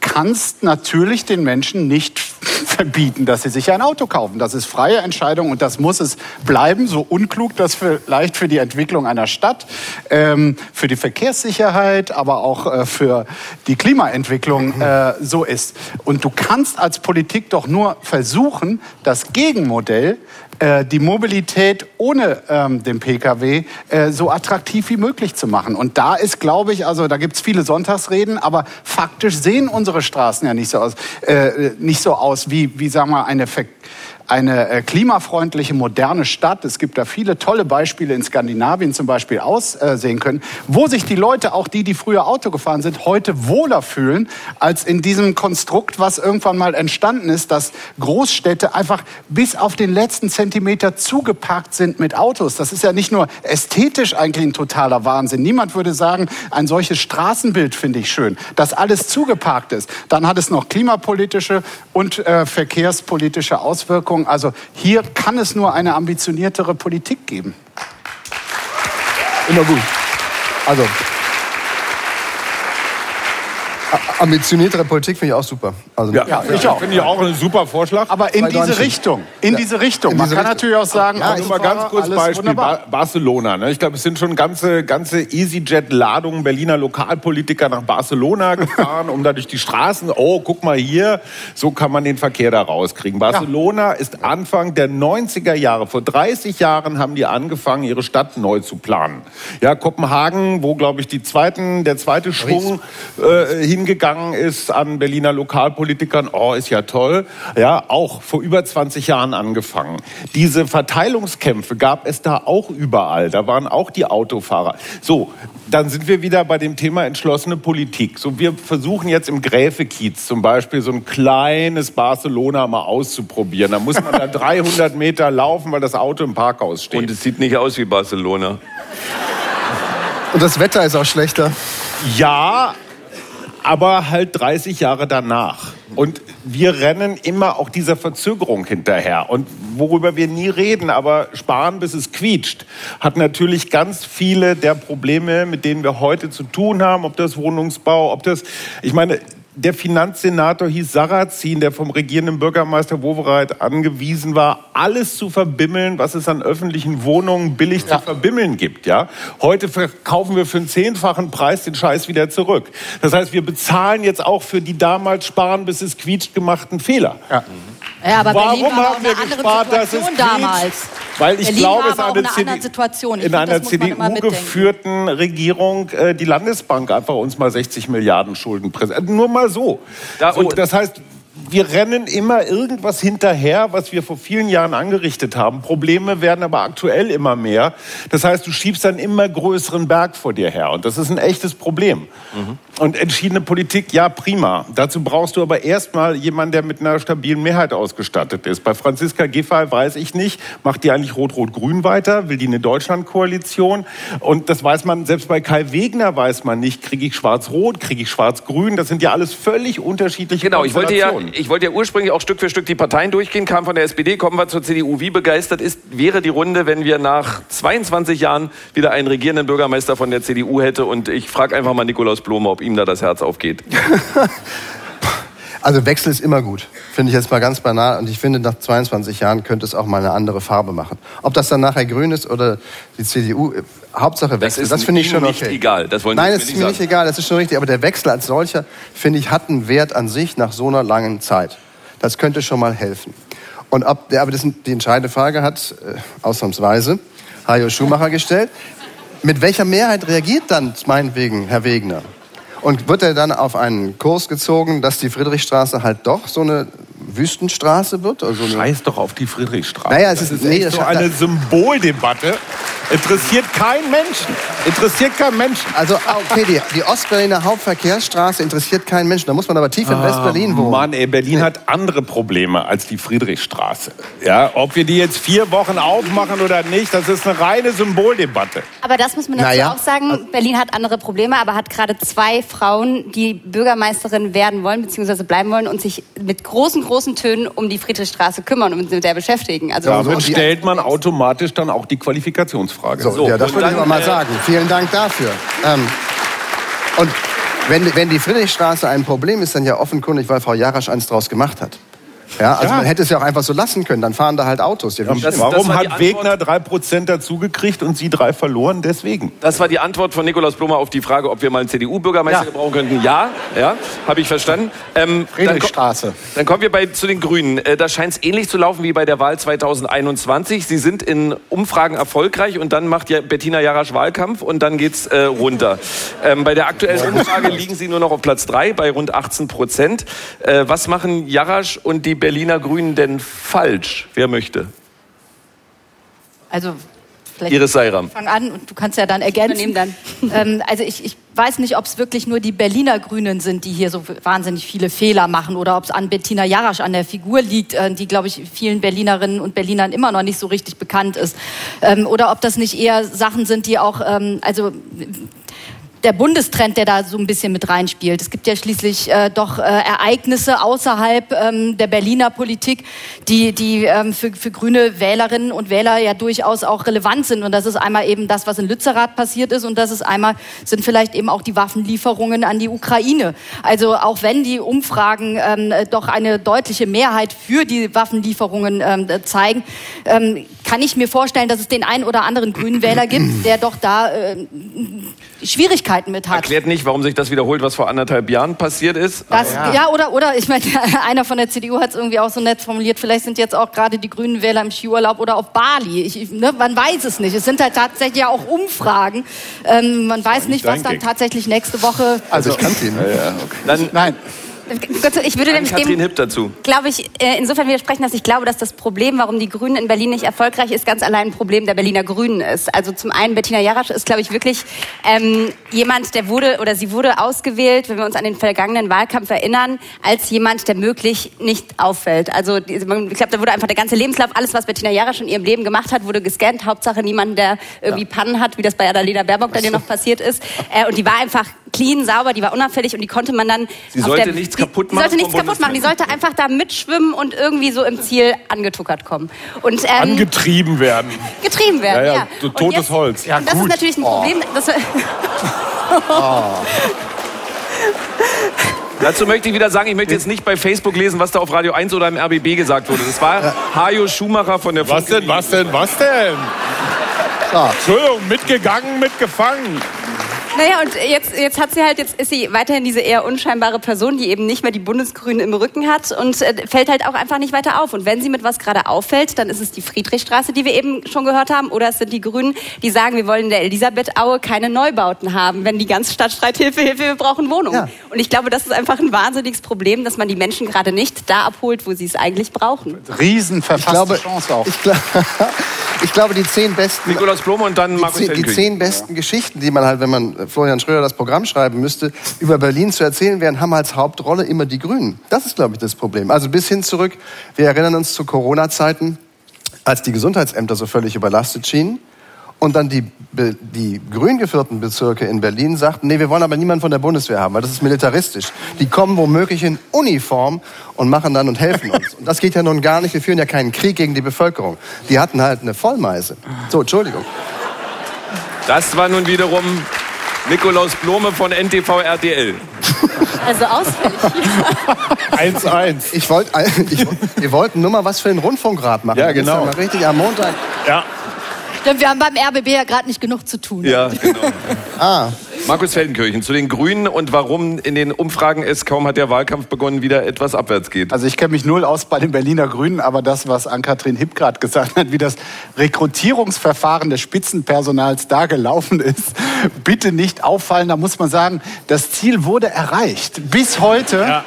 kannst natürlich den Menschen nicht verbieten, dass sie sich ein Auto kaufen. Das ist freie Entscheidung und das muss es bleiben, so unklug das vielleicht für die Entwicklung einer Stadt, ähm, für die Verkehrssicherheit, aber auch äh, für die Klimaentwicklung äh, so ist. Und du kannst als Politik doch nur versuchen, das Gegenmodell äh, die Mobilität ohne ähm, den Pkw äh, so attraktiv wie möglich zu machen. Und da ist, glaube ich, also da gibt es viele Sonntagsreden, aber faktisch sehen unsere Straßen ja nicht so aus, äh, nicht so aus wie, wie sagen wir, eine Ver eine äh, klimafreundliche, moderne Stadt, es gibt da viele tolle Beispiele in Skandinavien zum Beispiel aussehen können, wo sich die Leute, auch die, die früher Auto gefahren sind, heute wohler fühlen, als in diesem Konstrukt, was irgendwann mal entstanden ist, dass Großstädte einfach bis auf den letzten Zentimeter zugepackt sind mit Autos. Das ist ja nicht nur ästhetisch eigentlich ein totaler Wahnsinn. Niemand würde sagen, ein solches Straßenbild finde ich schön, dass alles zugeparkt ist. Dann hat es noch klimapolitische und äh, verkehrspolitische Auswirkungen. Also hier kann es nur eine ambitioniertere Politik geben. Immer gut. Also. Ambitioniertere Politik finde ich auch super. Also, Ja, ich auch. Finde ich auch ein super Vorschlag. Aber in diese Deutschen. Richtung, in Ja. diese Richtung. In Man diese kann Richtung. natürlich auch sagen, Ja, nur mal ganz kurz Beispiel. Ba Barcelona. Ne? Ich glaube, es sind schon ganze, ganze EasyJet-Ladungen Berliner Lokalpolitiker nach Barcelona gefahren, um da durch die Straßen, oh, guck mal hier, so kann man den Verkehr da rauskriegen. Barcelona ist Anfang der 90er Jahre, vor 30 Jahren haben die angefangen, ihre Stadt neu zu planen. Ja, Kopenhagen, wo, glaube ich, die zweiten, der zweite Schwung äh, hingegangen ist an Berliner Lokalpolitikern, oh, ist ja toll. Ja, auch vor über 20 Jahren angefangen. Diese Verteilungskämpfe gab es da auch überall. Da waren auch die Autofahrer. So, dann sind wir wieder bei dem Thema entschlossene Politik. So, wir versuchen jetzt im Gräfekiez zum Beispiel so ein kleines Barcelona mal auszuprobieren. Da muss man da 300 Meter laufen, weil das Auto im Parkhaus steht. Und es sieht nicht aus wie Barcelona. Und das Wetter ist auch schlechter. Ja, aber halt 30 Jahre danach. Und wir rennen immer auch dieser Verzögerung hinterher. Und worüber wir nie reden, aber sparen bis es quietscht, hat natürlich ganz viele der Probleme, mit denen wir heute zu tun haben, ob das Wohnungsbau, ob das, ich meine, der Finanzsenator hieß Sarrazin, der vom regierenden Bürgermeister Wowereit angewiesen war, alles zu verbimmeln, was es an öffentlichen Wohnungen billig zu verbimmeln gibt. Ja? Heute verkaufen wir für einen zehnfachen Preis den Scheiß wieder zurück. Das heißt, wir bezahlen jetzt auch für die damals sparen, bis es quietscht gemachten Fehler. Ja. Ja, aber Warum Berlin haben wir eine gespart, dass es damals. Weil ich Berlin glaube, es auch eine in einer CD anderen Situation. Ich in einer. CDU-geführten Regierung äh, die Landesbank einfach uns mal 60 Milliarden Schulden präsentiert. Nur mal so. Da- so und- das heißt, wir rennen immer irgendwas hinterher, was wir vor vielen Jahren angerichtet haben. Probleme werden aber aktuell immer mehr. Das heißt, du schiebst einen immer größeren Berg vor dir her. Und das ist ein echtes Problem. Mhm. Und entschiedene Politik, ja, prima. Dazu brauchst du aber erstmal jemanden, der mit einer stabilen Mehrheit ausgestattet ist. Bei Franziska Giffey weiß ich nicht, macht die eigentlich Rot-Rot-Grün weiter? Will die eine Deutschlandkoalition? Und das weiß man, selbst bei Kai Wegner weiß man nicht, kriege ich Schwarz-Rot, kriege ich Schwarz-Grün? Das sind ja alles völlig unterschiedliche Genau, ich wollte ja ich wollte ja ursprünglich auch Stück für Stück die Parteien durchgehen, kam von der SPD, kommen wir zur CDU. Wie begeistert ist, wäre die Runde, wenn wir nach 22 Jahren wieder einen regierenden Bürgermeister von der CDU hätte? Und ich frage einfach mal Nikolaus Blome, ob ihm da das Herz aufgeht. Also Wechsel ist immer gut, finde ich jetzt mal ganz banal. Und ich finde, nach 22 Jahren könnte es auch mal eine andere Farbe machen. Ob das dann nachher grün ist oder die CDU, äh, Hauptsache Wechsel. Das, das finde ich schon okay. nicht egal. Das wollen Nein, das ist mir nicht egal, das ist schon richtig. Aber der Wechsel als solcher, finde ich, hat einen Wert an sich nach so einer langen Zeit. Das könnte schon mal helfen. Und ob, aber das, die entscheidende Frage hat, äh, ausnahmsweise, Hajo Schumacher gestellt. Mit welcher Mehrheit reagiert dann meinetwegen Herr Wegner? Und wird er dann auf einen Kurs gezogen, dass die Friedrichstraße halt doch so eine Wüstenstraße wird? Also Scheiß doch auf die Friedrichstraße. Naja, es ist, ist nee, so eine Symboldebatte. Interessiert kein Menschen. Interessiert kein Menschen. Also, okay, die, die Ostberliner Hauptverkehrsstraße interessiert keinen Menschen. Da muss man aber tief in ah, West-Berlin wohnen. Mann, ey, Berlin hat andere Probleme als die Friedrichstraße. Ja, ob wir die jetzt vier Wochen aufmachen oder nicht, das ist eine reine Symboldebatte. Aber das muss man dazu naja. auch sagen. Berlin hat andere Probleme, aber hat gerade zwei Frauen, die Bürgermeisterin werden wollen, beziehungsweise bleiben wollen und sich mit großen, großen Tönen um die Friedrichstraße kümmern und mit der beschäftigen. Also Damit so stellt man automatisch dann auch die Qualifikationsfrage. So, so ja, das wollte ich mal äh, sagen. Vielen Dank dafür. Ähm, und wenn, wenn die Friedrichstraße ein Problem ist, dann ja offenkundig, weil Frau Jarasch eins draus gemacht hat. Ja, also ja. man hätte es ja auch einfach so lassen können, dann fahren da halt Autos. Ja, das, warum das hat Wegner drei Prozent dazugekriegt und Sie drei verloren? Deswegen. Das war die Antwort von Nikolaus Blumer auf die Frage, ob wir mal einen CDU-Bürgermeister ja. gebrauchen könnten. Ja, ja, habe ich verstanden. Ähm, Friedrichstraße. Dann, dann, kommen wir bei, zu den Grünen. Äh, da scheint es ähnlich zu laufen wie bei der Wahl 2021. Sie sind in Umfragen erfolgreich und dann macht ja Bettina Jarasch Wahlkampf und dann geht's äh, runter. Ähm, bei der aktuellen Umfrage liegen Sie nur noch auf Platz 3 bei rund 18 Prozent. Äh, was machen Jarasch und die Berliner Grünen denn falsch? Wer möchte? Also Vielleicht Iris Seiram. Fang an und du kannst ja dann ergänzen. Dann. Ähm, also ich, ich weiß nicht, ob es wirklich nur die Berliner Grünen sind, die hier so wahnsinnig viele Fehler machen oder ob es an Bettina Jarasch, an der Figur liegt, äh, die, glaube ich, vielen Berlinerinnen und Berlinern immer noch nicht so richtig bekannt ist. Ähm, oder ob das nicht eher Sachen sind, die auch, ähm, also der Bundestrend, der da so ein bisschen mit reinspielt. Es gibt ja schließlich äh, doch äh, Ereignisse außerhalb ähm, der Berliner Politik, die, die ähm, für, für grüne Wählerinnen und Wähler ja durchaus auch relevant sind. Und das ist einmal eben das, was in Lützerath passiert ist und das ist einmal, sind vielleicht eben auch die Waffenlieferungen an die Ukraine. Also auch wenn die Umfragen ähm, doch eine deutliche Mehrheit für die Waffenlieferungen ähm, zeigen, ähm, kann ich mir vorstellen, dass es den einen oder anderen grünen Wähler gibt, der doch da äh, Schwierigkeiten mit hat. Erklärt nicht, warum sich das wiederholt, was vor anderthalb Jahren passiert ist. Das, ja. ja. oder, oder ich meine, einer von der CDU hat es irgendwie auch so nett formuliert, vielleicht sind jetzt auch gerade die grünen Wähler im Skiurlaub oder auf Bali. Ich, ne, man weiß es nicht. Es sind halt tatsächlich ja auch Umfragen. Ähm, man weiß nicht, was dann tatsächlich nächste Woche... Also, ich kann sie. Ne? Ja, okay. Dann, Nein. Ich würde nämlich dem, glaube ich, äh, insofern widersprechen, dass ich glaube, dass das Problem, warum die Grünen in Berlin nicht erfolgreich ist, ganz allein ein Problem der Berliner Grünen ist. Also zum einen, Bettina Jarasch ist, glaube ich, wirklich ähm, jemand, der wurde oder sie wurde ausgewählt, wenn wir uns an den vergangenen Wahlkampf erinnern, als jemand, der möglich nicht auffällt. Also ich glaube, da wurde einfach der ganze Lebenslauf, alles, was Bettina Jarasch in ihrem Leben gemacht hat, wurde gescannt. Hauptsache niemand, der irgendwie. Pannen hat, wie das bei Annalena Baerbock dann ja noch passiert ist. Äh, und die war einfach clean, sauber, die war unauffällig und die konnte man dann. Sie sollte der, nichts kaputt machen. Sie sollte nichts kaputt machen. Die sollte einfach da mitschwimmen und irgendwie so im Ziel angetuckert kommen. Und, ähm, Angetrieben werden. Getrieben werden, ja. ja. So totes jetzt, Holz. Ja, das gut. ist natürlich ein Problem. Oh. Das, oh. Dazu möchte ich wieder sagen, ich möchte jetzt nicht bei Facebook lesen, was da auf Radio 1 oder im RBB gesagt wurde. Das war Hajo Schumacher von der Was denn, was denn, was denn? Entschuldigung, mitgegangen, mitgefangen. Naja, und jetzt, jetzt hat sie halt, jetzt ist sie weiterhin diese eher unscheinbare Person, die eben nicht mehr die Bundesgrünen im Rücken hat und äh, fällt halt auch einfach nicht weiter auf. Und wenn sie mit was gerade auffällt, dann ist es die Friedrichstraße, die wir eben schon gehört haben, oder es sind die Grünen, die sagen, wir wollen in der Elisabethaue keine Neubauten haben, wenn die ganze Stadt schreit, Hilfe, Hilfe, wir brauchen Wohnungen. Ja. Und ich glaube, das ist einfach ein wahnsinniges Problem, dass man die Menschen gerade nicht da abholt, wo sie es eigentlich brauchen. Riesen Ich verfasste glaube, Chance auch. ich, gla- ich glaube, die zehn besten Nikolaus Blome und dann die, Markus zehn, die zehn besten Geschichten, die man halt, wenn man äh, Florian Schröder das Programm schreiben müsste, über Berlin zu erzählen wären, haben als Hauptrolle immer die Grünen. Das ist, glaube ich, das Problem. Also bis hin zurück, wir erinnern uns zu Corona-Zeiten, als die Gesundheitsämter so völlig überlastet schienen. Und dann die, die grün geführten Bezirke in Berlin sagten, nee, wir wollen aber niemanden von der Bundeswehr haben, weil das ist militaristisch. Die kommen womöglich in Uniform und machen dann und helfen uns. Und das geht ja nun gar nicht. Wir führen ja keinen Krieg gegen die Bevölkerung. Die hatten halt eine Vollmeise. So, Entschuldigung. Das war nun wiederum Nikolaus Blome von NTV RTL. Also ausfällig. 1-1. Ich wollte, ich, wir wollten nur mal was für den Rundfunkrat machen. Ja, genau. Mal richtig am Montag. Ja. Stimmt, wir haben beim RBB ja gerade nicht genug zu tun. Ja, genau. Ah, Markus Feldenkirchen zu den Grünen und warum in den Umfragen es kaum hat der Wahlkampf begonnen, wieder etwas abwärts geht. Also ich kenne mich null aus bei den Berliner Grünen, aber das, was Ann-Kathrin Hipp gerade gesagt hat, wie das Rekrutierungsverfahren des Spitzenpersonals da gelaufen ist, bitte nicht auffallen. Da muss man sagen, das Ziel wurde erreicht. Bis heute.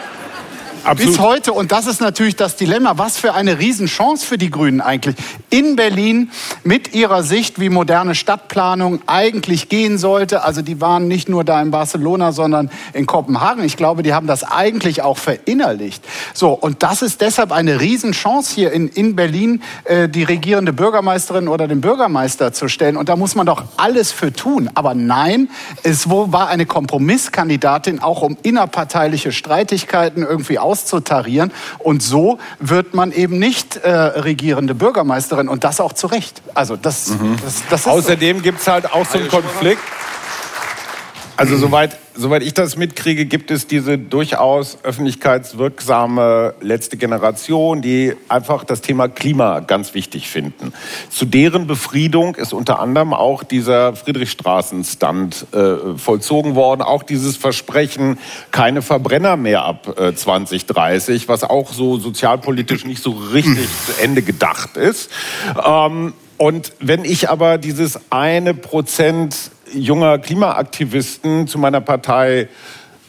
Bis heute, und das ist natürlich das Dilemma, was für eine Riesenchance für die Grünen eigentlich. In Berlin mit ihrer Sicht, wie moderne Stadtplanung eigentlich gehen sollte. Also die waren nicht nur da in Barcelona, sondern in Kopenhagen. Ich glaube, die haben das eigentlich auch verinnerlicht. So, und das ist deshalb eine Riesenchance hier in, in Berlin, äh, die regierende Bürgermeisterin oder den Bürgermeister zu stellen. Und da muss man doch alles für tun. Aber nein, es war eine Kompromisskandidatin, auch um innerparteiliche Streitigkeiten irgendwie auszutarieren. Und so wird man eben nicht äh, regierende Bürgermeisterin. Und das auch zu Recht. Also das, das, das ist so. Außerdem gibt es halt auch so einen Konflikt. Also soweit, soweit ich das mitkriege, gibt es diese durchaus öffentlichkeitswirksame letzte Generation, die einfach das Thema Klima ganz wichtig finden. Zu deren Befriedung ist unter anderem auch dieser Friedrichstraßenstand äh, vollzogen worden. Auch dieses Versprechen, keine Verbrenner mehr ab äh, 2030, was auch so sozialpolitisch nicht so richtig zu Ende gedacht ist. Ähm, und wenn ich aber dieses eine Prozent junger Klimaaktivisten zu meiner Partei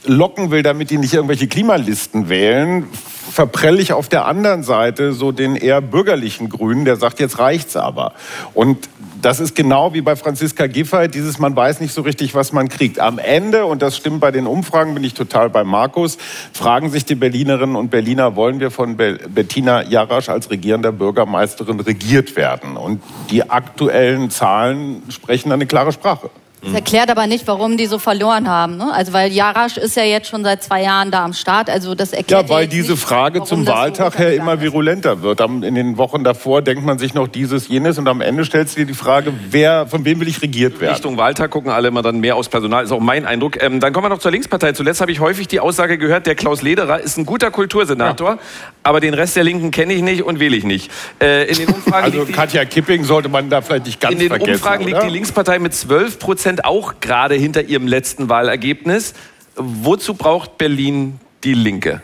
locken will, damit die nicht irgendwelche Klimalisten wählen, verprelle ich auf der anderen Seite so den eher bürgerlichen Grünen, der sagt, jetzt reicht's aber. Und das ist genau wie bei Franziska Giffey, dieses man weiß nicht so richtig, was man kriegt. Am Ende, und das stimmt bei den Umfragen, bin ich total bei Markus, fragen sich die Berlinerinnen und Berliner, wollen wir von Be Bettina Jarasch als regierender Bürgermeisterin regiert werden? Und die aktuellen Zahlen sprechen eine klare Sprache. Das erklärt aber nicht, warum die so verloren haben. Ne? Also weil Jarasch ist ja jetzt schon seit zwei Jahren da am Start. Also das erklärt Ja, weil diese nicht, Frage zum das so Wahltag her immer virulenter wird. In den Wochen davor denkt man sich noch dieses, jenes und am Ende stellst du dir die Frage, wer, von wem will ich regiert werden? Richtung Wahltag gucken alle immer dann mehr aufs Personal, ist auch mein Eindruck. Ähm, dann kommen wir noch zur Linkspartei. Zuletzt habe ich häufig die Aussage gehört, der Klaus Lederer ist ein guter Kultursenator, aber den Rest der Linken kenne ich nicht und wähle ich nicht. Äh, in den Umfragen Also liegt Katja Kipping sollte man da vielleicht nicht ganz in den vergessen, Umfragen liegt oder? die Linkspartei mit 12 Prozent auch gerade hinter ihrem letzten Wahlergebnis. Wozu braucht Berlin die Linke?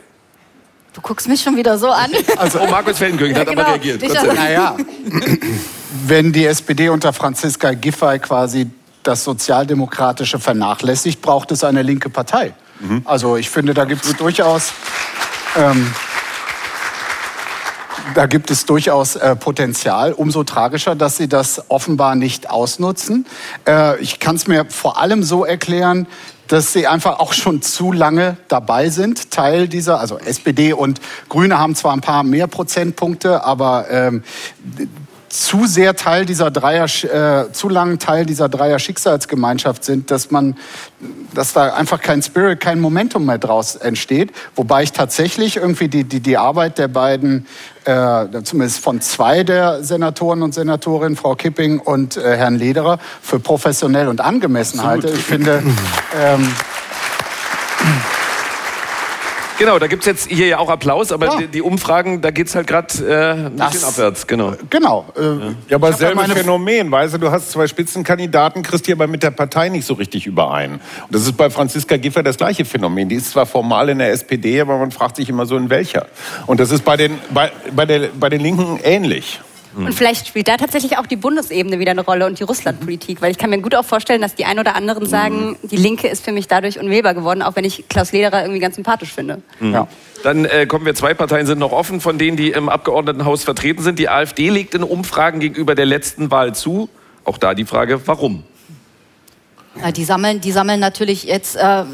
Du guckst mich schon wieder so an. oh, Markus Feldenkirchen hat Ja, aber genau. reagiert. Dachte- Dank. Naja, wenn die SPD unter Franziska Giffey quasi das Sozialdemokratische vernachlässigt, braucht es eine linke Partei. Also ich finde, da gibt es durchaus... Ähm, da gibt es durchaus äh, Potenzial. Umso tragischer, dass sie das offenbar nicht ausnutzen. Äh, ich kann es mir vor allem so erklären, dass sie einfach auch schon zu lange dabei sind. Teil dieser, also SPD und Grüne haben zwar ein paar mehr Prozentpunkte, aber ähm, zu sehr Teil dieser Dreier, äh, zu langen Teil dieser Dreier Schicksalsgemeinschaft sind, dass man, dass da einfach kein Spirit, kein Momentum mehr draus entsteht. Wobei ich tatsächlich irgendwie die, die, die Arbeit der beiden, äh, zumindest von zwei der Senatoren und Senatorinnen, Frau Kipping und äh, Herrn Lederer, für professionell und angemessen halte. Ich finde, ähm, Genau, da gibt es jetzt hier ja auch Applaus, aber Ja. die, die Umfragen, da geht es halt gerade äh, ein Das- bisschen abwärts. Genau. Genau. äh, Ja, aber ja selbe meine- Phänomen, weißt du, du hast zwei Spitzenkandidaten, kriegst die aber mit der Partei nicht so richtig überein. Und das ist bei Franziska Giffey das gleiche Phänomen. Die ist zwar formal in der SPD, aber man fragt sich immer so, in welcher. Und das ist bei den, bei, bei der, bei den Linken ähnlich. Und vielleicht spielt da tatsächlich auch die Bundesebene wieder eine Rolle und die Russlandpolitik, weil ich kann mir gut auch vorstellen, dass die ein oder anderen sagen, die Linke ist für mich dadurch unwählbar geworden, auch wenn ich Klaus Lederer irgendwie ganz sympathisch finde. ja. Dann äh, kommen wir, zwei Parteien sind noch offen, von denen, die im Abgeordnetenhaus vertreten sind. Die AfD legt in Umfragen gegenüber der letzten Wahl zu. Auch da die Frage, warum? Ja, die sammeln, die sammeln natürlich jetzt äh,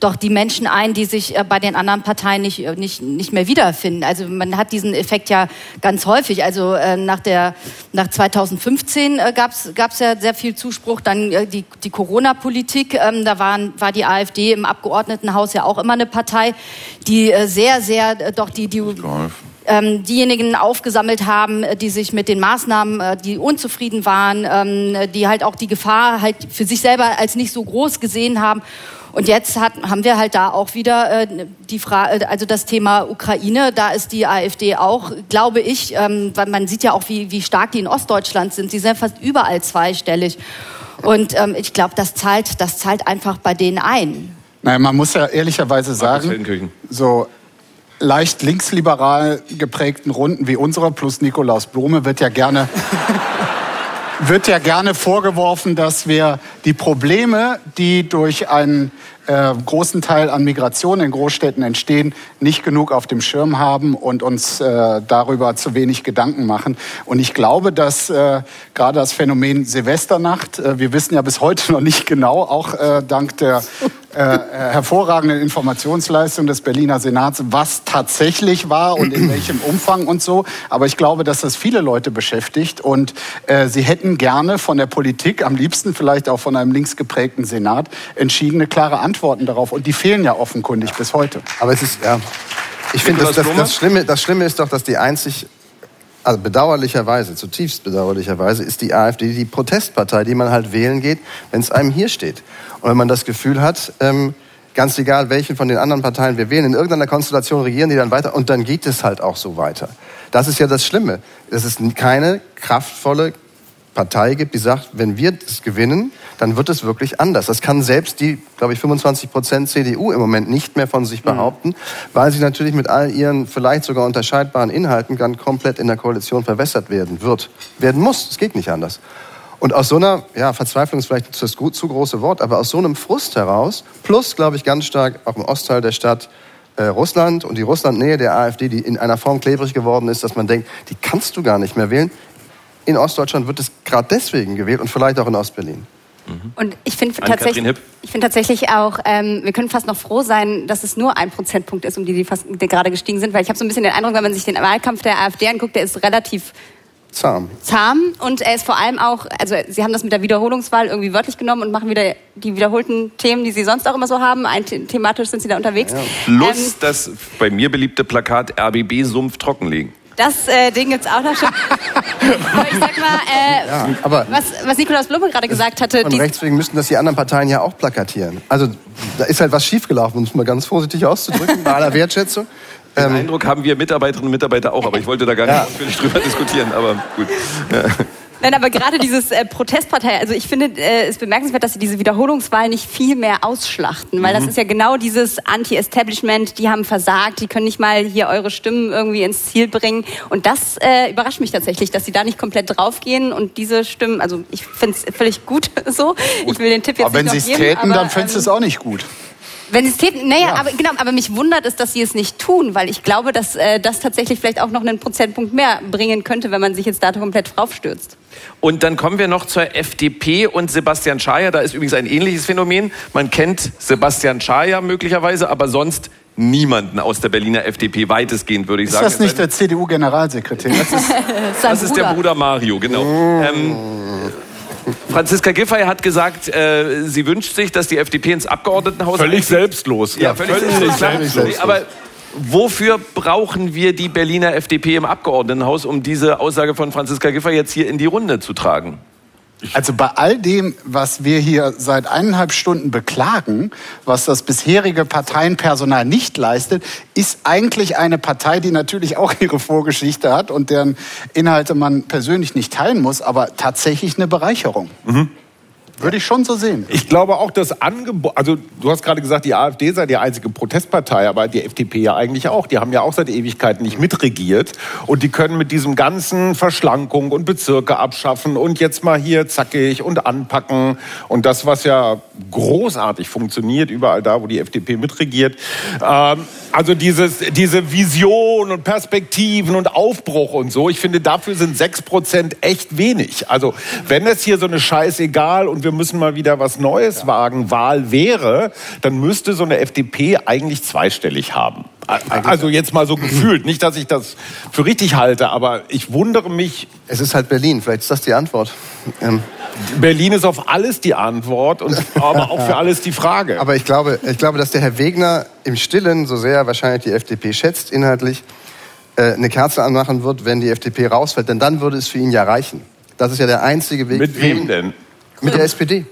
doch die Menschen ein, die sich äh, bei den anderen Parteien nicht, äh, nicht, nicht mehr wiederfinden. Also man hat diesen Effekt ja ganz häufig. Also äh, nach, der, nach 2015 äh, gab es ja sehr viel Zuspruch. Dann äh, die, die Corona-Politik, ähm, da waren, war die AfD im Abgeordnetenhaus ja auch immer eine Partei, die äh, sehr, sehr äh, doch die, die ähm, diejenigen aufgesammelt haben, äh, die sich mit den Maßnahmen, äh, die unzufrieden waren, ähm, die halt auch die Gefahr halt für sich selber als nicht so groß gesehen haben. Und jetzt hat, haben wir halt da auch wieder äh, die Frage, also das Thema Ukraine. Da ist die AfD auch, glaube ich, ähm, weil man sieht ja auch, wie, wie stark die in Ostdeutschland sind. Sie sind fast überall zweistellig. Und ähm, ich glaube, das zahlt, das zahlt einfach bei denen ein. Naja, man muss ja ehrlicherweise sagen, so leicht linksliberal geprägten Runden wie unserer plus Nikolaus Blome wird ja gerne wird ja gerne vorgeworfen, dass wir die Probleme, die durch einen äh, großen Teil an Migration in Großstädten entstehen, nicht genug auf dem Schirm haben und uns äh, darüber zu wenig Gedanken machen. Und ich glaube, dass äh, gerade das Phänomen Silvesternacht, äh, wir wissen ja bis heute noch nicht genau, auch äh, dank der äh, hervorragenden Informationsleistung des Berliner Senats, was tatsächlich war und in welchem Umfang und so. Aber ich glaube, dass das viele Leute beschäftigt und äh, sie hätten gerne von der Politik, am liebsten vielleicht auch von einem linksgeprägten Senat, entschiedene, klare Antworten darauf. Und die fehlen ja offenkundig bis heute. Aber es ist, ja. Ich finde, das, das, das, Schlimme, das Schlimme ist doch, dass die einzig, also bedauerlicherweise, zutiefst bedauerlicherweise, ist die AfD die Protestpartei, die man halt wählen geht, wenn es einem hier steht. Und wenn man das Gefühl hat, ähm, ganz egal, welchen von den anderen Parteien wir wählen, in irgendeiner Konstellation regieren die dann weiter und dann geht es halt auch so weiter. Das ist ja das Schlimme. Es keine kraftvolle Partei gibt, die sagt, wenn wir das gewinnen, dann wird es wirklich anders. Das kann selbst die, glaube ich, 25 Prozent CDU im Moment nicht mehr von sich behaupten, weil sie natürlich mit all ihren vielleicht sogar unterscheidbaren Inhalten dann komplett in der Koalition verwässert werden wird. Werden muss. Es geht nicht anders. Und aus so einer, ja, Verzweiflung ist vielleicht das zu große Wort, aber aus so einem Frust heraus, plus, glaube ich, ganz stark auch im Ostteil der Stadt, äh, Russland und die Russlandnähe der AfD, die in einer Form klebrig geworden ist, dass man denkt, die kannst du gar nicht mehr wählen. In Ostdeutschland wird es gerade deswegen gewählt und vielleicht auch in Ostberlin. Und ich finde tatsächlich, ich finde tatsächlich auch, ähm, wir können fast noch froh sein, dass es nur ein Prozentpunkt ist, um die sie fast die gerade gestiegen sind, weil ich habe so ein bisschen den Eindruck, wenn man sich den Wahlkampf der AfD anguckt, der ist relativ Zahm. zahm und er ist vor allem auch, also sie haben das mit der Wiederholungswahl irgendwie wörtlich genommen und machen wieder die wiederholten Themen, die sie sonst auch immer so haben. Ein, thematisch sind sie da unterwegs. Plus Ähm, das bei mir beliebte Plakat RBB Sumpf trockenlegen. Das äh, Ding gibt's auch noch schon. Aber ich sag mal, äh, Ja, aber was, was Nikolaus Blume gerade gesagt hatte, die, rechts wegen müssten das die anderen Parteien ja auch plakatieren. Also da ist halt was schiefgelaufen, um es mal ganz vorsichtig auszudrücken, bei aller Wertschätzung. Den Ähm, Eindruck haben wir Mitarbeiterinnen und Mitarbeiter auch, aber ich wollte da gar nicht Ja. ausführlich drüber diskutieren, aber gut. Nein, aber gerade dieses äh, Protestpartei, also ich finde äh, es bemerkenswert, dass sie diese Wiederholungswahl nicht viel mehr ausschlachten, weil das ist ja genau dieses Anti-Establishment, die haben versagt, die können nicht mal hier eure Stimmen irgendwie ins Ziel bringen. Und das äh, überrascht mich tatsächlich, dass sie da nicht komplett draufgehen und diese Stimmen, also ich finde es völlig gut so, ich will den Tipp jetzt Aber wenn nicht sie noch es täten, aber, dann fändest du ähm, es auch nicht gut. Wenn sie es täten, naja, aber genau, aber mich wundert es, dass sie es nicht tun, weil ich glaube, dass äh, das tatsächlich vielleicht auch noch einen Prozentpunkt mehr bringen könnte, wenn man sich jetzt da komplett draufstürzt. Und dann kommen wir noch zur FDP und Sebastian Schaja. Da ist übrigens ein ähnliches Phänomen. Man kennt Sebastian Schaja möglicherweise, aber sonst niemanden aus der Berliner FDP, weitestgehend würde ich Ist sagen. das nicht der CDU-Generalsekretär? Das ist Sein Das ist der Bruder Mario, genau. Ähm, Franziska Giffey hat gesagt, äh, sie wünscht sich, dass die FDP ins Abgeordnetenhaus Völlig einzieht. selbstlos. Ja, völlig, selbstlos, klar. völlig Nee, Aber wofür brauchen wir die Berliner FDP im Abgeordnetenhaus, um diese Aussage von Franziska Giffey jetzt hier in die Runde zu tragen? Also bei all dem, was wir hier seit eineinhalb Stunden beklagen, was das bisherige Parteienpersonal nicht leistet, ist eigentlich eine Partei, die natürlich auch ihre Vorgeschichte hat und deren Inhalte man persönlich nicht teilen muss, aber tatsächlich eine Bereicherung. Würde ich schon so sehen. Ich glaube auch, das Angebot, also du hast gerade gesagt, die AfD sei die einzige Protestpartei, aber die FDP ja eigentlich auch. Die haben ja auch seit Ewigkeiten nicht mitregiert und die können mit diesem ganzen Verschlankung und Bezirke abschaffen und jetzt mal hier zackig und anpacken und das, was ja großartig funktioniert, überall da, wo die FDP mitregiert. Ähm, also dieses, diese Vision und Perspektiven und Aufbruch und so, ich finde, dafür sind 6% echt wenig. Also wenn es hier so eine Scheißegal und wir müssen mal wieder was Neues wagen, Wahl wäre, dann müsste so eine FDP eigentlich zweistellig haben. Also jetzt mal so gefühlt, nicht, dass ich das für richtig halte, aber ich wundere mich. Es ist halt Berlin, vielleicht ist das die Antwort. Ähm, Berlin ist auf alles die Antwort, und, aber auch für alles die Frage. Aber ich glaube, ich glaube, dass der Herr Wegner im Stillen, so sehr wahrscheinlich die FDP schätzt, inhaltlich, äh, eine Kerze anmachen wird, wenn die FDP rausfällt. Denn dann würde es für ihn ja reichen. Das ist ja der einzige Weg. Mit wem denn? Mit der SPD.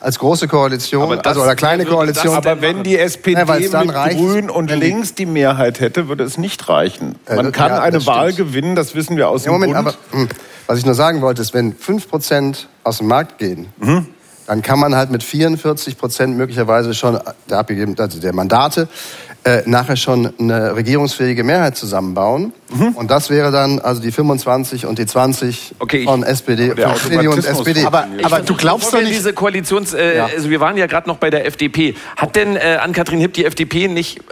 Als große Koalition, das- also oder kleine Koalition. Aber wenn die SPD Ja, mit reicht, Grün und Links die Mehrheit hätte, würde es nicht reichen. Man Äh, kann ja, eine Wahl stimmt. gewinnen, das wissen wir aus Ja, dem Moment, Bund. aber hm, was ich nur sagen wollte, ist, wenn 5% aus dem Markt gehen, Mhm. dann kann man halt mit 44% möglicherweise schon der, abgegeben, also der Mandate äh, nachher schon eine regierungsfähige Mehrheit zusammenbauen. Mhm. Und das wäre dann also die 25 und die 20 Okay, ich- von SPD, von CDU und SPD. Aber, aber du glaubst doch nicht. diese Koalitions, äh, also wir waren ja gerade noch bei der FDP. Hat denn äh, Ann-Kathrin Hipp die FDP nicht äh,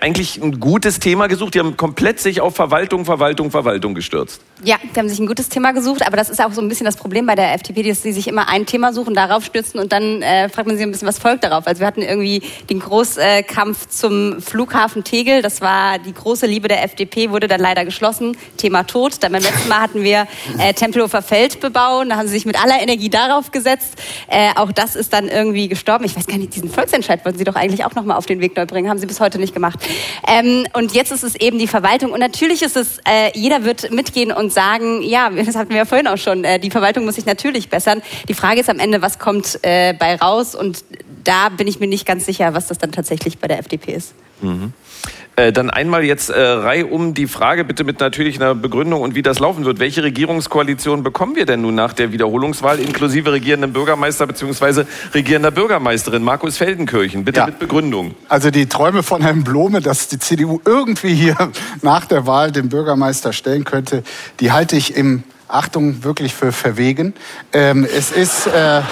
eigentlich ein gutes Thema gesucht? Die haben komplett sich auf Verwaltung, Verwaltung, Verwaltung gestürzt. Ja, die haben sich ein gutes Thema gesucht, aber das ist auch so ein bisschen das Problem bei der FDP, dass sie sich immer ein Thema suchen, darauf stürzen und dann äh, fragt man sich ein bisschen, was folgt darauf. Also wir hatten irgendwie den Großkampf zum Flughafen Tegel, das war die große Liebe der FDP, wurde dann leider geschlossen, Thema Tod. Dann beim letzten Mal hatten wir äh, Tempelhofer Feld bebauen, da haben sie sich mit aller Energie darauf gesetzt. Äh, auch das ist dann irgendwie gestorben. Ich weiß gar nicht, diesen Volksentscheid wollten sie doch eigentlich auch nochmal auf den Weg neu bringen, haben sie bis heute nicht gemacht. Ähm, und jetzt ist es eben die Verwaltung und natürlich ist es, äh, jeder wird mitgehen und sagen, ja, das hatten wir ja vorhin auch schon, äh, die Verwaltung muss sich natürlich bessern. Die Frage ist am Ende, was kommt äh, bei raus und da bin ich mir nicht ganz sicher, was das dann tatsächlich bei der FDP ist. Äh, dann einmal jetzt äh, reihum die Frage, bitte mit natürlich einer Begründung und wie das laufen wird. Welche Regierungskoalition bekommen wir denn nun nach der Wiederholungswahl inklusive regierenden Bürgermeister bzw. regierender Bürgermeisterin Markus Feldenkirchen? Bitte Ja. mit Begründung. Also die Träume von Herrn Blome, dass die CDU irgendwie hier nach der Wahl den Bürgermeister stellen könnte, die halte ich im Achtung wirklich für verwegen. Ähm, es ist, äh,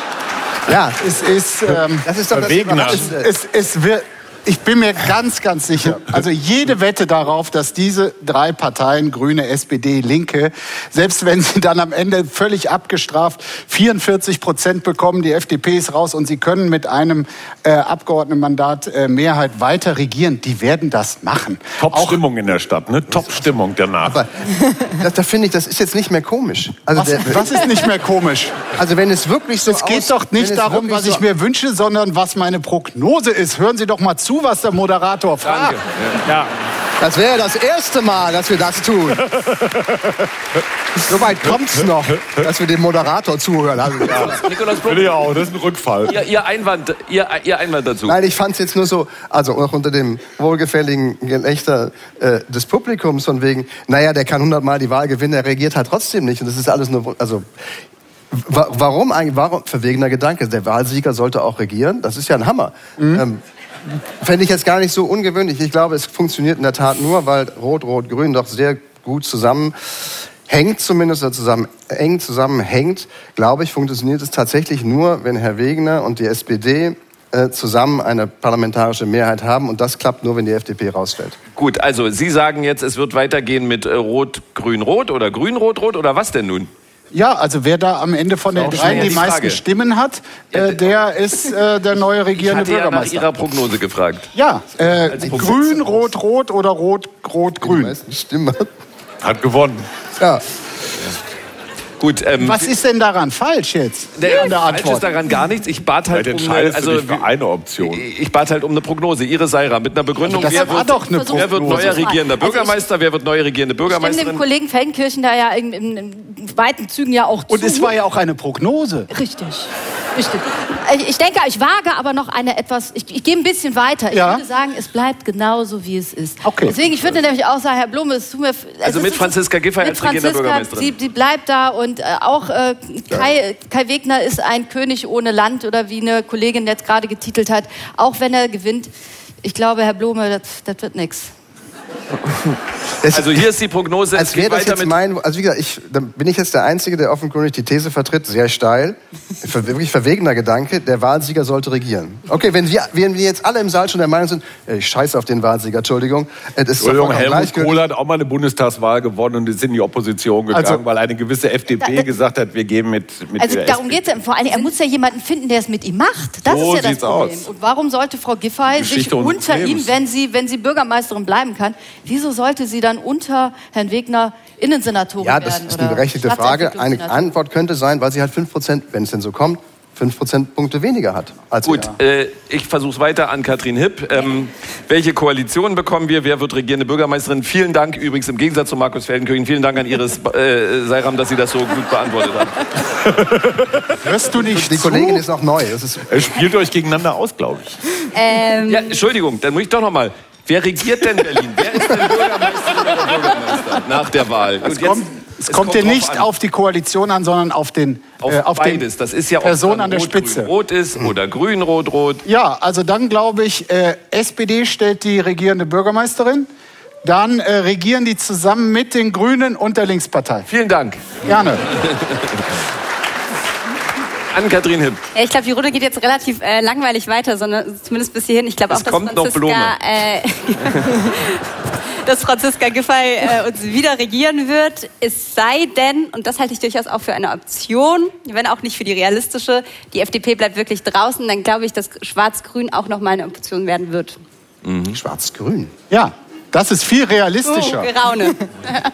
ja, es ist, ähm, das ist doch das. Überraschende. es, es wird. Ich bin mir ganz, ganz sicher. Also jede Wette darauf, dass diese drei Parteien, Grüne, SPD, Linke, selbst wenn sie dann am Ende völlig abgestraft 44 Prozent bekommen, die FDP ist raus und sie können mit einem äh, Abgeordnetenmandat äh, Mehrheit weiter regieren, die werden das machen. Top-Stimmung in der Stadt, ne? Top-Stimmung danach. Aber das, da finde ich, das ist jetzt nicht mehr komisch. Also, Was, der, was ist nicht mehr komisch? also wenn es wirklich so Es geht aus- doch nicht darum, was ich so- mir wünsche, sondern was meine Prognose ist. Hören Sie doch mal zu, was der Moderator fragt. ja. Das wäre das erste Mal, dass wir das tun. Soweit kommt's noch, dass wir dem Moderator zuhören. Also, ja. Nikolaus Blum, Finde ich auch, das ist ein Rückfall. ihr, ihr, Einwand, ihr, ihr Einwand dazu. Nein, ich fand es jetzt nur so, also auch unter dem wohlgefälligen Gelächter äh, des Publikums von wegen, naja, der kann hundertmal die Wahl gewinnen, er regiert halt trotzdem nicht. Und das ist alles nur, also wa warum eigentlich, warum, verwegener Gedanke, der Wahlsieger sollte auch regieren, das ist ja ein Hammer. Ähm, Fände ich jetzt gar nicht so ungewöhnlich. Ich glaube, es funktioniert in der Tat nur, weil Rot, Rot, Grün doch sehr gut zusammen hängt zumindest zusammen eng zusammenhängt, glaube ich, funktioniert es tatsächlich nur, wenn Herr Wegener und die SPD äh, zusammen eine parlamentarische Mehrheit haben und das klappt nur, wenn die FDP rausfällt. Gut, also Sie sagen jetzt, es wird weitergehen mit äh, Rot, Grün, Rot oder Grün, Rot, Rot oder was denn nun? Ja, also wer da am Ende von den dreien die die meisten Frage. Stimmen hat, Ja, äh, der ist äh, der neue Ich regierende hatte ja nach Bürgermeister. Ihrer Prognose gefragt. ja, äh, grün, rot, rot oder rot, rot, Die grün. meisten Stimmen. Hat gewonnen. Ja. Gut, ähm, Was ist denn daran falsch jetzt der, an der falsch ist Antwort? daran gar nichts. Ich bat halt um eine, also, eine Option. ich bat halt um eine Prognose. Ihre Seira mit einer Begründung. Also das wer war wird, doch eine wer wird Prognose. neuer regierender Also ich- Bürgermeister? wer wird neue regierende Ich stimme dem Bürgermeisterin? Kollegen Feldenkirchen da ja in, in, in weiten Zügen ja auch zu. Und es war ja auch eine Prognose. Richtig. Ich- denke, ich wage aber noch eine etwas, ich, ich gehe ein bisschen weiter. Ich Ja. würde sagen, es bleibt genauso, wie es ist. Okay. Deswegen, ich würde nämlich auch sagen, Herr Blume, es tut mir... es Also mit Franziska Giffey als Franziska, Bürgermeisterin. Sie, sie bleibt da und äh, auch äh, Kai, Kai Wegner ist ein König ohne Land oder wie eine Kollegin jetzt gerade getitelt hat, auch wenn er gewinnt. Ich glaube, Herr Blume, das, das wird nichts. Es- Also hier ist die Prognose. als wäre das jetzt mit mein, also wie gesagt, ich, dann bin ich jetzt der Einzige, der offenkundig die These vertritt, sehr steil, ver- wirklich verwegener Gedanke, der Wahlsieger sollte regieren. Okay, wenn wir, wenn wir jetzt alle im Saal schon der Meinung sind, ich scheiße auf den Wahlsieger, Entschuldigung, das ist Entschuldigung, Helmut. Kohl hat auch mal eine Bundestagswahl gewonnen und ist in die Opposition gegangen, Also- weil eine gewisse FDP Da- gesagt hat, wir gehen mit, mit Also der darum geht es ja. Vor allem, er muss ja jemanden finden, der es mit ihm macht. Das So ist ja das sieht's Problem. aus. Und warum sollte Frau Giffey sich unter ihm, wenn sie, wenn sie Bürgermeisterin bleiben kann, wieso sollte sie dann unter Herrn Wegner Innensenatorin Ja, werden? das ist oder eine berechtigte Frage. Eine? Antwort könnte sein, weil sie halt 5%, wenn es denn so kommt, 5 Prozentpunkte weniger hat. Als Gut, äh, ich versuche es weiter an Katrin Hipp. Ähm, welche Koalition bekommen wir? Wer wird regierende Bürgermeisterin? Vielen Dank übrigens im Gegensatz zu Markus Feldenkirchen. Vielen Dank an Iris äh, Seiram, dass Sie das so gut beantwortet hat. Hörst du nicht Die Kollegin zu? ist noch neu. Ist Er spielt euch gegeneinander aus, glaube ich. Ähm, Ja, Entschuldigung, dann muss ich doch noch mal. Wer regiert denn Berlin? Wer ist denn Bürgermeisterin oder Bürgermeister nach der Wahl? Es kommt, es kommt dir drauf nicht an. auf die Koalition an, sondern auf den auf, äh, auf den beides. Das ist ja Person an der rot, Spitze. Grün, rot ist oder grün, rot, rot. Ja, also dann glaube ich, äh, SPD stellt die regierende Bürgermeisterin. Dann äh, regieren die zusammen mit den Grünen und der Linkspartei. Vielen Dank Gerne. an Katrin Hipp. Ja, ich glaube, die Runde geht jetzt relativ äh, langweilig weiter, sondern zumindest bis hierhin. Ich glaube auch, Es dass kommt noch Blume. Franziska, äh, dass Franziska Giffey äh, uns wieder regieren wird. Es sei denn, und das halte ich durchaus auch für eine Option, wenn auch nicht für die realistische, die FDP bleibt wirklich draußen, dann glaube ich, dass Schwarz-Grün auch noch mal eine Option werden wird. schwarz-grün. Ja, das ist viel Oh, realistischer. Geraune.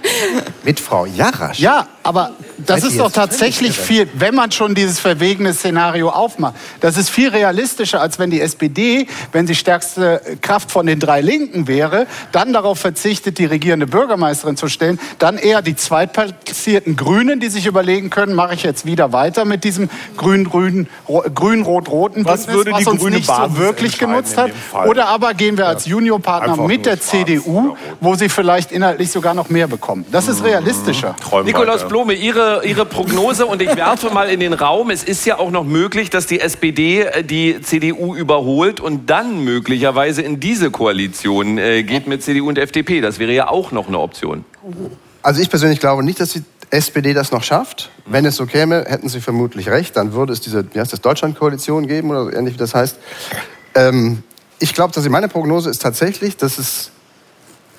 Mit Frau Jarasch. Ja, aber das Seid ist doch tatsächlich viel, wenn man schon dieses verwegene Szenario aufmacht. Das ist viel realistischer, als wenn die SPD, wenn sie stärkste Kraft von den drei Linken wäre, dann darauf verzichtet, die regierende Bürgermeisterin zu stellen, dann eher die zweitplatzierten Grünen, die sich überlegen können, mache ich jetzt wieder weiter mit diesem grün-grün, ro- grün-rot-roten Was Bündnis, würde die was uns grüne nicht so wirklich genutzt hat. Oder aber gehen wir als Juniorpartner mit der schwarz CDU, wo sie vielleicht inhaltlich sogar noch mehr bekommen. Das Mhm. ist realistischer. Träum Nikolaus weiter. Blome, Ihre, Ihre Prognose und ich werfe mal in den Raum, es ist ja auch noch möglich, dass die SPD äh, die CDU überholt und dann möglicherweise in diese Koalition äh, geht mit CDU und FDP. Das wäre ja auch noch eine Option. Also ich persönlich glaube nicht, dass die SPD das noch schafft. Wenn es so käme, hätten Sie vermutlich recht. Dann würde es diese, wie heißt das, Deutschland-Koalition geben oder so ähnlich wie das heißt. Ähm, ich glaube, dass meine Prognose ist tatsächlich, dass es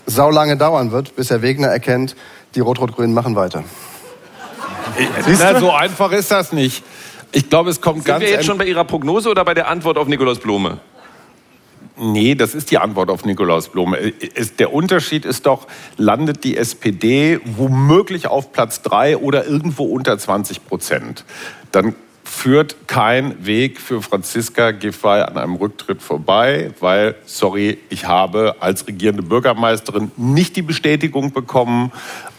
saulange dauern wird, bis Herr Wegner erkennt, die Rot-Rot-Grünen machen weiter. Na, so einfach ist das nicht. Ich glaube, es kommt Sind ganz wir jetzt schon bei Ihrer Prognose oder bei der Antwort auf Nikolaus Blome? Nee, das ist die Antwort auf Nikolaus Blome. Es- Der Unterschied ist doch, landet die SPD womöglich auf Platz drei oder irgendwo unter 20 Prozent, dann führt kein Weg für Franziska Giffey an einem Rücktritt vorbei, weil, sorry, ich habe als regierende Bürgermeisterin nicht die Bestätigung bekommen.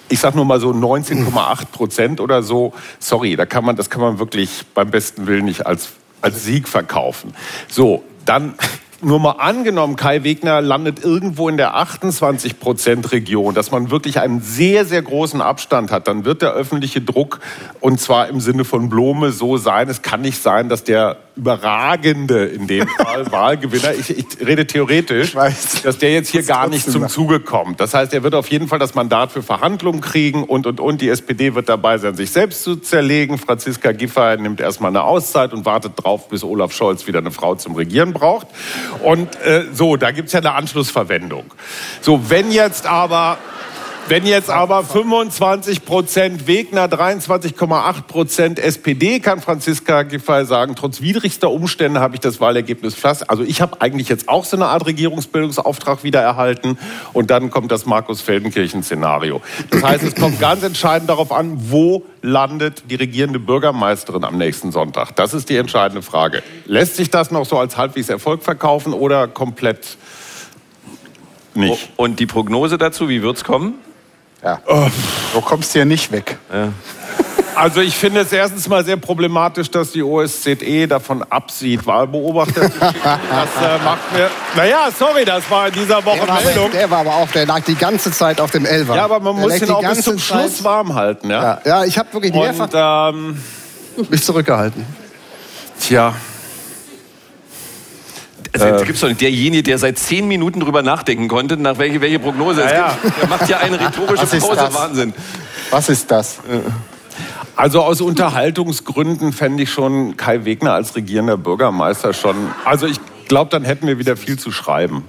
Ich sag nur mal so 19,8 Prozent oder so. Sorry, da kann man, das kann man wirklich beim besten Willen nicht als, als Sieg verkaufen. So, dann nur mal angenommen, Kai Wegner landet irgendwo in der 28 Prozent Region, dass man wirklich einen sehr, sehr großen Abstand hat, dann wird der öffentliche Druck, und zwar im Sinne von Blome, so sein. Es kann nicht sein, dass der überragende, in dem Fall Wahlgewinner, ich, ich rede theoretisch, weiß. dass der jetzt hier gar nicht zum. Zuge kommt. Das heißt, er wird auf jeden Fall das Mandat für Verhandlungen kriegen und, und, und. Die SPD wird dabei sein, sich selbst zu zerlegen. Franziska Giffey nimmt erstmal eine Auszeit und wartet drauf, bis Olaf Scholz wieder eine Frau zum Regieren braucht. Und äh, so, da gibt's ja eine Anschlussverwendung. So, wenn jetzt aber Wenn jetzt aber 25 Prozent Wegner, 23,8 Prozent SPD, kann Franziska Giffey sagen, trotz widrigster Umstände habe ich das Wahlergebnis fast. Also ich habe eigentlich jetzt auch so eine Art Regierungsbildungsauftrag wieder erhalten. Und dann kommt das Markus-Feldenkirchen-Szenario. Das heißt, es kommt ganz entscheidend darauf an, wo landet die regierende Bürgermeisterin am nächsten Sonntag. Das ist die entscheidende Frage. Lässt sich das noch so als halbwegs Erfolg verkaufen oder komplett nicht? Und die Prognose dazu, wie wird's kommen? Ja. Oh. Du kommst hier nicht weg. Ja. Also ich finde es erstens mal sehr problematisch, dass die OSZE davon absieht, Wahlbeobachter zu schicken. Das äh, macht mir... Naja, sorry, das war in dieser Woche Der war, Meldung. aber, der war aber auch, der lag die ganze Zeit auf dem Elfer. Ja, aber man Der muss ihn auch bis zum Schluss Zeit- warm halten. Ja, Ja, ja ich habe wirklich mehrfach Und ähm, mich zurückgehalten. tja, Also, das gibt's doch nicht. Derjenige, der seit zehn Minuten drüber nachdenken konnte, nach welche, welche Prognose es Ja, gibt, der macht ja eine rhetorische Pause. das? Wahnsinn. Was ist das? also aus Unterhaltungsgründen fände ich schon Kai Wegner als regierender Bürgermeister schon... Also ich glaube, dann hätten wir wieder viel zu schreiben.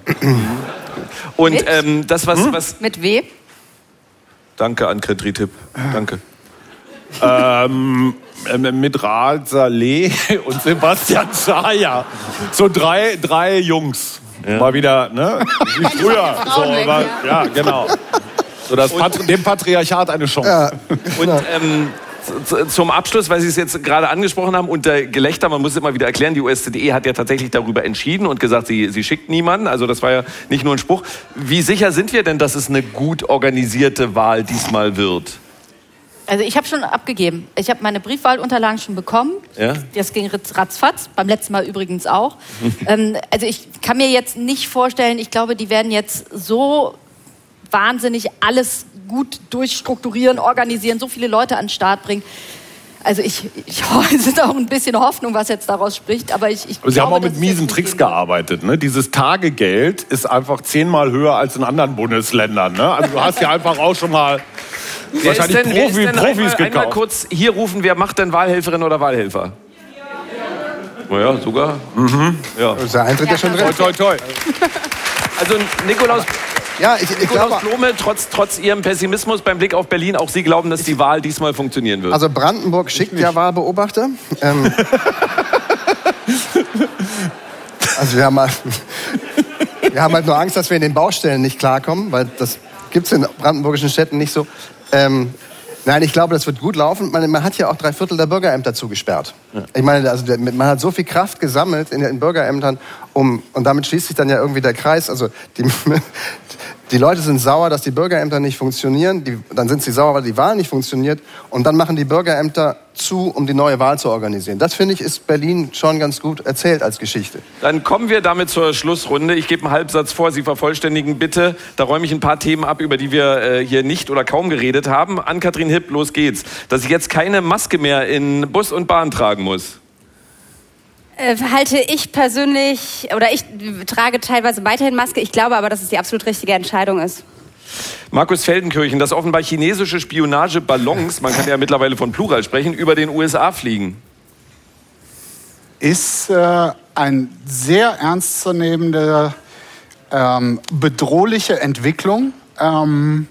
Und ähm, das, was, was. Mit wem? Danke an Tipp. Danke. Ähm, ähm, mit Raad Saleh und Sebastian Schaja. So drei, drei Jungs. Mal wieder, ne? Wie früher. So, aber, ja, genau. So das Patri dem Patriarchat eine Chance. Und ähm, z- zum Abschluss, weil Sie es jetzt gerade angesprochen haben, unter Gelächter, man muss es immer wieder erklären, die OSZE hat ja tatsächlich darüber entschieden und gesagt, sie, sie schickt niemanden. Also das war ja nicht nur ein Spruch. Wie sicher sind wir denn, dass es eine gut organisierte Wahl diesmal wird? Also ich habe schon abgegeben. Ich habe meine Briefwahlunterlagen schon bekommen. Ja? Das ging ratzfatz, beim letzten Mal übrigens auch. ähm, also ich kann mir jetzt nicht vorstellen, ich glaube, die werden jetzt so wahnsinnig alles gut durchstrukturieren, organisieren, so viele Leute an den Start bringen. Also ich, ich es ist auch ein bisschen Hoffnung, was jetzt daraus spricht, aber ich, ich Sie haben glaube, auch mit miesen Tricks gearbeitet. Ne? Dieses Tagegeld ist einfach zehnmal höher als in anderen Bundesländern. Ne? Also du hast ja einfach auch schon mal Wer wahrscheinlich denn, wer ist Profi, denn Profis einmal, einmal gekauft. kurz hier rufen, wer macht denn Wahlhelferin oder Wahlhelfer? Naja, sogar. Ja. Der Eintritt ja, schon Toi, drin. toi, toi. Also Nikolaus, Ja, ich, ich Nikolaus glaube, Blome, trotz, trotz Ihrem Pessimismus beim Blick auf Berlin, auch Sie glauben, dass die Wahl diesmal funktionieren wird. also Brandenburg schickt ja Wahlbeobachter. Ähm, also wir haben, halt, wir haben halt nur Angst, dass wir in den Baustellen nicht klarkommen, weil das gibt es in brandenburgischen Städten nicht so. Ähm, nein, ich glaube, das wird gut laufen. Man, man hat ja auch drei Viertel der Bürgerämter zugesperrt. Ich meine, also man hat so viel Kraft gesammelt in den Bürgerämtern, um, und damit schließt sich dann ja irgendwie der Kreis. Also die, die Leute sind sauer, dass die Bürgerämter nicht funktionieren. Die, dann sind sie sauer, weil die Wahl nicht funktioniert. Und dann machen die Bürgerämter zu, um die neue Wahl zu organisieren. Das finde ich ist Berlin schon ganz gut erzählt als Geschichte. Dann kommen wir damit zur Schlussrunde. Ich gebe einen Halbsatz vor, Sie vervollständigen bitte. Da räume ich ein paar Themen ab, über die wir äh, hier nicht oder kaum geredet haben. An Kathrin Hipp, los geht's. Dass ich jetzt keine Maske mehr in Bus und Bahn tragen muss. Äh, halte ich persönlich, oder ich trage teilweise weiterhin Maske. Ich glaube aber, dass es die absolut richtige Entscheidung ist. Markus Feldenkirchen, dass offenbar chinesische Spionageballons, man kann ja mittlerweile von Plural sprechen, über den USA fliegen. Ist äh, ein sehr ernstzunehmende, ähm, bedrohliche Entwicklung, ähm,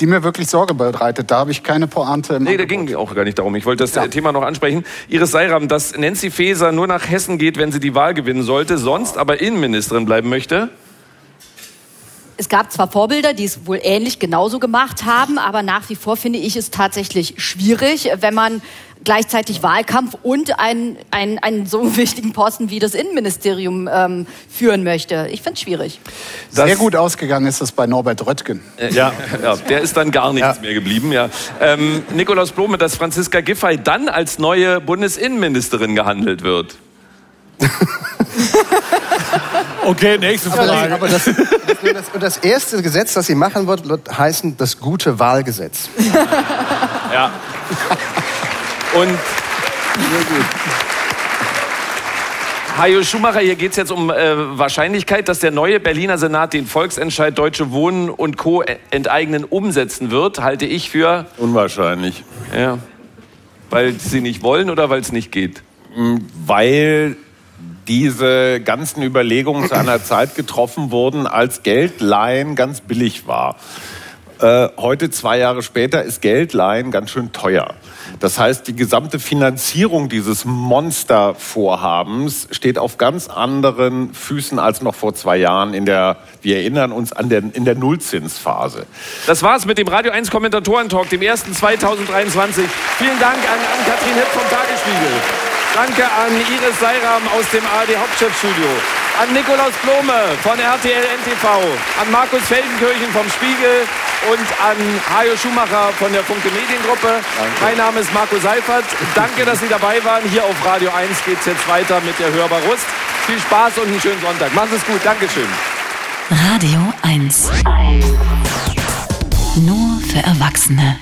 die mir wirklich Sorge bereitet. Da habe ich keine Pointe im Nee, da Angebot. ging auch gar nicht darum. Ich wollte das äh, Thema noch ansprechen. Iris Seiram, dass Nancy Faeser nur nach Hessen geht, wenn sie die Wahl gewinnen sollte, sonst aber Innenministerin bleiben möchte. Es gab zwar Vorbilder, die es wohl ähnlich genauso gemacht haben, aber nach wie vor finde ich es tatsächlich schwierig, wenn man gleichzeitig Wahlkampf und einen, einen, einen so wichtigen Posten wie das Innenministerium ähm, führen möchte. Ich finde es schwierig. Das- Sehr gut ausgegangen ist es bei Norbert Röttgen. Ja, ja, der ist dann gar nichts mehr geblieben. Ja. Ähm, Nikolaus Blome, dass Franziska Giffey dann als neue Bundesinnenministerin gehandelt wird. Okay, nächste Aber, das, Frage. aber das, das, das, und das erste Gesetz, das sie machen wird, wird heißen das gute Wahlgesetz. Ja. Und Hajo Schumacher, hier geht es jetzt um äh, Wahrscheinlichkeit, dass der neue Berliner Senat den Volksentscheid Deutsche Wohnen und Co. enteignen umsetzen wird, halte ich für, Unwahrscheinlich. ja, weil sie nicht wollen oder weil es nicht geht. Weil diese ganzen Überlegungen zu einer Zeit getroffen wurden, als Geldleihen ganz billig war. Äh, heute, zwei Jahre später, ist Geldleihen ganz schön teuer. Das heißt, die gesamte Finanzierung dieses Monstervorhabens steht auf ganz anderen Füßen als noch vor zwei Jahren in der, wir erinnern uns an der, in der Nullzinsphase. Das war's mit dem Radio 1 Kommentatoren-Talk, dem ersten 2023. Vielen Dank an Ann-Kathrin Hipp vom Tagesspiegel. Danke an Iris Seiram aus dem ARD Hauptstadtstudio. An Nikolaus Blome von RTL NTV. An Markus Feldenkirchen vom Spiegel und an Hajo Schumacher von der Funke Mediengruppe. Mein Name ist Marco Seifert. Danke, dass Sie dabei waren. Hier auf Radio 1 geht es jetzt weiter mit der Hörbar Rust. Viel Spaß und einen schönen Sonntag. Machen Sie es gut. Dankeschön. Radio 1. Nur für Erwachsene.